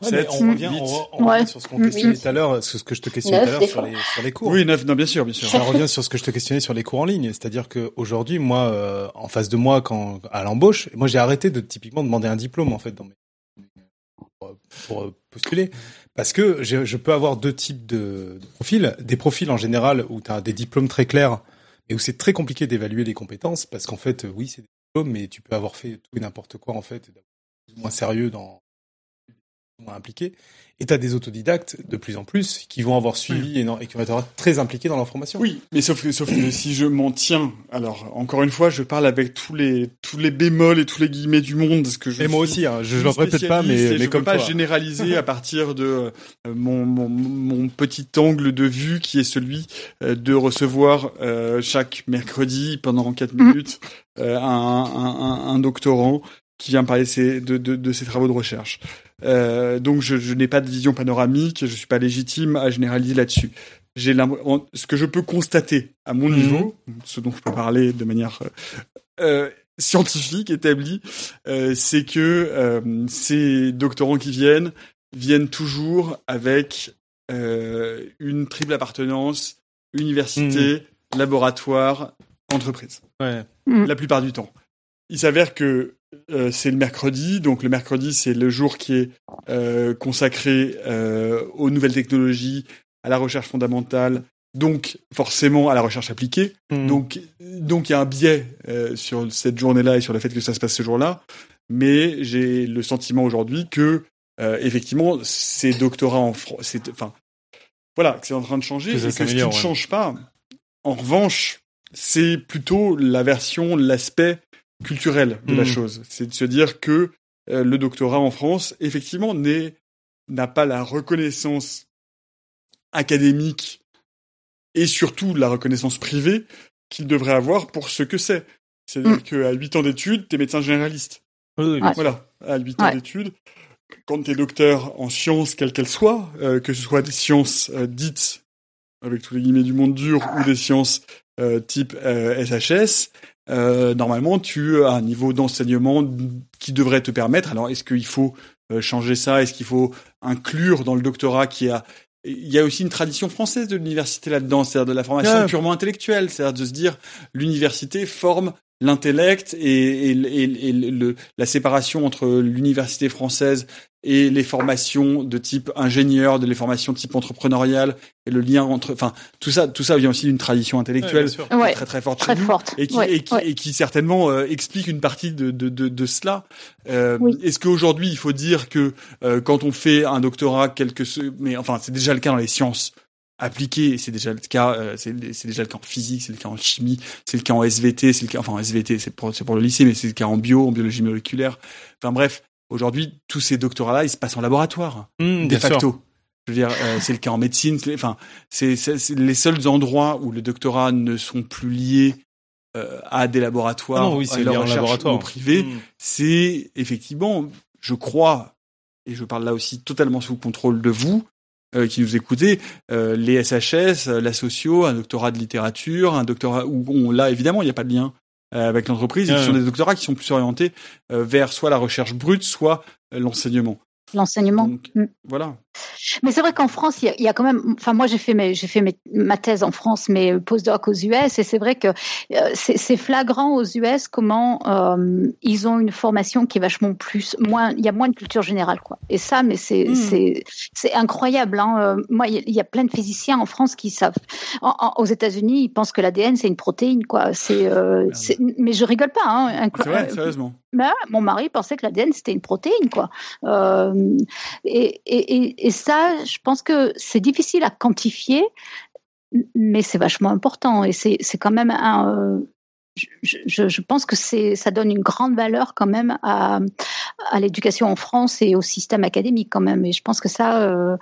On revient, on, revient sur ce qu'on questionnait tout à l'heure, ce que je te questionnais tout à l'heure sur les, sur les cours. Oui, neuf, non, bien sûr, bien sûr. On revient sur ce que je te questionnais sur les cours en ligne, c'est-à-dire que aujourd'hui, moi, euh, en face de moi, quand à l'embauche, moi j'ai arrêté de typiquement demander un diplôme en fait dans mes pour, pour postuler, parce que je, je, peux avoir deux types de, de, profils, des profils en général où tu as des diplômes très clairs et où c'est très compliqué d'évaluer les compétences, parce qu'en fait, oui, c'est mais tu peux avoir fait tout et n'importe quoi en fait, moins sérieux dans moins impliqué. Et tu as des autodidactes de plus en plus qui vont avoir suivi et, non, et qui vont être très impliqués dans leur formation. Oui, mais sauf que, sauf que si je m'en tiens, alors encore une fois, je parle avec tous les tous les bémols et tous les guillemets du monde, ce que je et moi aussi, hein, je ne répète pas, mais, mais je comme peux pas généraliser à partir de euh, mon, mon, mon petit angle de vue qui est celui euh, de recevoir euh, chaque mercredi pendant quatre mm. minutes un, un, un, doctorant qui vient parler de ses, de, de, de ses travaux de recherche. Euh, donc je, je n'ai pas de vision panoramique, je suis pas légitime à généraliser là-dessus. J'ai ce que je peux constater à mon mhm. niveau, ce dont je peux parler de manière euh, euh scientifique établie, euh, c'est que euh, ces doctorants qui viennent viennent toujours avec une triple appartenance université, mhm. laboratoire, entreprise. Ouais. La plupart du temps. Il s'avère que euh, c'est le mercredi, donc le mercredi c'est le jour qui est euh, consacré euh, aux nouvelles technologies, à la recherche fondamentale, donc forcément à la recherche appliquée. Hmm. Donc donc il y a un biais sur cette journée-là et sur le fait que ça se passe ce jour-là, mais j'ai le sentiment aujourd'hui que effectivement ces doctorats en France, enfin voilà, que c'est en train de changer et que ce qui ne change pas. En revanche, c'est plutôt la version, l'aspect culturel de la hmm. chose. C'est de se dire que euh, le doctorat en France, effectivement, n'a pas la reconnaissance académique et surtout la reconnaissance privée qu'il devrait avoir pour ce que c'est. C'est-à-dire hmm. qu'à 8 ans d'études, t'es médecin généraliste. Voilà, à 8 ans d'études, quand t'es docteur en sciences, quelles qu'elles soient, euh, que ce soit des sciences euh, dites avec tous les guillemets du monde dur ou des sciences type SHS, normalement tu as un niveau d'enseignement qui devrait te permettre. Alors est-ce qu'il faut changer ça? Est-ce qu'il faut inclure dans le doctorat qui a il y a aussi une tradition française de l'université là-dedans, c'est-à-dire de la formation purement intellectuelle, c'est-à-dire de se dire l'université forme l'intellect et, et, le, la séparation entre l'université française et les formations de type ingénieur, de les formations de type entrepreneurial et le lien entre, enfin tout ça, tout ça vient aussi d'une tradition intellectuelle très très forte, très forte. et qui et, qui, et qui certainement euh, explique une partie de de, de, de cela. Euh, Est-ce qu'aujourd'hui il faut dire que euh, quand on fait un doctorat, quelque mais enfin c'est déjà le cas dans les sciences appliqué. C'est déjà le cas, euh, c'est déjà le cas en physique, c'est le cas en chimie, c'est le cas en SVT, c'est le cas, enfin SVT, c'est pour, pour le lycée, mais c'est le cas en bio, en biologie moléculaire. Enfin bref, aujourd'hui, tous ces doctorats-là, ils se passent en laboratoire, mmh, de facto. Je veux dire, euh, c'est le cas en médecine. Enfin, c'est les seuls endroits où les doctorats ne sont plus liés euh, à des laboratoires, ah oui, leur laboratoire privé. Mmh. C'est effectivement, je crois, et je parle là aussi totalement sous contrôle de vous, euh, qui nous écoutez, euh, les SHS, euh, la socio, un doctorat de littérature, un doctorat où on, là évidemment il n'y a pas de lien avec l'entreprise, ce sont des doctorats qui sont plus orientés vers soit la recherche brute, soit l'enseignement l'enseignement. Mm. Voilà. Mais c'est vrai qu'en France, il y, a quand même. Enfin, moi, j'ai fait mes, j'ai fait ma thèse en France, mais postdoc aux US, et c'est vrai que euh, c'est flagrant aux US comment euh, ils ont une formation qui est vachement plus, moins. Il y a moins de culture générale, quoi. Et ça, mais c'est mm. c'est c'est incroyable. Hein. Euh, moi, il y, a plein de physiciens en France qui savent. aux États-Unis, ils pensent que l'ADN c'est une protéine, quoi. C'est, mais je rigole pas. Hein. C'est vrai, sérieusement. Ben, mon mari pensait que l'ADN c'était une protéine, quoi. Et, et, et, ça, je pense que c'est difficile à quantifier, mais c'est vachement important. Et c'est quand même un. Euh, je, je, pense que ça donne une grande valeur quand même à, à l'éducation en France et au système académique quand même. Et je pense que ça, euh,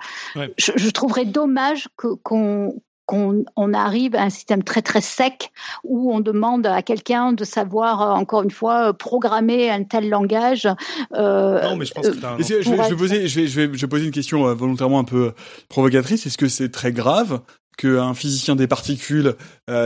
je, je, trouverais dommage qu'on, qu'on on arrive à un système très très sec où on demande à quelqu'un de savoir euh, encore une fois euh, programmer un tel langage. Euh, non, mais je pense que je, vais, poser, je vais, je vais, poser une question volontairement un peu provocatrice. Est-ce que c'est très grave qu'un physicien des particules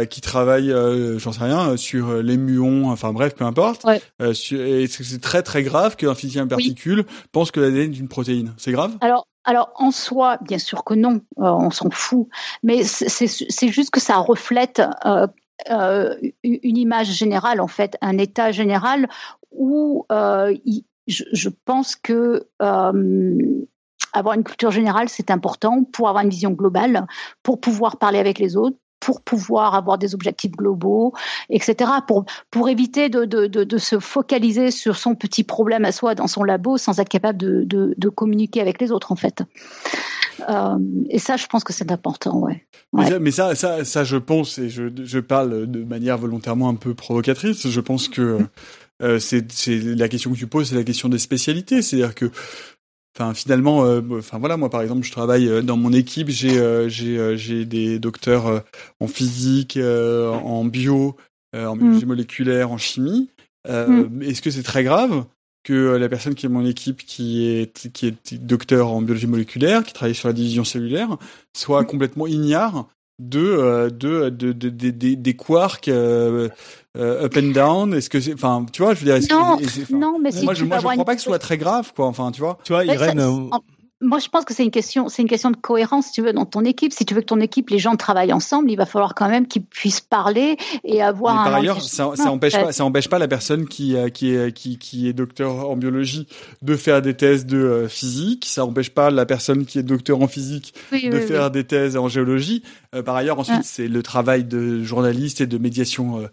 qui travaille, j'en sais rien, sur les muons, enfin bref, peu importe. est-ce que c'est très très grave qu'un physicien des particules pense que l'ADN est une protéine? C'est grave? Alors alors en soi, bien sûr que non, euh, on s'en fout, mais c'est juste que ça reflète euh, euh, une image générale, en fait, un état général où je, pense que avoir une culture générale, c'est important pour avoir une vision globale, pour pouvoir parler avec les autres, pour pouvoir avoir des objectifs globaux, etc., pour, pour éviter de, de, de, se focaliser sur son petit problème à soi dans son labo sans être capable de, de communiquer avec les autres, en fait. Euh, et ça, je pense que c'est important, ouais. Mais, ça, ça, ça, je pense, et je, je parle de manière volontairement un peu provocatrice, je pense que euh, c'est la question que tu poses, c'est la question des spécialités. C'est-à-dire que Enfin, finalement, euh, enfin voilà, moi par exemple, je travaille euh, dans mon équipe, j'ai euh, j'ai j'ai des docteurs en physique, en bio, en mm. biologie moléculaire, en chimie. Mm. Est-ce que c'est très grave que la personne qui est mon équipe, qui est qui est docteur en biologie moléculaire, qui travaille sur la division cellulaire, soit mm. complètement ignare de de, de, de, des quarks euh, up and down Est-ce que c'est, enfin, tu vois, je veux dire, est-ce non, que, non, mais si moi, je, moi, je crois pas que ce soit très grave, quoi. Enfin, tu vois. Tu vois, Irène. Euh, moi, je pense que c'est une question, c'est une question de cohérence, si tu veux, dans ton équipe. Si tu veux que ton équipe, les gens travaillent ensemble, il va falloir quand même qu'ils puissent parler et avoir. Mais par ailleurs, ça, ça empêche pas, ça empêche pas la personne qui euh, qui est qui qui est docteur en biologie de faire des thèses de euh, physique. Ça empêche pas la personne qui est docteur en physique de faire des thèses en géologie. Euh, par ailleurs, ensuite, c'est le travail de journaliste et de médiation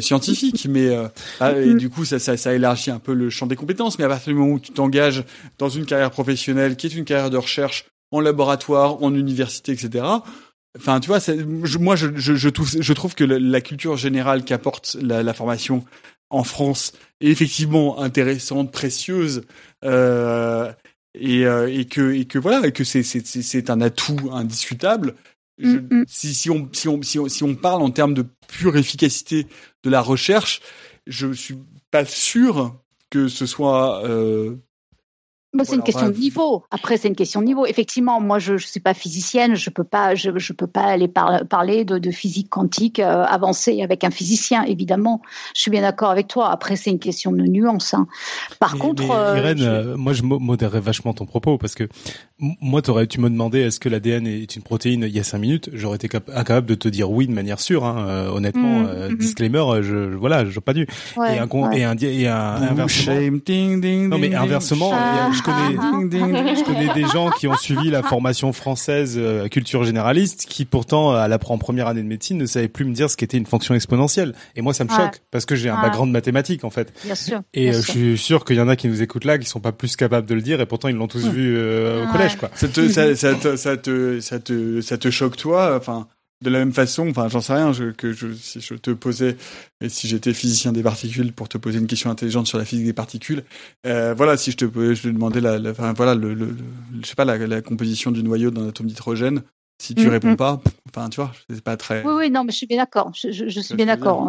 scientifique. Mais ah, et mm. du coup, ça, ça, ça élargit un peu le champ des compétences. Mais à partir du moment où tu t'engages dans une carrière professionnelle qui est une carrière de recherche en laboratoire, en université, etc. Enfin, tu vois, moi, je, je, je, trouve, je trouve que la, culture générale qu'apporte la, la, formation en France est effectivement intéressante, précieuse, euh, et, euh, et, que, et que voilà, et que c'est, c'est, c'est un atout indiscutable. Je, mm, mm. si, si, on, si, on, si, on, si on parle en termes de pure efficacité de la recherche, je suis pas sûr que ce soit euh, c'est une question de niveau. Après, c'est une question de niveau. Effectivement, moi, je ne suis pas physicienne, je peux pas, je, je peux pas aller parler de, de, physique quantique euh, avancée avec un physicien. Évidemment, je suis bien d'accord avec toi. Après, c'est une question de nuance. Hein. Par contre, mais, Irène, euh, moi, je modérerais vachement ton propos parce que moi, aurais, tu me demandais est-ce que l'ADN est une protéine il y a cinq minutes, j'aurais été incapable de te dire oui de manière sûre. Hein. Euh, honnêtement, mmh, mmh. disclaimer, je, voilà, je pas dû. et un, et un, et un, inversement. Ding, ding, non, mais inversement. Je connais, je connais des gens qui ont suivi la formation française euh, culture généraliste, qui pourtant à la en première année de médecine ne savaient plus me dire ce qu'était une fonction exponentielle. Et moi, ça me choque parce que j'ai un background mathématique en fait. Bien sûr. Et euh, je suis sûr qu'il y en a qui nous écoutent là qui sont pas plus capables de le dire et pourtant ils l'ont tous vu euh, au collège quoi. Ça te, ça, ça, te, ça te, ça te, ça te choque toi? Enfin de la même façon, enfin, j'en sais rien, je, si je te posais, et si j'étais physicien des particules pour te poser une question intelligente sur la physique des particules, euh, voilà, si je te, je te demandais la, enfin, voilà, le, le, je sais pas, la, la composition du noyau d'un atome d'hydrogène, si tu mm, réponds mm. pas, enfin, tu vois, c'est pas très. Oui, oui, non, mais je suis bien d'accord. Je, je, je, suis bien d'accord.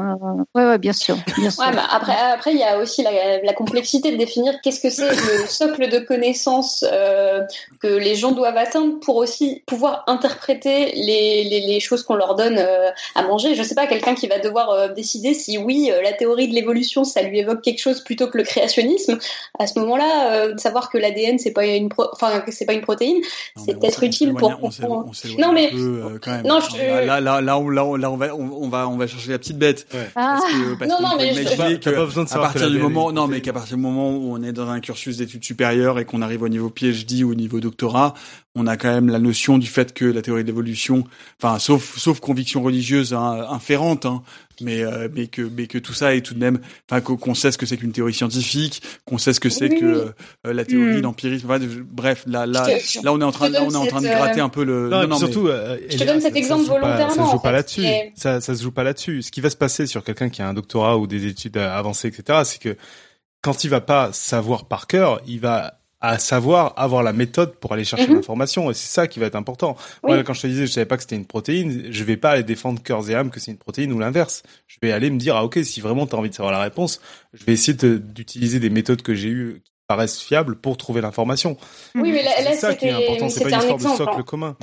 oui, oui, bien sûr. Bien sûr. Ouais, après, après, il y a aussi la, la complexité de définir qu'est-ce que c'est le socle de connaissances euh, que les gens doivent atteindre pour aussi pouvoir interpréter les, les, les choses qu'on leur donne euh, à manger. Je sais pas, quelqu'un qui va devoir euh, décider si oui, euh, la théorie de l'évolution, ça lui évoque quelque chose plutôt que le créationnisme. À ce moment-là, savoir que l'ADN, c'est pas une, enfin, que c'est pas une protéine, c'est peut-être utile pour comprendre non mais euh, quand même. Non, je... là, là, là, on, là, on, là, on va, on, va, on va chercher la petite bête. Ouais. Parce que, parce non, non, mais que, pas besoin de à partir du moment, non, mais qu'à partir du moment où on est dans un cursus d'études supérieures et qu'on arrive au niveau PhD ou au niveau doctorat, on a quand même la notion du fait que la théorie de l'évolution, enfin, sauf, sauf conviction religieuse hein, inférente, hein, mais euh, mais que mais que tout ça est tout de même enfin qu'on sait ce que c'est qu'une théorie scientifique qu'on sait ce que c'est que euh, la théorie mm. l'empirisme bref là là là on est en train là, on est en train de gratter euh, un peu le non, non, surtout je te donne cet exemple volontairement ça se joue pas là-dessus. ça ça se joue pas là-dessus. Ce qui va se passer sur quelqu'un qui a un doctorat ou des études avancées etc c'est que quand il va pas savoir par cœur il va à savoir avoir la méthode pour aller chercher mhm. l'information et c'est ça qui va être important. Moi quand je te disais je savais pas que c'était une protéine, je vais pas aller défendre cœur et âme que c'est une protéine ou l'inverse. Je vais aller me dire ah OK, si vraiment tu as envie de savoir la réponse, je vais essayer d'utiliser des méthodes que j'ai eues paraissent fiables pour trouver l'information. Oui, mais là, c'est ça qui est important, c'est pas une histoire de socle hein. commun.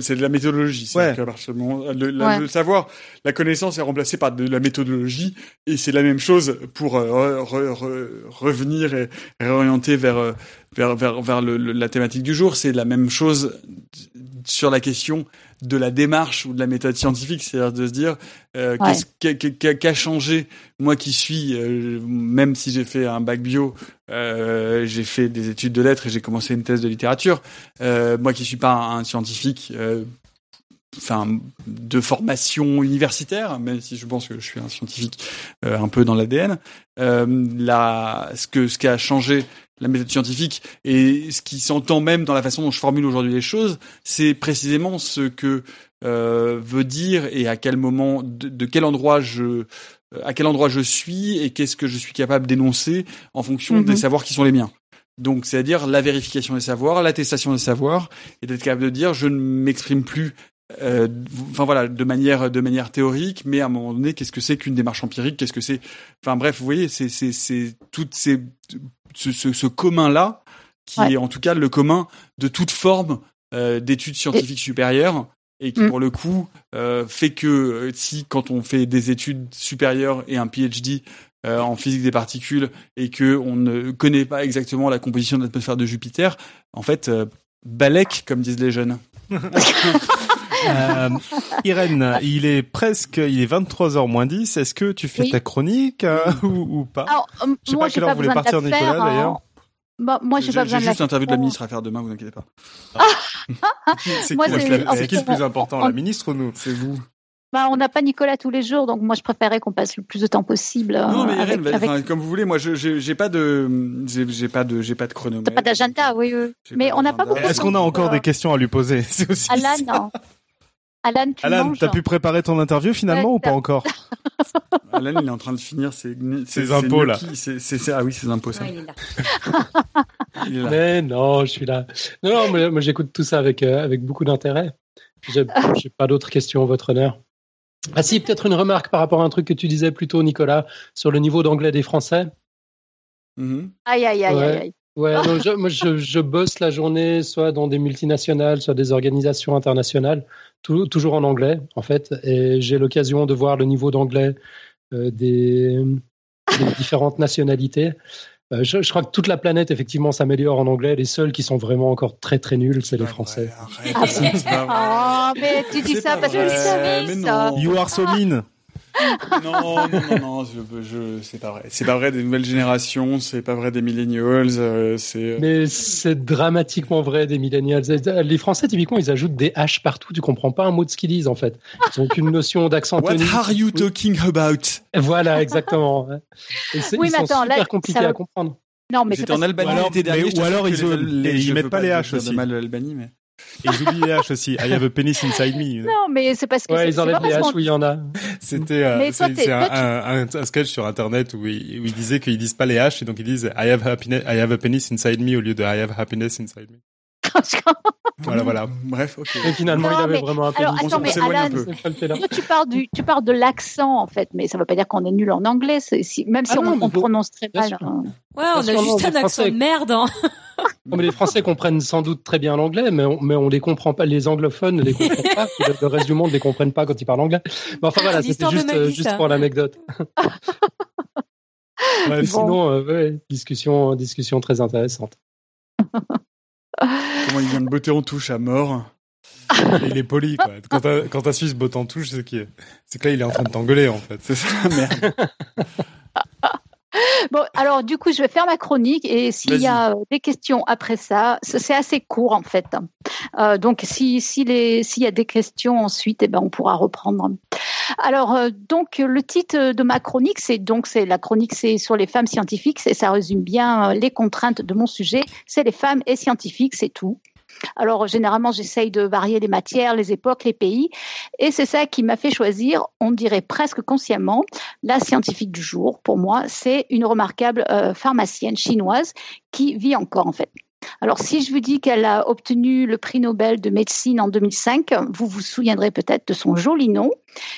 C'est de la méthodologie. Ouais. Le, savoir, la connaissance est remplacée par de la méthodologie, et c'est la même chose pour euh, revenir et réorienter vers euh, vers vers, vers la thématique du jour. C'est la même chose sur la question de la démarche ou de la méthode scientifique, c'est-à-dire de se dire euh, qu'a changé moi qui suis, euh, même si j'ai fait un bac bio, euh, j'ai fait des études de lettres et j'ai commencé une thèse de littérature, moi qui suis pas un, scientifique. Euh, enfin de formation universitaire même si je pense que je suis un scientifique un peu dans l'ADN euh, ce que ce qui a changé la méthode scientifique et ce qui s'entend même dans la façon dont je formule aujourd'hui les choses, c'est précisément ce que euh, veut dire et à quel moment, de, quel endroit je, euh, à quel endroit je suis et qu'est-ce que je suis capable d'énoncer en fonction des mhm. savoirs qui sont les miens. Donc, c'est-à-dire la vérification des savoirs, l'attestation des savoirs, et d'être capable de dire je ne m'exprime plus euh, enfin voilà, de manière de manière théorique, mais à un moment donné, qu'est-ce que c'est qu'une démarche empirique? Qu'est-ce que c'est? Enfin bref, vous voyez, c'est c'est c'est toutes ces ce, ce, ce commun là qui est en tout cas le commun de toute forme euh, d'études scientifiques supérieures et qui mm. pour le coup euh, fait que euh, si quand on fait des études supérieures et un PhD euh, en physique des particules et que on ne connaît pas exactement la composition de l'atmosphère de Jupiter, en fait, euh, balèque comme disent les jeunes. Euh, Irène, il est presque, il est 23h moins 10. Est-ce que tu fais ta chronique euh, ou, ou, pas? Alors, euh, Je sais moi, pas quelle heure vous voulez partir, Nicolas, d'ailleurs. Bah, moi, j'ai pas besoin de J'ai juste l'interview de la ministre à faire demain, vous inquiétez pas. c'est qui, le plus important, la ministre ou nous? C'est vous. Bah, on n'a pas Nicolas tous les jours, donc moi je préférais qu'on passe le plus de temps possible. Non, mais Irène, avec, comme vous voulez. Moi, je j'ai pas de j'ai pas de j'ai pas de chronomètre. Pas d'agenda, oui. oui. Mais on n'a pas beaucoup. Est-ce qu'on a encore des questions à lui poser? C'est aussi. Alan, non. Alan, tu Alan, t'as pu préparer ton interview finalement ou pas encore Alan, il est en train de finir ses, ses, impôts là. C'est, ah oui, ses impôts ça. il est là. Mais non, je suis là. Non, non, moi j'écoute tout ça avec euh, avec beaucoup d'intérêt. J'ai, j'ai pas d'autres questions, votre honneur. Ah si, peut-être une remarque par rapport à un truc que tu disais plus tôt, Nicolas, sur le niveau d'anglais des Français. Mm-hmm. Aïe, aïe, aïe, aïe. Ouais, moi je, bosse la journée soit dans des multinationales, soit des organisations internationales, toujours en anglais en fait, et j'ai l'occasion de voir le niveau d'anglais euh, des, différentes nationalités. Euh, je, crois que toute la planète effectivement s'améliore en anglais. Les seuls qui sont vraiment encore très très nuls, c'est les Français. ah, mais tu dis ça parce que je savais ça. You are so mean non, non, non, non, je, je c'est pas vrai. C'est pas vrai des nouvelles générations, c'est pas vrai des millennials, euh, c'est. Euh, Mais c'est dramatiquement vrai des millennials. Les Français, typiquement, ils ajoutent des H partout. Tu comprends pas un mot de ce qu'ils disent, en fait. Ils ont qu'une notion d'accent What are you talking about? Voilà, exactement. Et oui, ils sont attends, super compliqués à comprendre. Non, mais J'étais en Albanie l'été dernier. Ou alors, ils, ils mettent pas les H aussi. mal l'Albanie, mais. Et ils oublient les H aussi. I have a penis inside me. Non, mais c'est parce que. Ouais, ils enlèvent les H où il y en a. C'était euh, c'est un, un, un, sketch sur internet où ils, où ils disaient qu'ils disent pas les H et donc ils disent I have happiness, I have a penis inside me au lieu de I have happiness inside me. Voilà, voilà. Bref, ok. Et finalement, il avait vraiment un alors, attends, mais Alan, tu parles du, tu parles de l'accent en fait, mais ça ne veut pas dire qu'on est nul en anglais, si, même si ah on, on prononce très mal. Hein. Ouais, on a juste un accent de merde. Hein. Non, mais les Français comprennent sans doute très bien l'anglais, mais on, mais on les comprend pas. Les anglophones ne les comprennent pas. le reste du monde ne les comprennent pas quand ils parlent anglais. Mais enfin voilà, c'était juste, juste pour l'anecdote. ouais, Sinon, euh, ouais, discussion, discussion très intéressante. Comment il vient de botter en touche à mort. il est poli, quoi. Quand t'as, quand t'as Suisse botte en touche, c'est, qui c'est que là, il est en train de t'engueuler, en fait. C'est ça, merde. Bon, alors du coup, je vais faire ma chronique et s'il y a euh, des questions après ça, c'est assez court en fait. Euh, donc, si s'il y a des questions ensuite, eh ben, on pourra reprendre. Alors, euh, donc le titre de ma chronique, c'est donc c'est la chronique, c'est sur les femmes scientifiques, et ça résume bien les contraintes de mon sujet. C'est les femmes et scientifiques, c'est tout. Alors généralement, j'essaye de varier les matières, les époques, les pays, et c'est ça qui m'a fait choisir, on dirait presque consciemment, la scientifique du jour. Pour moi, c'est une remarquable euh, pharmacienne chinoise qui vit encore en fait. Alors, si je vous dis qu'elle a obtenu le prix Nobel de médecine en 2005, vous vous souviendrez peut-être de son joli nom,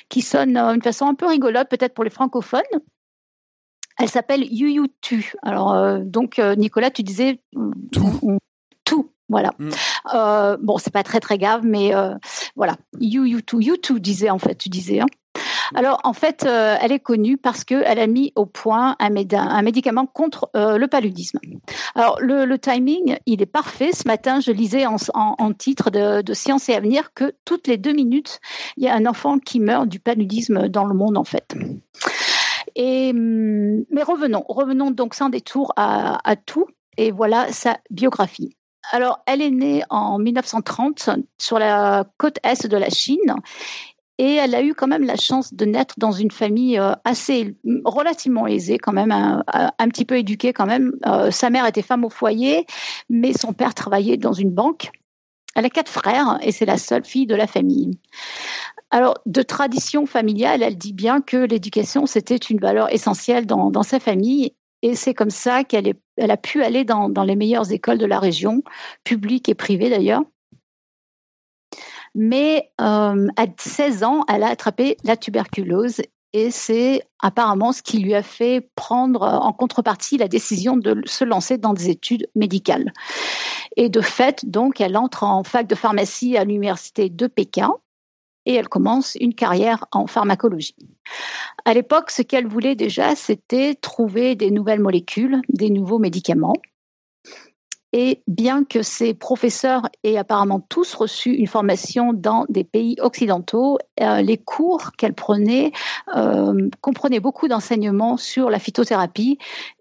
qui sonne d'une euh, façon un peu rigolote, peut-être pour les francophones. Elle s'appelle Yu Yu Tu. Alors, euh, donc, Nicolas, tu disais. Tout. Voilà. Mm. Euh, bon, c'est pas très très grave, mais euh, voilà. You, you too, you too, disait en fait, tu disais. Hein. Alors en fait, euh, elle est connue parce qu'elle a mis au point un, un médicament contre le paludisme. Alors le, timing, il est parfait. Ce matin, je lisais en, en, titre de, de, Science et Avenir que toutes les deux minutes, il y a un enfant qui meurt du paludisme dans le monde en fait. Et, hum, mais revenons, revenons donc sans détour à, à tout. Et voilà sa biographie. Alors, elle est née en 1930 sur la côte est de la Chine et elle a eu quand même la chance de naître dans une famille euh, assez relativement aisée quand même un, petit peu éduquée quand même. Euh, sa mère était femme au foyer mais son père travaillait dans une banque. Elle a quatre frères et c'est la seule fille de la famille. Alors de tradition familiale elle dit bien que l'éducation c'était une valeur essentielle dans, dans sa famille et c'est comme ça qu'elle elle a pu aller dans, les meilleures écoles de la région, publiques et privées d'ailleurs. Mais euh, à 16 ans, elle a attrapé la tuberculose et c'est apparemment ce qui lui a fait prendre en contrepartie la décision de se lancer dans des études médicales. Et de fait, donc, elle entre en fac de pharmacie à l'université de Pékin et elle commence une carrière en pharmacologie. À l'époque, ce qu'elle voulait déjà, c'était trouver des nouvelles molécules, des nouveaux médicaments. Et bien que ses professeurs aient apparemment tous reçu une formation dans des pays occidentaux, euh, les cours qu'elle prenait euh, comprenaient beaucoup d'enseignements sur la phytothérapie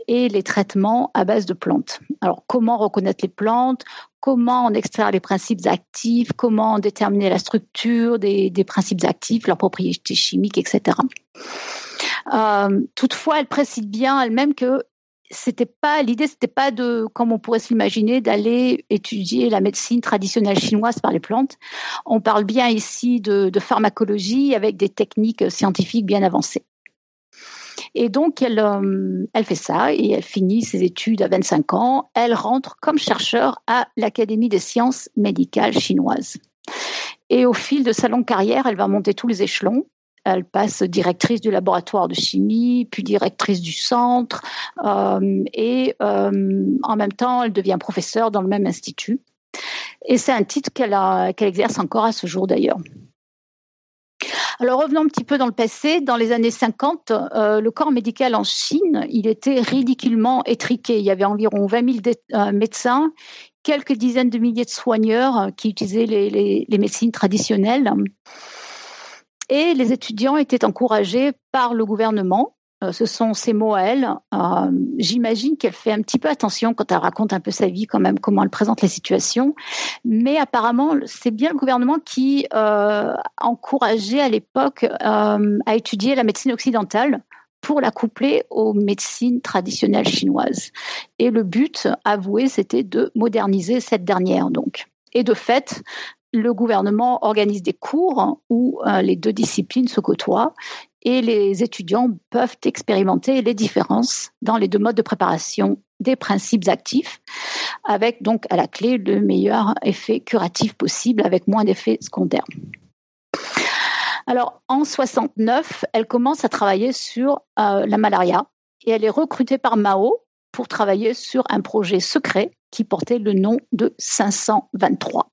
et les traitements à base de plantes. Alors, comment reconnaître les plantes? Comment en extraire les principes actifs? Comment déterminer la structure des, des principes actifs, leurs propriétés chimiques, etc. Euh, toutefois, elle précise bien elle-même que c'était pas l'idée, c'était pas de, comme on pourrait s'imaginer, d'aller étudier la médecine traditionnelle chinoise par les plantes. On parle bien ici de, pharmacologie avec des techniques scientifiques bien avancées. Et donc, elle, euh, elle fait ça et elle finit ses études à 25 ans. Elle rentre comme chercheur à l'Académie des sciences médicales chinoises. Et au fil de sa longue carrière, elle va monter tous les échelons elle passe directrice du laboratoire de chimie, puis directrice du centre, euh, et euh, en même temps, elle devient professeure dans le même institut. Et c'est un titre qu'elle exerce encore à ce jour d'ailleurs. Alors revenons un petit peu dans le passé. Dans les années 50, euh, le corps médical en Chine, il était ridiculement étriqué. Il y avait environ 20 000 euh, médecins, quelques dizaines de milliers de soigneurs qui utilisaient les médecines traditionnelles. Et les étudiants étaient encouragés par le gouvernement euh, ce sont ses mots à elle. Euh, j'imagine qu'elle fait un petit peu attention quand elle raconte un peu sa vie, quand même, comment elle présente les situations. Mais apparemment, c'est bien le gouvernement qui euh, encourageait à l'époque à étudier la médecine occidentale pour la coupler aux médecines traditionnelles chinoises. Et le but, avoué, c'était de moderniser cette dernière, donc. Et de fait, le gouvernement organise des cours où les deux disciplines se côtoient et les étudiants peuvent expérimenter les différences dans les deux modes de préparation des principes actifs, avec donc à la clé le meilleur effet curatif possible avec moins d'effets secondaires. Alors en 69, elle commence à travailler sur euh, la malaria et elle est recrutée par Mao pour travailler sur un projet secret qui portait le nom de 523.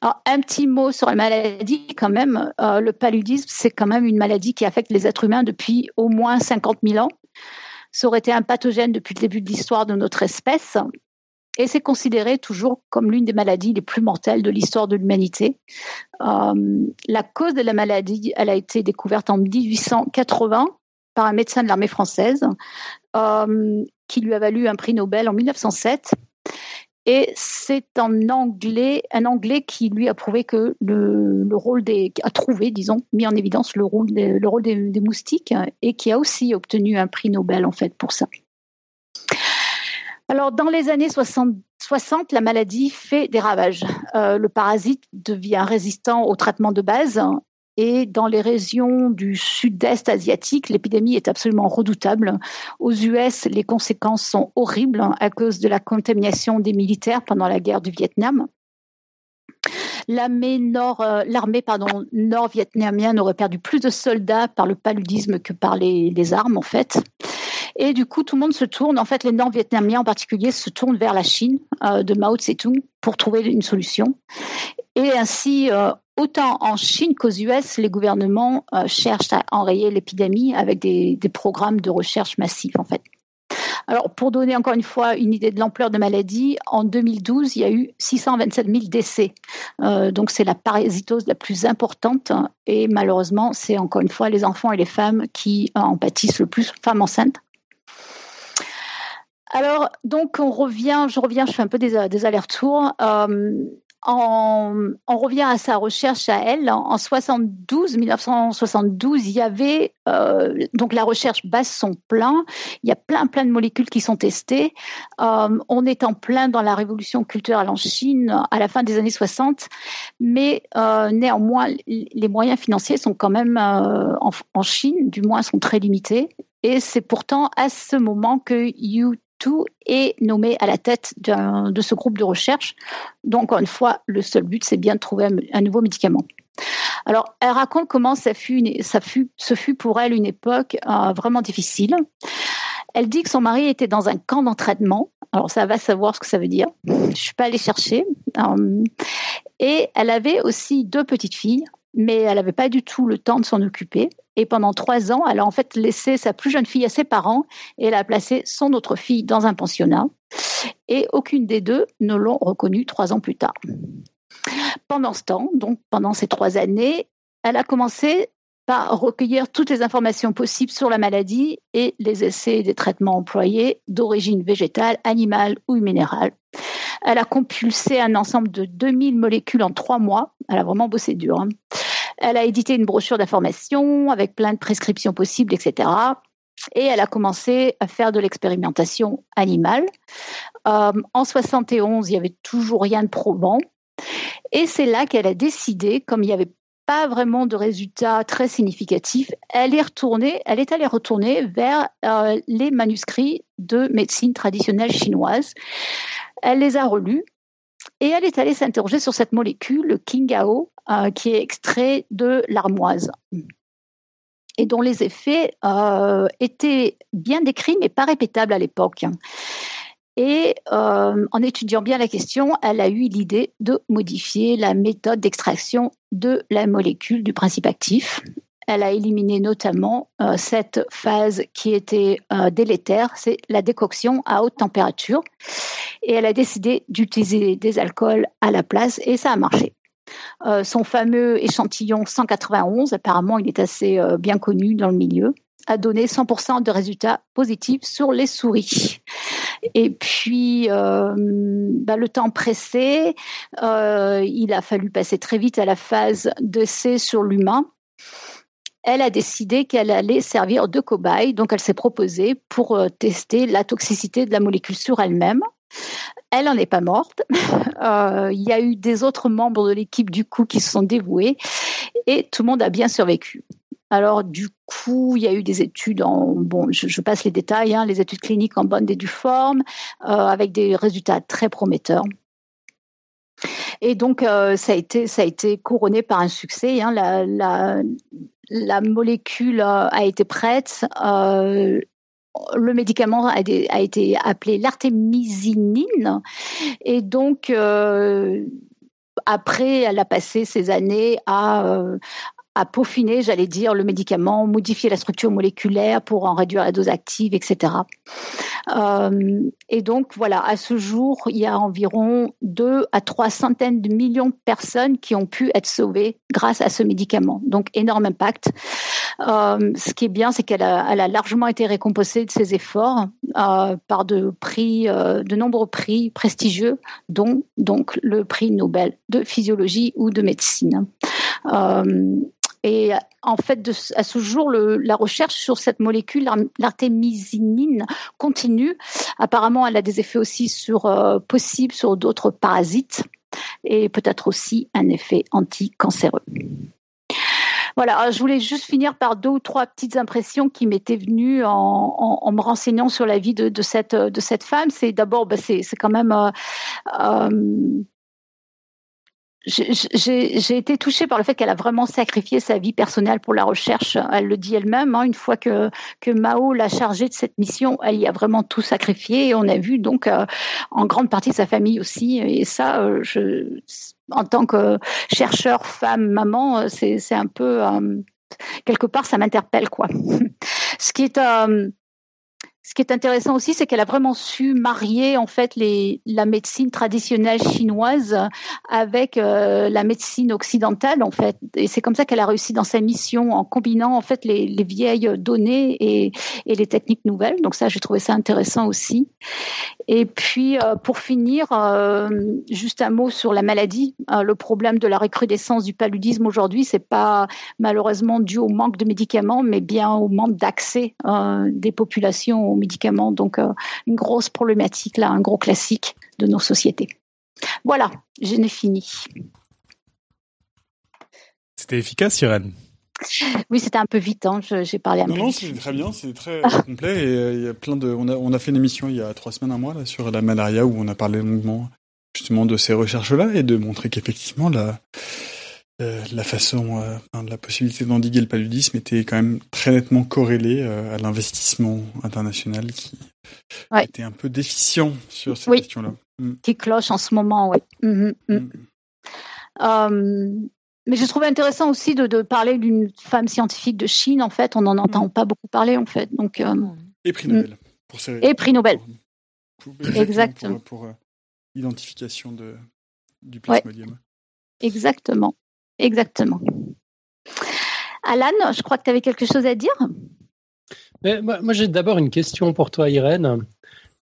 Alors, un petit mot sur la maladie, quand même. Euh, le paludisme, c'est quand même une maladie qui affecte les êtres humains depuis au moins 50 000 ans. Ça aurait été un pathogène depuis le début de l'histoire de notre espèce. Et c'est considéré toujours comme l'une des maladies les plus mortelles de l'histoire de l'humanité. Euh, la cause de la maladie, elle a été découverte en 1880 par un médecin de l'armée française, euh, qui lui a valu un prix Nobel en 1907. Et c'est un anglais qui lui a prouvé que le, le, rôle des, a trouvé, disons, mis en évidence le rôle des, moustiques et qui a aussi obtenu un prix Nobel en fait pour ça. Alors dans les années 60, 60 la maladie fait des ravages. Euh, le parasite devient résistant au traitement de base et dans les régions du sud-est asiatique, l'épidémie est absolument redoutable. Aux US, les conséquences sont horribles à cause de la contamination des militaires pendant la guerre du Vietnam. L'armée euh, nord-vietnamienne aurait perdu plus de soldats par le paludisme que par les, armes en fait. Et du coup, tout le monde se tourne. En fait, les nord-vietnamiens en particulier se tournent vers la Chine euh, de Mao Tse-tung pour trouver une solution. Et ainsi, euh, autant en Chine qu'aux US, les gouvernements euh, cherchent à enrayer l'épidémie avec des, programmes de recherche massifs, en fait. Alors, pour donner encore une fois une idée de l'ampleur de la maladie, en 2012, il y a eu 627 000 décès. Donc, c'est la parasitose la plus importante. Et malheureusement, c'est encore une fois les enfants et les femmes qui en pâtissent le plus, femmes enceintes. Alors, donc, on revient, je reviens, je fais un peu des, allers-retours. Euh, on, revient à sa recherche à elle. En 72, 1972, il y avait euh, donc la recherche base son plein. Il y a plein plein de molécules qui sont testées. Euh, on est en plein dans la révolution culturelle en Chine à la fin des années 60, mais néanmoins les moyens financiers sont quand même en, en, Chine, du moins sont très limités. Et c'est pourtant à ce moment que Yu est nommé à la tête de ce groupe de recherche. Donc, encore une fois, le seul but, c'est bien de trouver un, nouveau médicament. Alors, elle raconte comment ça fut, ça fut, ce fut pour elle une époque euh, vraiment difficile. Elle dit que son mari était dans un camp d'entraînement. Alors, ça va savoir ce que ça veut dire. Je ne suis pas allée chercher. Euh, et elle avait aussi deux petites filles, mais elle n'avait pas du tout le temps de s'en occuper. Et pendant trois ans, elle a en fait laissé sa plus jeune fille à ses parents et elle a placé son autre fille dans un pensionnat. Et aucune des deux ne l'ont reconnue trois ans plus tard. Pendant ce temps, donc pendant ces trois années, elle a commencé par recueillir toutes les informations possibles sur la maladie et les essais des traitements employés d'origine végétale, animale ou minérale. Elle a compulsé un ensemble de 2000 molécules en trois mois. Elle a vraiment bossé dur. Hein. Elle a édité une brochure d'information avec plein de prescriptions possibles, etc. Et elle a commencé à faire de l'expérimentation animale. Euh, en 71, il y avait toujours rien de probant. Et c'est là qu'elle a décidé, comme il n'y avait pas vraiment de résultats très significatifs, elle est retournée, elle est allée retourner vers euh, les manuscrits de médecine traditionnelle chinoise. Elle les a relus et elle est allée s'interroger sur cette molécule, le Kingao, euh, qui est extrait de l'armoise. et dont les effets étaient bien décrits mais pas répétables à l'époque. Et en étudiant bien la question, elle a eu l'idée de modifier la méthode d'extraction de la molécule du principe actif elle a éliminé notamment euh, cette phase qui était euh, délétère, c'est la décoction à haute température. Et elle a décidé d'utiliser des alcools à la place et ça a marché. Euh, son fameux échantillon 191, apparemment il est assez bien connu dans le milieu, a donné 100% de résultats positifs sur les souris. Et puis, bah, le temps pressé, il a fallu passer très vite à la phase d'essai sur l'humain elle a décidé qu'elle allait servir de cobaye, donc elle s'est proposée pour euh, tester la toxicité de la molécule sur elle-même. Elle n'en est pas morte. Euh, il y a eu des autres membres de l'équipe du coup qui se sont dévoués et tout le monde a bien survécu. Alors du coup, il y a eu des études en bon, je, passe les détails, hein, les études cliniques en bonne et due forme, euh, avec des résultats très prometteurs. Et donc, ça, a été, ça a été couronné par un succès. Hein. La molécule euh, a été prête. Euh, le médicament a, été appelé l'artémisinine. Et donc, euh, après, elle a passé ces années à, peaufiner, j'allais dire, le médicament, modifier la structure moléculaire pour en réduire la dose active, etc. Et donc, voilà, à ce jour, il y a environ deux à trois centaines de millions de personnes qui ont pu être sauvées grâce à ce médicament. Donc, énorme impact. Euh, ce qui est bien, c'est qu'elle a, largement été récompensée de ses efforts euh, par de prix, de nombreux prix prestigieux, dont le prix Nobel de physiologie ou de médecine. Et en fait, à ce jour, la recherche sur cette molécule, l'artémisinine, continue. Apparemment, elle a des effets aussi sur, euh, possibles sur d'autres parasites et peut-être aussi un effet anticancéreux. Voilà, je voulais juste finir par deux ou trois petites impressions qui m'étaient venues en, me renseignant sur la vie de, cette, de cette femme. C'est d'abord, bah, c'est quand même euh, euh, j'ai été touchée par le fait qu'elle a vraiment sacrifié sa vie personnelle pour la recherche. Elle le dit elle-même. Hein, une fois que, que Mao l'a chargée de cette mission, elle y a vraiment tout sacrifié. On a vu donc euh, en grande partie sa famille aussi. Et ça, euh, je, en tant que chercheur, femme, maman, euh, c'est un peu quelque part ça m'interpelle quoi. Ce qui est ce qui est intéressant aussi, c'est qu'elle a vraiment su marier en fait la médecine traditionnelle chinoise avec euh, la médecine occidentale en fait. Et c'est comme ça qu'elle a réussi dans sa mission en combinant en fait les, les vieilles données et, et, les techniques nouvelles. Donc ça, j'ai trouvé ça intéressant aussi. Et puis euh, pour finir, euh, juste un mot sur la maladie. le problème de la recrudescence du paludisme aujourd'hui, c'est pas malheureusement dû au manque de médicaments, mais bien au manque d'accès des populations médicaments. Donc, euh, une grosse problématique là, un gros classique de nos sociétés. Voilà, je n'ai fini. C'était efficace, Irène? Oui, c'était un peu vite. Hein. J'ai parlé un non, peu. Non, c'est très bien, c'est très complet. Et euh, il y a plein de. On a, on a fait une émission il y a trois semaines, un mois là, sur la malaria où on a parlé longuement justement de ces recherches-là et de montrer qu'effectivement la la façon, euh, la possibilité d'endiguer le paludisme était quand même très nettement corrélée euh, à l'investissement international qui était un peu déficient sur cette question-là. Mm. Qui cloche en ce moment, oui. Mm-hmm, mm. mm. mais j'ai trouvé intéressant aussi de, parler d'une femme scientifique de Chine. En fait, on n'en entend pas beaucoup parler, en fait. Donc, et prix Nobel. Pour et prix Nobel. Exactement. Pour, l'identification de, du plasmodium. Exactement. Exactement. Alan, je crois que tu avais quelque chose à dire? moi, j'ai d'abord une question pour toi, Irène.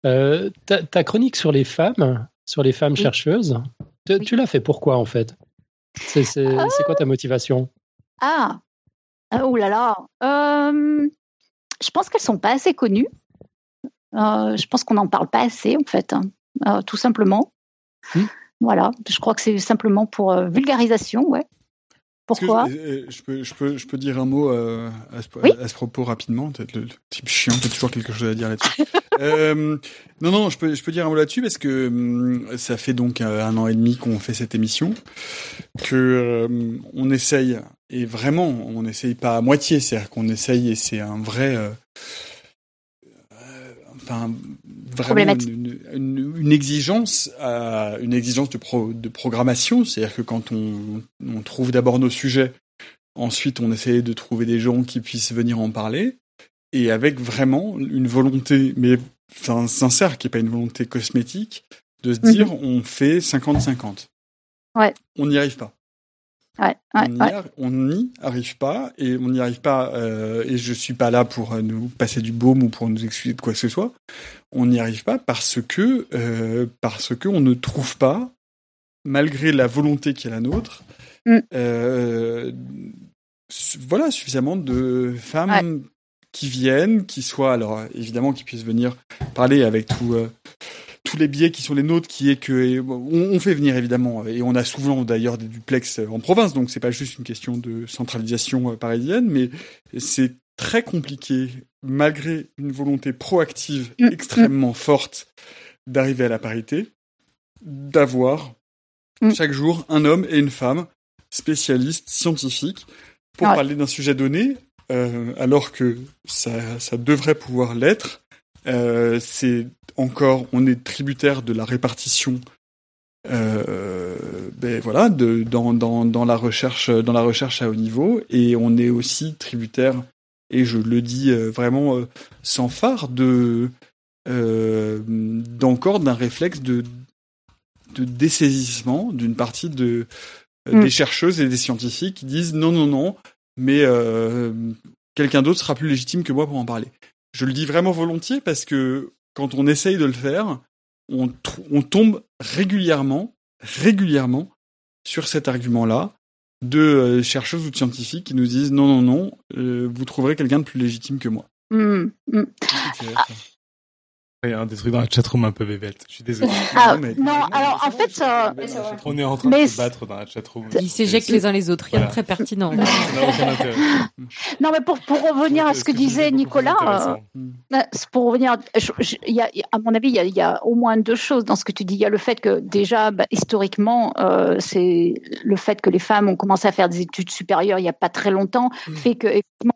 Euh, ta, chronique sur les femmes, sur les femmes chercheuses, tu l'as fait pourquoi en fait? C'est quoi ta motivation? Ah, oh là là. Euh, je pense qu'elles sont pas assez connues. Euh, je pense qu'on n'en parle pas assez en fait, hein. tout simplement. Hmm. Voilà, je crois que c'est simplement pour vulgarisation, ouais. Pourquoi euh, je, peux, je, peux, je peux dire un mot euh, à, ce, propos rapidement. Peut-être le, type chiant, peut toujours quelque chose à dire là-dessus. euh, non, non, je peux, je peux dire un mot là-dessus parce que hum, ça fait donc un an et demi qu'on fait cette émission, que on essaye et vraiment, on n'essaye pas à moitié, c'est-à-dire qu'on essaye et c'est un vrai, euh, euh, enfin, vraiment une, une, une, exigence, euh, une exigence de, pro, de programmation, c'est-à-dire que quand on, on trouve d'abord nos sujets, ensuite on essaye de trouver des gens qui puissent venir en parler, et avec vraiment une volonté, mais enfin, sincère, qui n'est pas une volonté cosmétique, de se dire mhm. on fait 50-50. Ouais. On n'y arrive pas. Ouais, on n'y arrive pas et on n'y arrive pas euh, et je suis pas là pour euh, nous passer du baume ou pour nous excuser de quoi que ce soit. On n'y arrive pas parce que euh, parce que on ne trouve pas, malgré la volonté qui est la nôtre, mm. euh, voilà suffisamment de femmes qui viennent, qui soient alors évidemment qui puissent venir parler avec tout tous les biais qui sont les nôtres, qui est que on, fait venir évidemment, et on a souvent d'ailleurs des duplex en province, donc c'est pas juste une question de centralisation euh, parisienne, mais c'est très compliqué, malgré une volonté proactive mm, mm. extrêmement forte d'arriver à la parité, d'avoir mm. chaque jour un homme et une femme spécialistes, scientifiques, pour parler d'un sujet donné, euh, alors que ça, ça devrait pouvoir l'être. Euh, c'est encore, on est tributaire de la répartition. Euh, ben voilà, de, dans, dans, dans la recherche, dans la recherche à haut niveau, et on est aussi tributaire, et je le dis euh, vraiment euh, sans phare, de euh, d'encore d'un réflexe de de dessaisissement d'une partie de des chercheuses et des scientifiques qui disent non non non, mais quelqu'un d'autre sera plus légitime que moi pour en parler. Je le dis vraiment volontiers parce que quand on essaye de le faire, on, on tombe régulièrement, régulièrement sur cet argument-là de euh, chercheuses ou de scientifiques qui nous disent non, non, non, euh, vous trouverez quelqu'un de plus légitime que moi. Mmh, mmh. Il y a des trucs dans la chatroom un peu bébête. Je suis désolé. Ah, non, alors en fait, euh, on est en train de se battre dans la chatroom. Ils s'éjectent les uns les autres. Rien de très pertinent. non, mais pour, pour revenir à ce que disait Nicolas, euh, euh, pour revenir, il y a, à mon avis, il y, a, il y, a, au moins deux choses dans ce que tu dis. Il y a le fait que déjà, bah, historiquement, euh, c'est le fait que les femmes ont commencé à faire des études supérieures il n'y a pas très longtemps, mm. fait que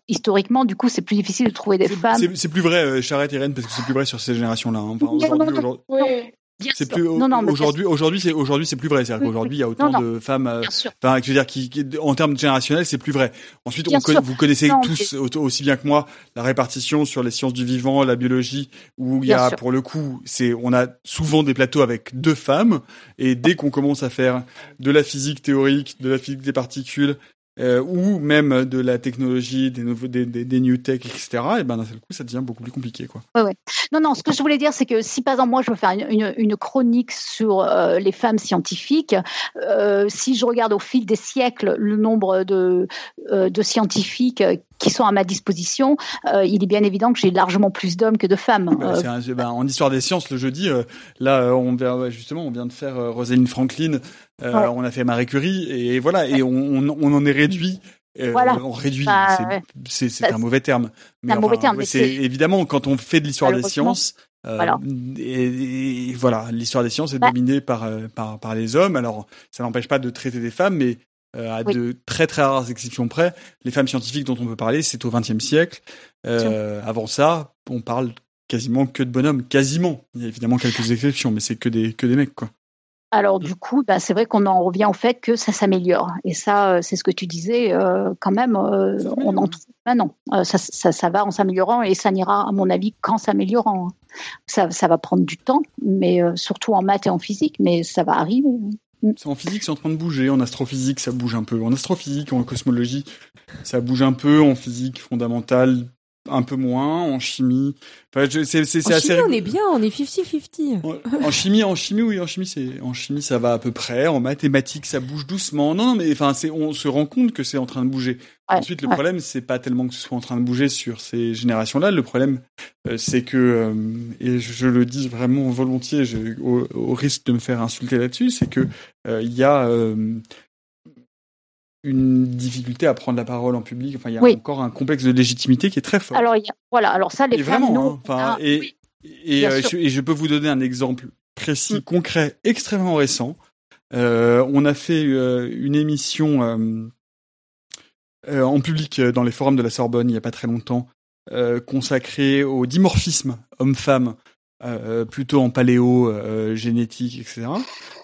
historiquement, du coup, c'est plus difficile de trouver des femmes. C'est plus vrai, Charrette Irène, parce que c'est plus vrai sur ces générations là Hein. aujourd'hui, c'est plus aujourd'hui aujourd'hui c'est aujourd'hui c'est plus vrai. C'est-à-dire qu'aujourd'hui il y a autant de femmes euh, enfin je veux dire qui, en termes générationnels c'est plus vrai. Ensuite on vous connaissez tous aussi bien que moi la répartition sur les sciences du vivant la biologie où il y a pour le coup c'est on a souvent des plateaux avec deux femmes. Et dès qu'on commence à faire de la physique théorique de la physique des particules euh, ou même de la technologie, des nouveaux, des, des, new tech, etc. Et ben d'un seul coup, ça devient beaucoup plus compliqué, quoi. Ouais, ouais. Non, non. Ce que je voulais dire, c'est que si par exemple moi je veux faire une, une, chronique sur euh, les femmes scientifiques, euh, si je regarde au fil des siècles le nombre de, de scientifiques qui sont à ma disposition, euh, il est bien évident que j'ai largement plus d'hommes que de femmes. Bah, un, ben, en histoire des sciences, le jeudi, là, on vient justement, on vient de faire Rosalind Franklin euh, on a fait Marie Curie et voilà et on, on, en est réduit. Euh, On réduit, bah, c'est bah, un mauvais terme. Mais un mauvais terme. C'est évidemment quand on fait de l'histoire des sciences. Euh, voilà. Et, voilà, l'histoire des sciences est bah. dominée par, euh, par par les hommes. Alors, ça n'empêche pas de traiter des femmes, mais euh, à de très très rares exceptions près, les femmes scientifiques dont on peut parler, c'est au XXe siècle. avant ça, on parle quasiment que de bonhommes, quasiment. Il y a évidemment quelques exceptions, mais c'est que des que des mecs quoi. Alors du coup, bah, c'est vrai qu'on en revient au fait que ça s'améliore. Et ça, euh, c'est ce que tu disais, euh, quand même, euh, on en trouve maintenant. Ça, ça, ça, va en s'améliorant et ça n'ira, à mon avis, qu'en s'améliorant. Ça, ça, va prendre du temps, mais surtout en maths et en physique, mais ça va arriver. En physique, c'est en train de bouger. En astrophysique, ça bouge un peu. En astrophysique, en cosmologie, ça bouge un peu. En physique fondamentale, un peu moins en chimie. Enfin, c'est c'est assez. Chimie, on est bien, on est 50-50. En chimie, en chimie, oui, en chimie, c'est en chimie, ça va à peu près. En mathématiques, ça bouge doucement. Non, non, mais enfin, c'est on se rend compte que c'est en train de bouger. Ensuite, le problème, c'est pas tellement que ce soit en train de bouger sur ces générations-là. Le problème, euh, c'est que euh, et je, le dis vraiment volontiers, je, au, risque de me faire insulter là-dessus, c'est que euh, il y a une difficulté à prendre la parole en public. Enfin, il y a encore un complexe de légitimité qui est très fort. Alors, voilà. Alors ça, les femmes, vraiment, hein, enfin, et, et, euh, je, et, je, peux vous donner un exemple précis, mm. concret, extrêmement récent. Euh, on a fait euh, une émission en public dans les forums de la Sorbonne il y a pas très longtemps, consacré au dimorphisme homme-femme, plutôt en paléo génétique, etc.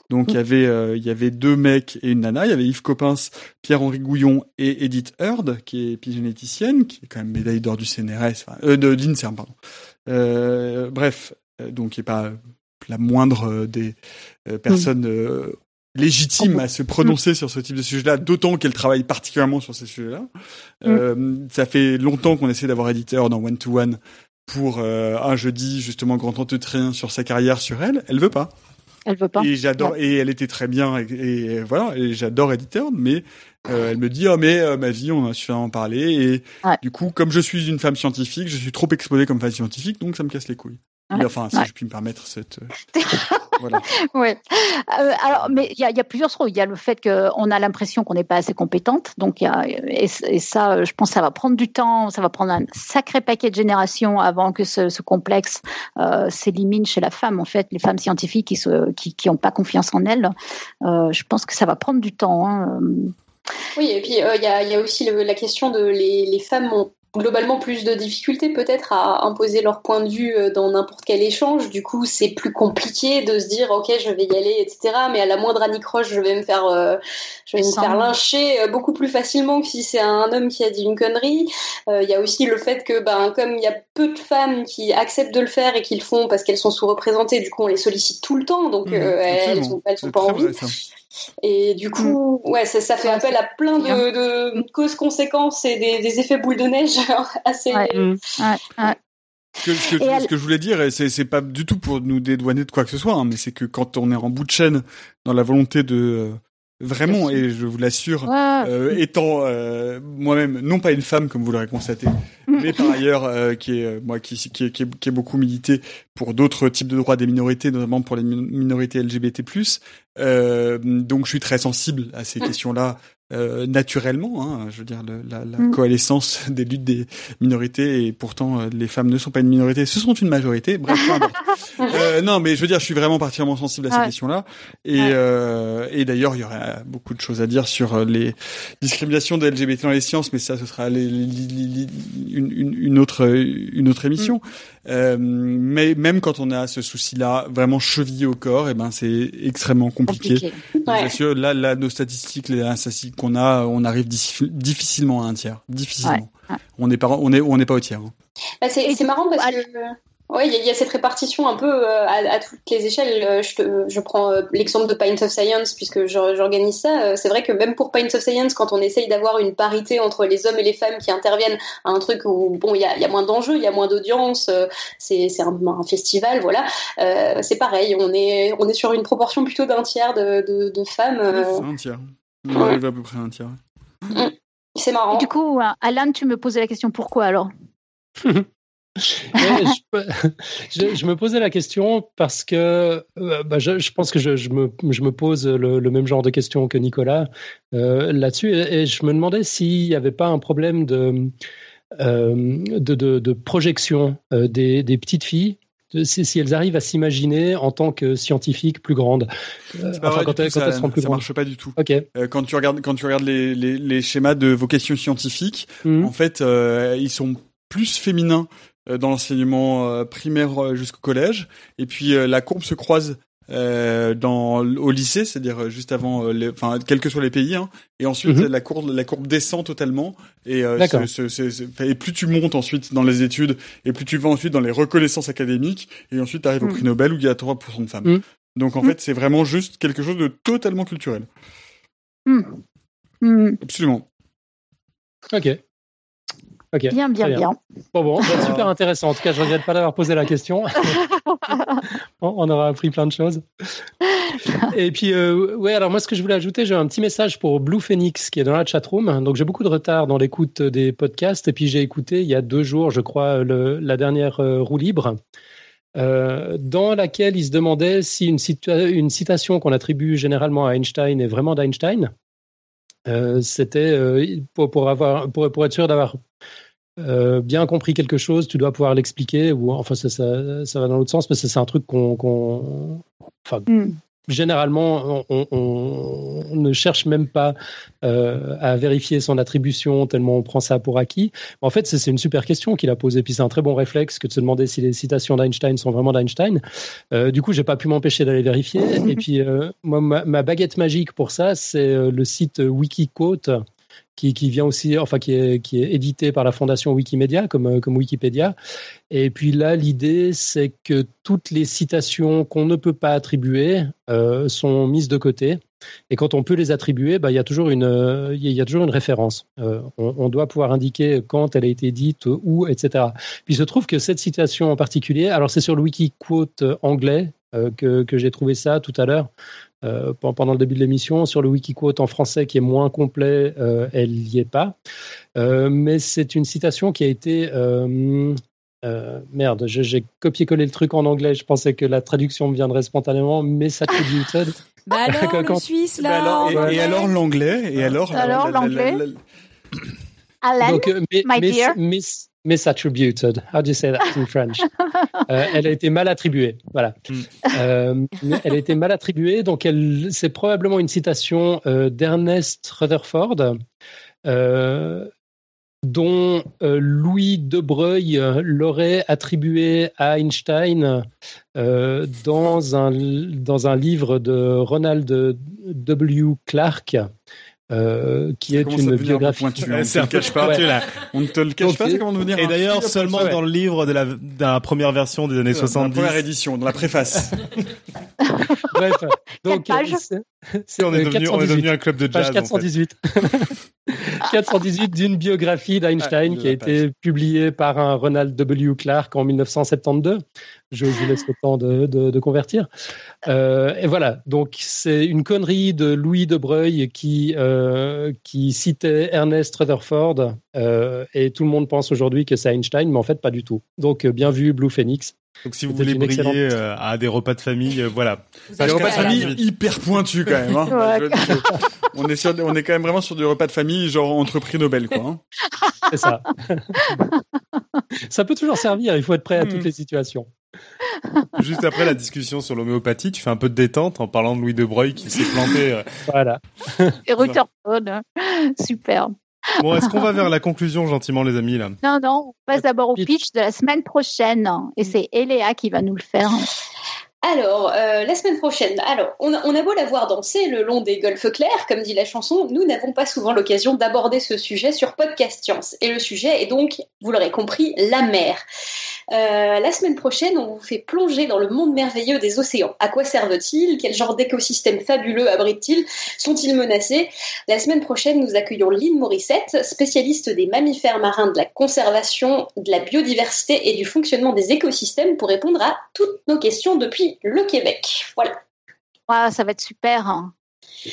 Donc il y avait euh, il y avait deux mecs et une nana. Il y avait Yves Coppens, Pierre-Henri Gouillon et Edith Heard, qui est épigénéticienne, qui est quand même médaille d'or du CNRS, enfin, euh, de l'INSERM, pardon. Euh, bref, donc qui est pas la moindre des personnes légitimes à se prononcer sur ce type de sujet-là, d'autant qu'elle travaille particulièrement sur ces sujets-là. Mm. ça fait longtemps qu'on essaie d'avoir Edith Heard en one-to-one pour un jeudi justement grand entretien sur sa carrière sur elle. Elle veut pas. Elle veut pas. Et j'adore, et elle était très bien, et, voilà, et j'adore Editor, mais euh, elle me dit, oh mais euh, ma vie, on a suffisamment parlé, et du coup, comme je suis une femme scientifique, je suis trop exposée comme femme scientifique, donc ça me casse les couilles. Enfin, si je puis me permettre cette. Euh, voilà. ouais. Euh, alors, mais il y a, y a, plusieurs choses. Il y a le fait qu'on a l'impression qu'on n'est pas assez compétente. Donc, y a, et, et, ça, je pense, que ça va prendre du temps. Ça va prendre un sacré paquet de générations avant que ce, ce complexe euh, s'élimine chez la femme. En fait, les femmes scientifiques qui n'ont qui, qui pas confiance en elles, euh, je pense que ça va prendre du temps. Hein. Oui, et puis il y, a, y, a, aussi le, la question de les, les femmes ont globalement plus de difficultés peut-être à imposer leur point de vue euh, dans n'importe quel échange. Du coup, c'est plus compliqué de se dire ok, je vais y aller, etc. Mais à la moindre anicroche, je vais me faire, euh, je vais me faire lyncher euh, beaucoup plus facilement que si c'est un homme qui a dit une connerie. Il y a aussi le fait que, ben, comme il y a peu de femmes qui acceptent de le faire et qui le font parce qu'elles sont sous-représentées, du coup, on les sollicite tout le temps, donc mmh, elles, sont, elles sont pas envie. Et du coup, mm. ouais, ça, ça fait appel à plein de, de causes-conséquences et des, des, effets boule de neige assez. Ouais. Ouais. Ce que, ce, que, ce que, je voulais dire, et c'est pas du tout pour nous dédouaner de quoi que ce soit, hein, mais c'est que quand on est en bout de chaîne dans la volonté de Vraiment, et je vous l'assure, euh, étant euh, moi-même non pas une femme comme vous l'aurez constaté, mais par ailleurs euh, qui est euh, moi qui qui, qui, qui, qui est beaucoup milité pour d'autres types de droits des minorités, notamment pour les minorités LGBT+. donc je suis très sensible à ces questions-là euh, naturellement. Hein, je veux dire, la, la mm. coalescence des luttes des minorités et pourtant euh, les femmes ne sont pas une minorité, ce sont une majorité. Bref, euh, non, mais je veux dire, je suis vraiment particulièrement sensible à ces questions-là. Et, euh, et d'ailleurs, il y aurait beaucoup de choses à dire sur les discriminations des LGBT dans les sciences, mais ça, ce sera les, une, une, autre une autre émission. Mm. Euh, mais même quand on a ce souci-là vraiment chevillé au corps, et eh ben c'est extrêmement compliqué. compliqué. Là, là, nos statistiques, les statistiques qu'on a, on arrive difficilement à un tiers. Difficilement. On n'est pas, on est, on n'est pas au tiers. Hein. Bah, c'est marrant parce que oui, il y, a cette répartition un peu euh, à, à toutes les échelles. Euh, je, je prends euh, l'exemple de Pints of Science puisque j'organise ça. C'est vrai que même pour Pints of Science, quand on essaye d'avoir une parité entre les hommes et les femmes qui interviennent à un truc où bon, il y a, y a, moins d'enjeux, il y a moins d'audience, c'est un, un, festival, voilà. Euh, c'est pareil, on est on est sur une proportion plutôt d'un tiers de, de, de femmes. un tiers. On arrive à peu près à un tiers. Mm. C'est marrant. du coup, Alan, tu me posais la question pourquoi alors? je, je, me posais la question parce que euh, bah, je, je, pense que je, me, me, pose le, le, même genre de questions que Nicolas euh, là-dessus et, je me demandais s'il n'y avait pas un problème de, euh, de, de, de, projection des, des, petites filles. Si, elles arrivent à s'imaginer en tant que scientifiques plus grandes, euh, enfin, quand, elles, quand elles seront plus ça grandes. marche pas du tout. Okay. quand tu regardes, quand tu regardes les, les, les schémas de vocation scientifique, mmh. en fait, ils sont plus féminins dans l'enseignement euh, primaire euh, jusqu'au collège. Et puis la courbe se croise euh, dans au lycée, c'est-à-dire juste avant, les, enfin quels que soient les pays, hein, et ensuite mhm. la courbe la courbe descend totalement et, euh, et plus tu montes ensuite dans les études et plus tu vas ensuite dans les reconnaissances académiques et ensuite tu arrives au mhm. prix Nobel où il y a 3% de femmes. Mhm. Donc en fait c'est vraiment juste quelque chose de totalement culturel. Absolument. Ok. Bien, bien, bien. Bon, bon, bah, super intéressant. En tout cas, je regrette pas d'avoir posé la question. on aura appris plein de choses. Et puis, euh, ouais, alors moi, ce que je voulais ajouter, j'ai un petit message pour Blue Phoenix qui est dans la chatroom. Donc, j'ai beaucoup de retard dans l'écoute des podcasts. Et puis, j'ai écouté il y a deux jours, je crois, le, la dernière euh, roue libre. Euh, dans laquelle il se demandait si une, une citation qu'on attribue généralement à Einstein est vraiment d'Einstein. Euh, c'était euh, pour, pour, avoir, pour, pour être sûr d'avoir euh, bien compris quelque chose, tu dois pouvoir l'expliquer. Ou enfin, ça, ça, va dans l'autre sens, mais c'est un truc qu'on, enfin, mm. Généralement, on, ne cherche même pas euh, à vérifier son attribution tellement on prend ça pour acquis. En fait, c'est une super question qu'il a posée. Puis c'est un très bon réflexe que de se demander si les citations d'Einstein sont vraiment d'Einstein. Euh, du coup, j'ai pas pu m'empêcher d'aller vérifier. Et puis, euh, moi, ma, baguette magique pour ça, c'est le site Wikiquote qui, vient aussi, enfin qui est, qui édité par la fondation Wikimedia comme, euh, comme Wikipédia. Et puis là, l'idée, c'est que toutes les citations qu'on ne peut pas attribuer euh, sont mises de côté. Et quand on peut les attribuer, bah, il, y a toujours une, euh, référence. on, doit pouvoir indiquer quand elle a été dite, où, etc. Puis il se trouve que cette citation en particulier, alors c'est sur le Wikiquote anglais que, que j'ai trouvé ça tout à l'heure. Euh, pendant le début de l'émission. Sur le Wikiquote en français qui est moins complet, euh, elle n'y est pas. Euh, mais c'est une citation qui a été... merde, j'ai copié-collé le truc en anglais. Je pensais que la traduction me viendrait spontanément, mais ça bah alors, le suisse, là. Bah et, alors l'anglais Et alors, alors l'anglais Alan, my dear. Misattributed. How do you say that in French? Euh, elle a été mal attribuée. Voilà. Mm. Euh, elle a été mal attribuée, donc elle, c'est probablement une citation euh, d'Ernest Rutherford, dont Louis de Breuil l'aurait attribué à Einstein dans un dans un livre de Ronald W. Clark. Euh, qui est une biographie. Pointu, c'est un pointu là. On ne te le cache pas, c'est comment devenir. Et d'ailleurs seulement dans le livre de la, de la première version des années 70. Dans la première édition, dans la préface. Bref, donc c'est, on est devenu on est devenu un club de jazz. Page 418. 418 d'une biographie d'Einstein ah, qui a été publiée par un Ronald W. Clark en 1972. Je vous laisse le temps de, de, convertir. Euh, et voilà, donc c'est une connerie de Louis de Breuil qui, euh, qui citait Ernest Rutherford euh, et tout le monde pense aujourd'hui que c'est Einstein, mais en fait pas du tout. Donc bien vu Blue Phoenix. Donc si vous voulez briller euh, à des repas de famille, euh, voilà. Des repas de famille hyper pointus quand même. Hein. on est sur, on est quand même vraiment sur des repas de famille genre entrepris Nobel quoi. Hein. C'est ça. ça peut toujours servir. Il faut être prêt à toutes hmm. les situations. Juste après la discussion sur l'homéopathie, tu fais un peu de détente en parlant de Louis de Broglie qui s'est planté. Euh. Voilà. Et Rutherford, hein. superbe. Bon, est-ce qu'on va vers la conclusion gentiment, les amis là? Non, non, on passe d'abord au pitch de la semaine prochaine, et c'est Eléa qui va nous le faire. Alors, euh, la semaine prochaine, alors, on a, on a beau la voir danser le long des golfes clairs, comme dit la chanson, nous n'avons pas souvent l'occasion d'aborder ce sujet sur Podcast Science. Et le sujet est donc, vous l'aurez compris, la mer. Euh, la semaine prochaine, on vous fait plonger dans le monde merveilleux des océans. À quoi servent-ils? Quel genre d'écosystèmes fabuleux abritent-ils? Sont-ils menacés? La semaine prochaine, nous accueillons Lynn Morissette, spécialiste des mammifères marins, de la conservation, de la biodiversité et du fonctionnement des écosystèmes pour répondre à toutes nos questions depuis le Québec. Voilà. ça va être super. Hein.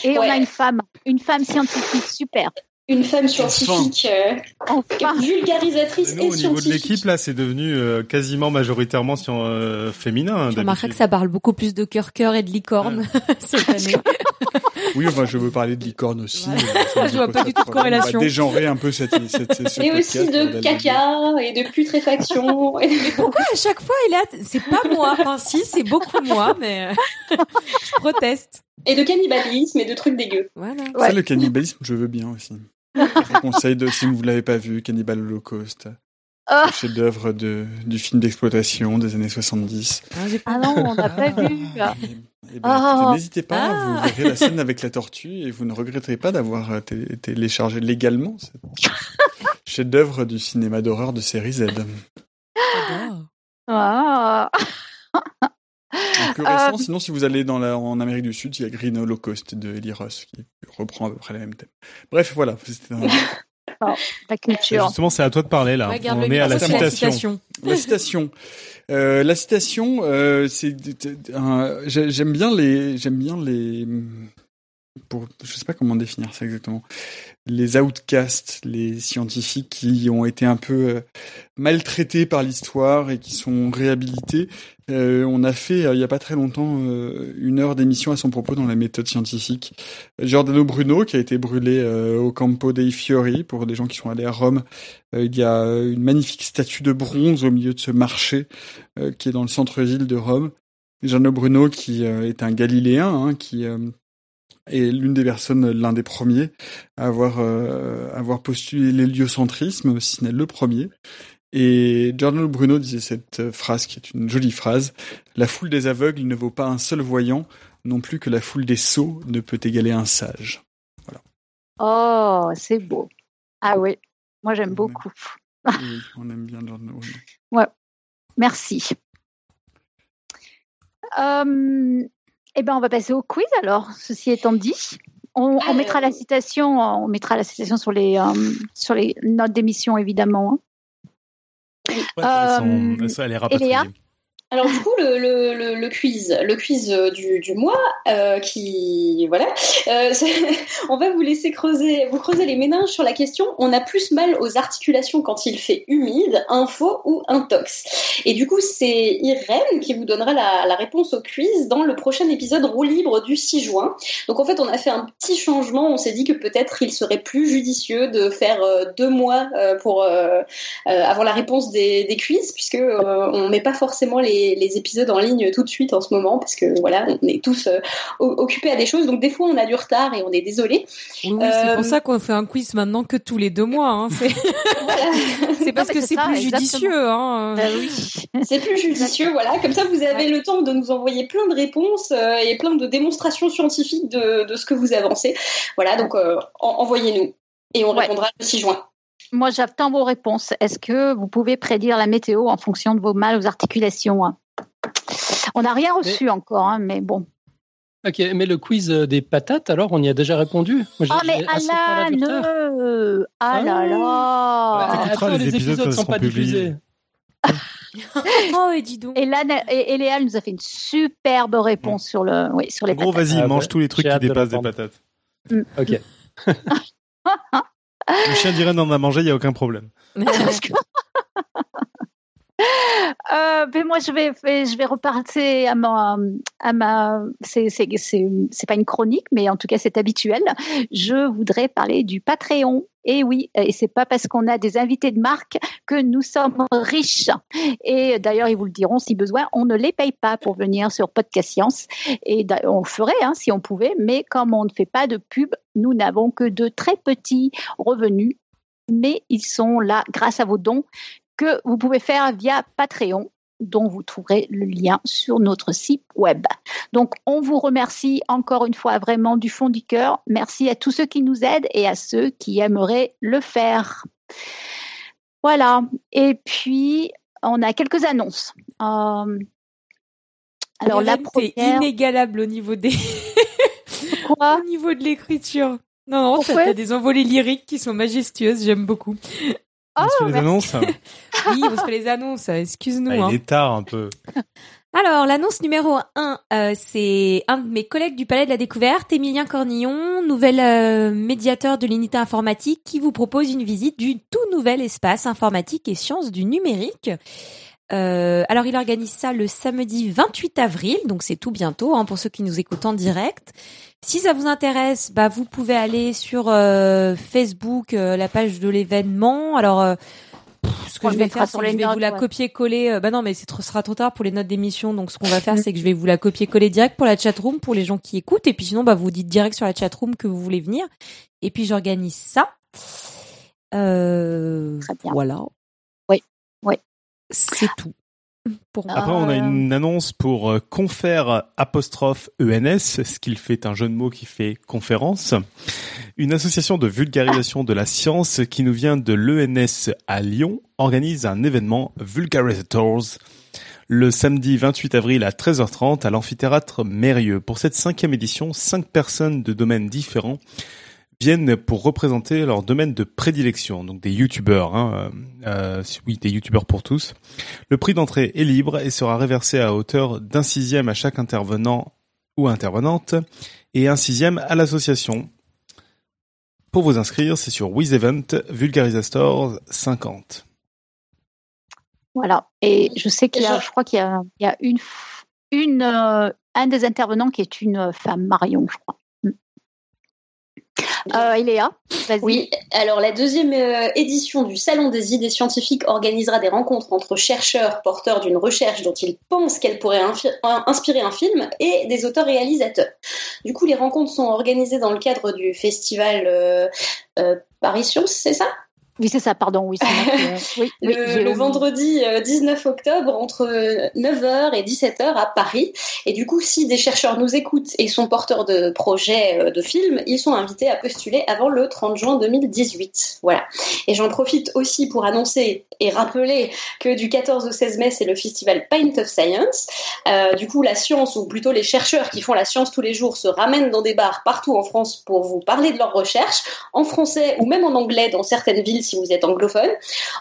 Et on a une femme, une femme scientifique super une femme scientifique euh, vulgarisatrice nous, et au niveau de l'équipe là c'est devenu euh, quasiment majoritairement euh, féminin je remarquerai que ça parle beaucoup plus de cœur cœur et de licorne cette année. Oui enfin je veux parler de licorne aussi je vois pas du tout de corrélation. dégenrer un peu cette, cette, cette et aussi de caca et de putréfaction. Pourquoi à chaque fois il a c'est pas moi. Enfin si c'est beaucoup moi mais je proteste. Et de cannibalisme et de trucs dégueux. Voilà. Ça, le cannibalisme, je veux bien aussi. Je vous conseille de, si vous l'avez pas vu, Cannibal Holocaust. Oh. Chef-d'œuvre de, du film d'exploitation des années 70. Ah, ah non, on n'a pas vu. Eh ben, oh. N'hésitez pas, vous ah. verrez la scène avec la tortue et vous ne regretterez pas d'avoir euh, téléchargé légalement chef-d'œuvre du cinéma d'horreur de série Z. Ah. Euh, sinon, si vous allez dans la, en Amérique du Sud, il y a Green Holocaust de Eli Ross qui reprend à peu près le même thème. Bref, voilà. Oh, la culture. Justement, c'est à toi de parler là. On est à la citation. La citation. Euh, la citation, euh, c'est j'aime bien les j'aime bien les pour je sais pas comment définir ça exactement les outcasts, les scientifiques qui ont été un peu euh, maltraités par l'histoire et qui sont réhabilités. Euh, on a fait, euh, il y a pas très longtemps, une heure d'émission à son propos dans la méthode scientifique. Giordano Bruno, qui a été brûlé au Campo dei Fiori, pour des gens qui sont allés à Rome. il y a une magnifique statue de bronze au milieu de ce marché qui est dans le centre-ville de Rome. Giordano Bruno qui est un Galiléen, hein, qui est l'une des personnes, l'un des premiers à avoir, avoir postulé l'héliocentrisme, si ce n'est le premier. Et Giordano Bruno disait cette phrase qui est une jolie phrase La foule des aveugles ne vaut pas un seul voyant, non plus que la foule des sots ne peut égaler un sage. Voilà. Oh, c'est beau. Ah oui, moi j'aime beaucoup. Oui, on aime bien Giordano Bruno. Ouais, merci. Euh, eh ben, on va passer au quiz alors. Ceci étant dit, on, mettra la citation, on mettra la citation sur les euh, sur les notes d'émission évidemment. Hein. Ouais, euh, elle est rapatriée. Alors du coup, le, le, le, quiz, le quiz euh, du, du mois, euh, qui voilà, euh, on va vous laisser creuser, vous creuser les méninges sur la question. On a plus mal aux articulations quand il fait humide, info ou intox. Et du coup, c'est Irène qui vous donnera la, la, réponse au quiz dans le prochain épisode roue libre du 6 juin. Donc en fait, on a fait un petit changement. On s'est dit que peut-être il serait plus judicieux de faire deux mois pour avoir la réponse des, des quiz, puisque on met pas forcément les les, épisodes en ligne tout de suite en ce moment parce que voilà, on est tous euh, occupés à des choses. Donc des fois, on a du retard et on est désolé. Oui, c'est pour euh, ça qu'on fait un quiz maintenant que tous les deux mois. Hein. C'est parce que c'est plus judicieux. Hein. Bah oui. c'est plus judicieux, voilà. Comme ça, vous avez le temps de nous envoyer plein de réponses euh, et plein de démonstrations scientifiques de, ce que vous avancez. Voilà, donc envoyez-nous et on répondra le 6 juin. Moi, j'attends vos réponses. Est-ce que vous pouvez prédire la météo en fonction de vos mal aux articulations hein? On n'a rien reçu encore, hein, mais bon. Ok, mais le quiz des patates, alors, on y a déjà répondu? Ah, mais Alan Ah là ah. là bah, les, épisodes ne sont pas diffusés. oh, et dis donc. Et, et, Léa nous a fait une superbe réponse sur, le, oui, sur les patates. Gros, vas-y, ah, mange tous les trucs qui dépassent des patates. Mm. Ok. Le chien d'Irène en a mangé, il n'y a aucun problème. Euh, mais moi, je vais, je vais repartir à ma, à ma, c'est, c'est, c'est, pas une chronique, mais en tout cas, c'est habituel. Je voudrais parler du Patreon. Et oui, et c'est pas parce qu'on a des invités de marque que nous sommes riches. Et d'ailleurs, ils vous le diront si besoin, on ne les paye pas pour venir sur Podcast Science. Et on le ferait hein, si on pouvait, mais comme on ne fait pas de pub, nous n'avons que de très petits revenus mais ils sont là grâce à vos dons que vous pouvez faire via Patreon dont vous trouverez le lien sur notre site web. Donc, on vous remercie encore une fois vraiment du fond du cœur. Merci à tous ceux qui nous aident et à ceux qui aimeraient le faire. Voilà. Et puis, on a quelques annonces. Euh, alors, la première... inégalable au niveau des... Quoi? Au niveau de l'écriture. Non, non, t'as des envolées lyriques qui sont majestueuses, j'aime beaucoup. On se fait les annonces Oui, on se fait les annonces, excuse-nous. Ah, il hein. est tard un peu. Alors, l'annonce numéro 1, euh, c'est un de mes collègues du Palais de la Découverte, Émilien Cornillon, nouvel euh, médiateur de l'unité informatique, qui vous propose une visite du tout nouvel espace informatique et sciences du numérique. Euh, alors, il organise ça le samedi 28 avril, donc c'est tout bientôt hein, pour ceux qui nous écoutent en direct. Si ça vous intéresse, bah vous pouvez aller sur euh, Facebook, euh, la page de l'événement. Alors, euh, ce que je vais faire, c'est que je vais vous la copier-coller. bah non, mais ce sera trop tard pour les notes d'émission. Donc, ce qu'on va faire, c'est que je vais vous la copier-coller direct pour la chatroom, pour les gens qui écoutent. Et puis sinon, bah vous dites direct sur la chatroom que vous voulez venir. Et puis j'organise ça. Euh, Très bien. Voilà. C'est tout. Après, on a une annonce pour euh, Confère apostrophe ENS, ce qu'il fait un jeu de mots qui fait conférence. Une association de vulgarisation de la science qui nous vient de l'ENS à Lyon organise un événement Vulgarisators le samedi 28 avril à 13h30 à l'amphithéâtre Mérieux. Pour cette cinquième édition, cinq personnes de domaines différents viennent pour représenter leur domaine de prédilection, donc des youtubeurs, hein, euh, euh, oui, des youtubeurs pour tous. Le prix d'entrée est libre et sera réversé à hauteur d'un sixième à chaque intervenant ou intervenante et un sixième à l'association. Pour vous inscrire, c'est sur WizEvent Vulgarisastore 50. Voilà. Et je sais qu'il y a, je crois qu'il y a, il y a une, une, euh, un des intervenants qui est une femme, Marion, je crois. Euh, Iléa, Oui, alors la deuxième euh, édition du Salon des idées scientifiques organisera des rencontres entre chercheurs porteurs d'une recherche dont ils pensent qu'elle pourrait inspirer un film et des auteurs-réalisateurs. Du coup, les rencontres sont organisées dans le cadre du festival euh, euh Paris Science, c'est ça? Oui, c'est ça, pardon. Oui, oui, le, vendredi 19 euh, octobre entre 9h et 17h à Paris. Et du coup, si des chercheurs nous écoutent et sont porteurs de projets euh, de films, ils sont invités à postuler avant le 30 juin 2018. Voilà. Et j'en profite aussi pour annoncer et rappeler que du 14 au 16 mai, c'est le festival Paint of Science. Euh, du coup, la science, ou plutôt les chercheurs qui font la science tous les jours, se ramènent dans des bars partout en France pour vous parler de leurs recherches, en français ou même en anglais dans certaines villes si vous êtes anglophone.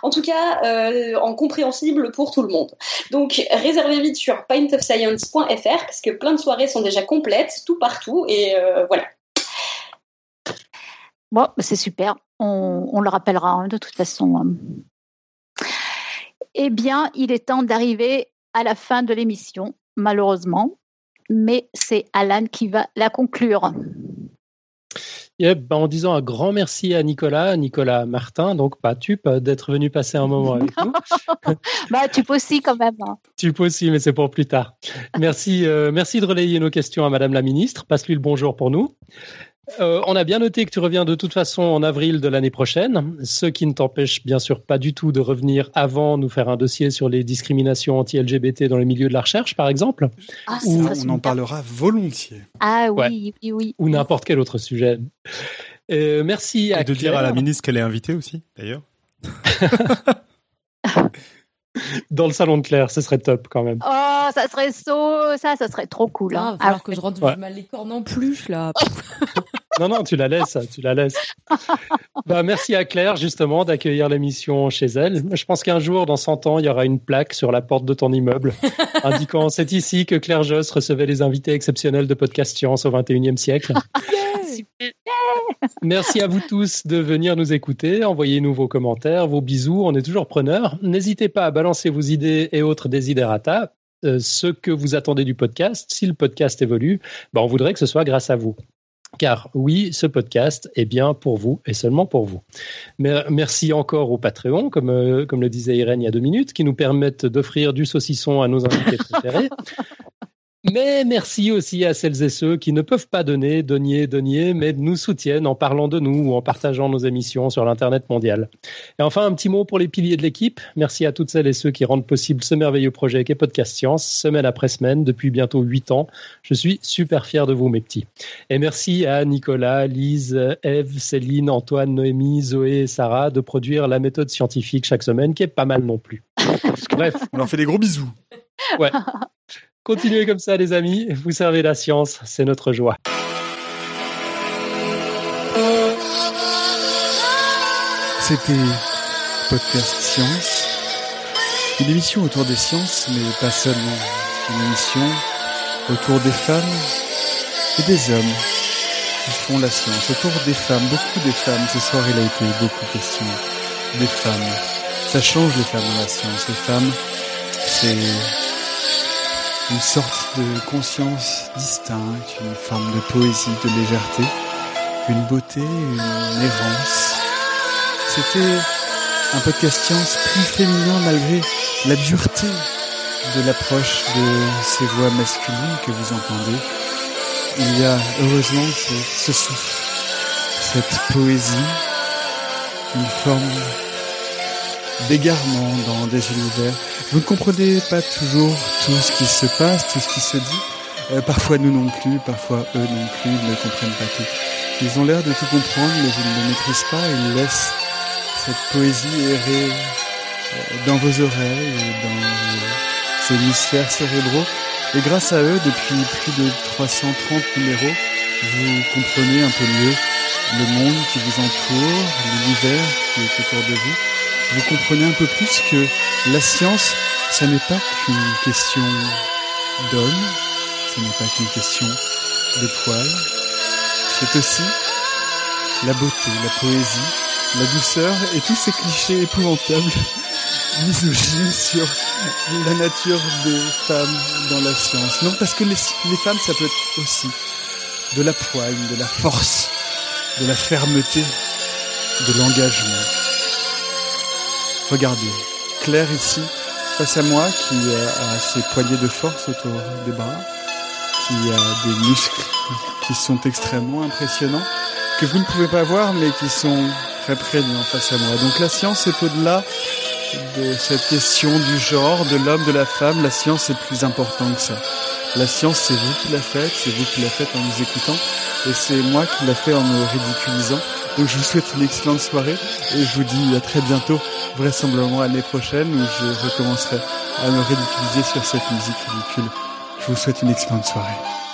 En tout cas, euh, en compréhensible pour tout le monde. Donc, réservez vite sur paintofscience.fr parce que plein de soirées sont déjà complètes, tout partout, et euh, voilà. Bon, bah, c'est super. On, le rappellera hein, de toute façon. Eh bien, il est temps d'arriver à la fin de l'émission, malheureusement, mais c'est Alan qui va la conclure. Ben, en disant un grand merci à Nicolas, Nicolas Martin, donc pas tu, d'être venu passer un moment avec nous. bah, tu peux aussi quand même. Hein. Tu peux aussi, mais c'est pour plus tard. Merci, euh, merci de relayer nos questions à Madame la Ministre. Passe-lui le bonjour pour nous. Euh, on a bien noté que tu reviens de toute façon en avril de l'année prochaine, ce qui ne t'empêche bien sûr pas du tout de revenir avant nous faire un dossier sur les discriminations anti-LGBT dans le milieu de la recherche, par exemple. Ah, on en parlera volontiers. Ah oui, oui, oui. Ou n'importe quel autre sujet. Euh, merci à Et de dire à la ministre qu'elle est invitée aussi, d'ailleurs. dans le salon de Claire, ce serait top quand même. Oh, ça serait so... ça, ça serait trop cool. Hein. alors que je rentre mal les cornes en plus là. non, non, tu la laisses, tu la laisses. bah, merci à Claire justement d'accueillir l'émission chez elle. Je pense qu'un jour, dans 100 ans, il y aura une plaque sur la porte de ton immeuble indiquant c'est ici que Claire Joss recevait les invités exceptionnels de Podcast Science au 21e siècle. Merci à vous tous de venir nous écouter. Envoyez-nous vos commentaires, vos bisous. On est toujours preneurs. N'hésitez pas à balancer vos idées et autres desiderata. Euh, ce que vous attendez du podcast, si le podcast évolue, ben on voudrait que ce soit grâce à vous. Car oui, ce podcast est bien pour vous et seulement pour vous. Merci encore au Patreon, comme, euh, comme le disait Irène il y a deux minutes, qui nous permettent d'offrir du saucisson à nos invités préférés. Mais merci aussi à celles et ceux qui ne peuvent pas donner, donner, donner, mais nous soutiennent en parlant de nous ou en partageant nos émissions sur l'Internet mondial. Et enfin, un petit mot pour les piliers de l'équipe. Merci à toutes celles et ceux qui rendent possible ce merveilleux projet qu'est Podcast Science, semaine après semaine, depuis bientôt huit ans. Je suis super fier de vous, mes petits. Et merci à Nicolas, Lise, Eve, Céline, Antoine, Noémie, Zoé et Sarah de produire la méthode scientifique chaque semaine, qui est pas mal non plus. Bref. On leur fait des gros bisous. Ouais. Continuez comme ça, les amis. Vous servez la science, c'est notre joie. C'était Podcast Science, une émission autour des sciences, mais pas seulement. Une émission autour des femmes et des hommes qui font la science. Autour des femmes, beaucoup des femmes. Ce soir, il a été beaucoup question des femmes. Ça change les femmes dans la science. Les femmes, c'est une sorte de conscience distincte, une forme de poésie, de légèreté, une beauté, une errance. C'était un podcast science plus féminin malgré la dureté de l'approche de ces voix masculines que vous entendez. Il y a heureusement ce, ce souffle, cette poésie, une forme d'égarement dans des univers. Vous ne comprenez pas toujours tout ce qui se passe, tout ce qui se dit. Euh, parfois nous non plus, parfois eux non plus, ils ne comprennent pas tout. Ils ont l'air de tout comprendre, mais ils ne le maîtrisent pas. Ils laissent cette poésie errer euh, dans vos oreilles, dans ces hémisphères cérébraux. Et grâce à eux, depuis plus de 330 numéros, vous comprenez un peu mieux le monde qui vous entoure, l'univers qui est autour de vous vous comprenez un peu plus que la science, ça n'est pas qu'une question d'homme, ce n'est pas qu'une question de poils, c'est aussi la beauté, la poésie, la douceur et tous ces clichés épouvantables misogynes sur la nature des femmes dans la science. Non, parce que les, les femmes, ça peut être aussi de la poigne, de la force, de la fermeté, de l'engagement. Regardez, Claire ici, face à moi, qui a ses poignets de force autour des bras, qui a des muscles qui sont extrêmement impressionnants, que vous ne pouvez pas voir, mais qui sont très prégnants face à moi. Donc la science est au-delà de cette question du genre, de l'homme, de la femme. La science est plus importante que ça. La science, c'est vous qui la faites, c'est vous qui la faites en nous écoutant, et c'est moi qui la fait en me ridiculisant. Donc je vous souhaite une excellente soirée, et je vous dis à très bientôt, vraisemblablement l'année prochaine, où je recommencerai à me ridiculiser sur cette musique ridicule. Je vous souhaite une excellente soirée.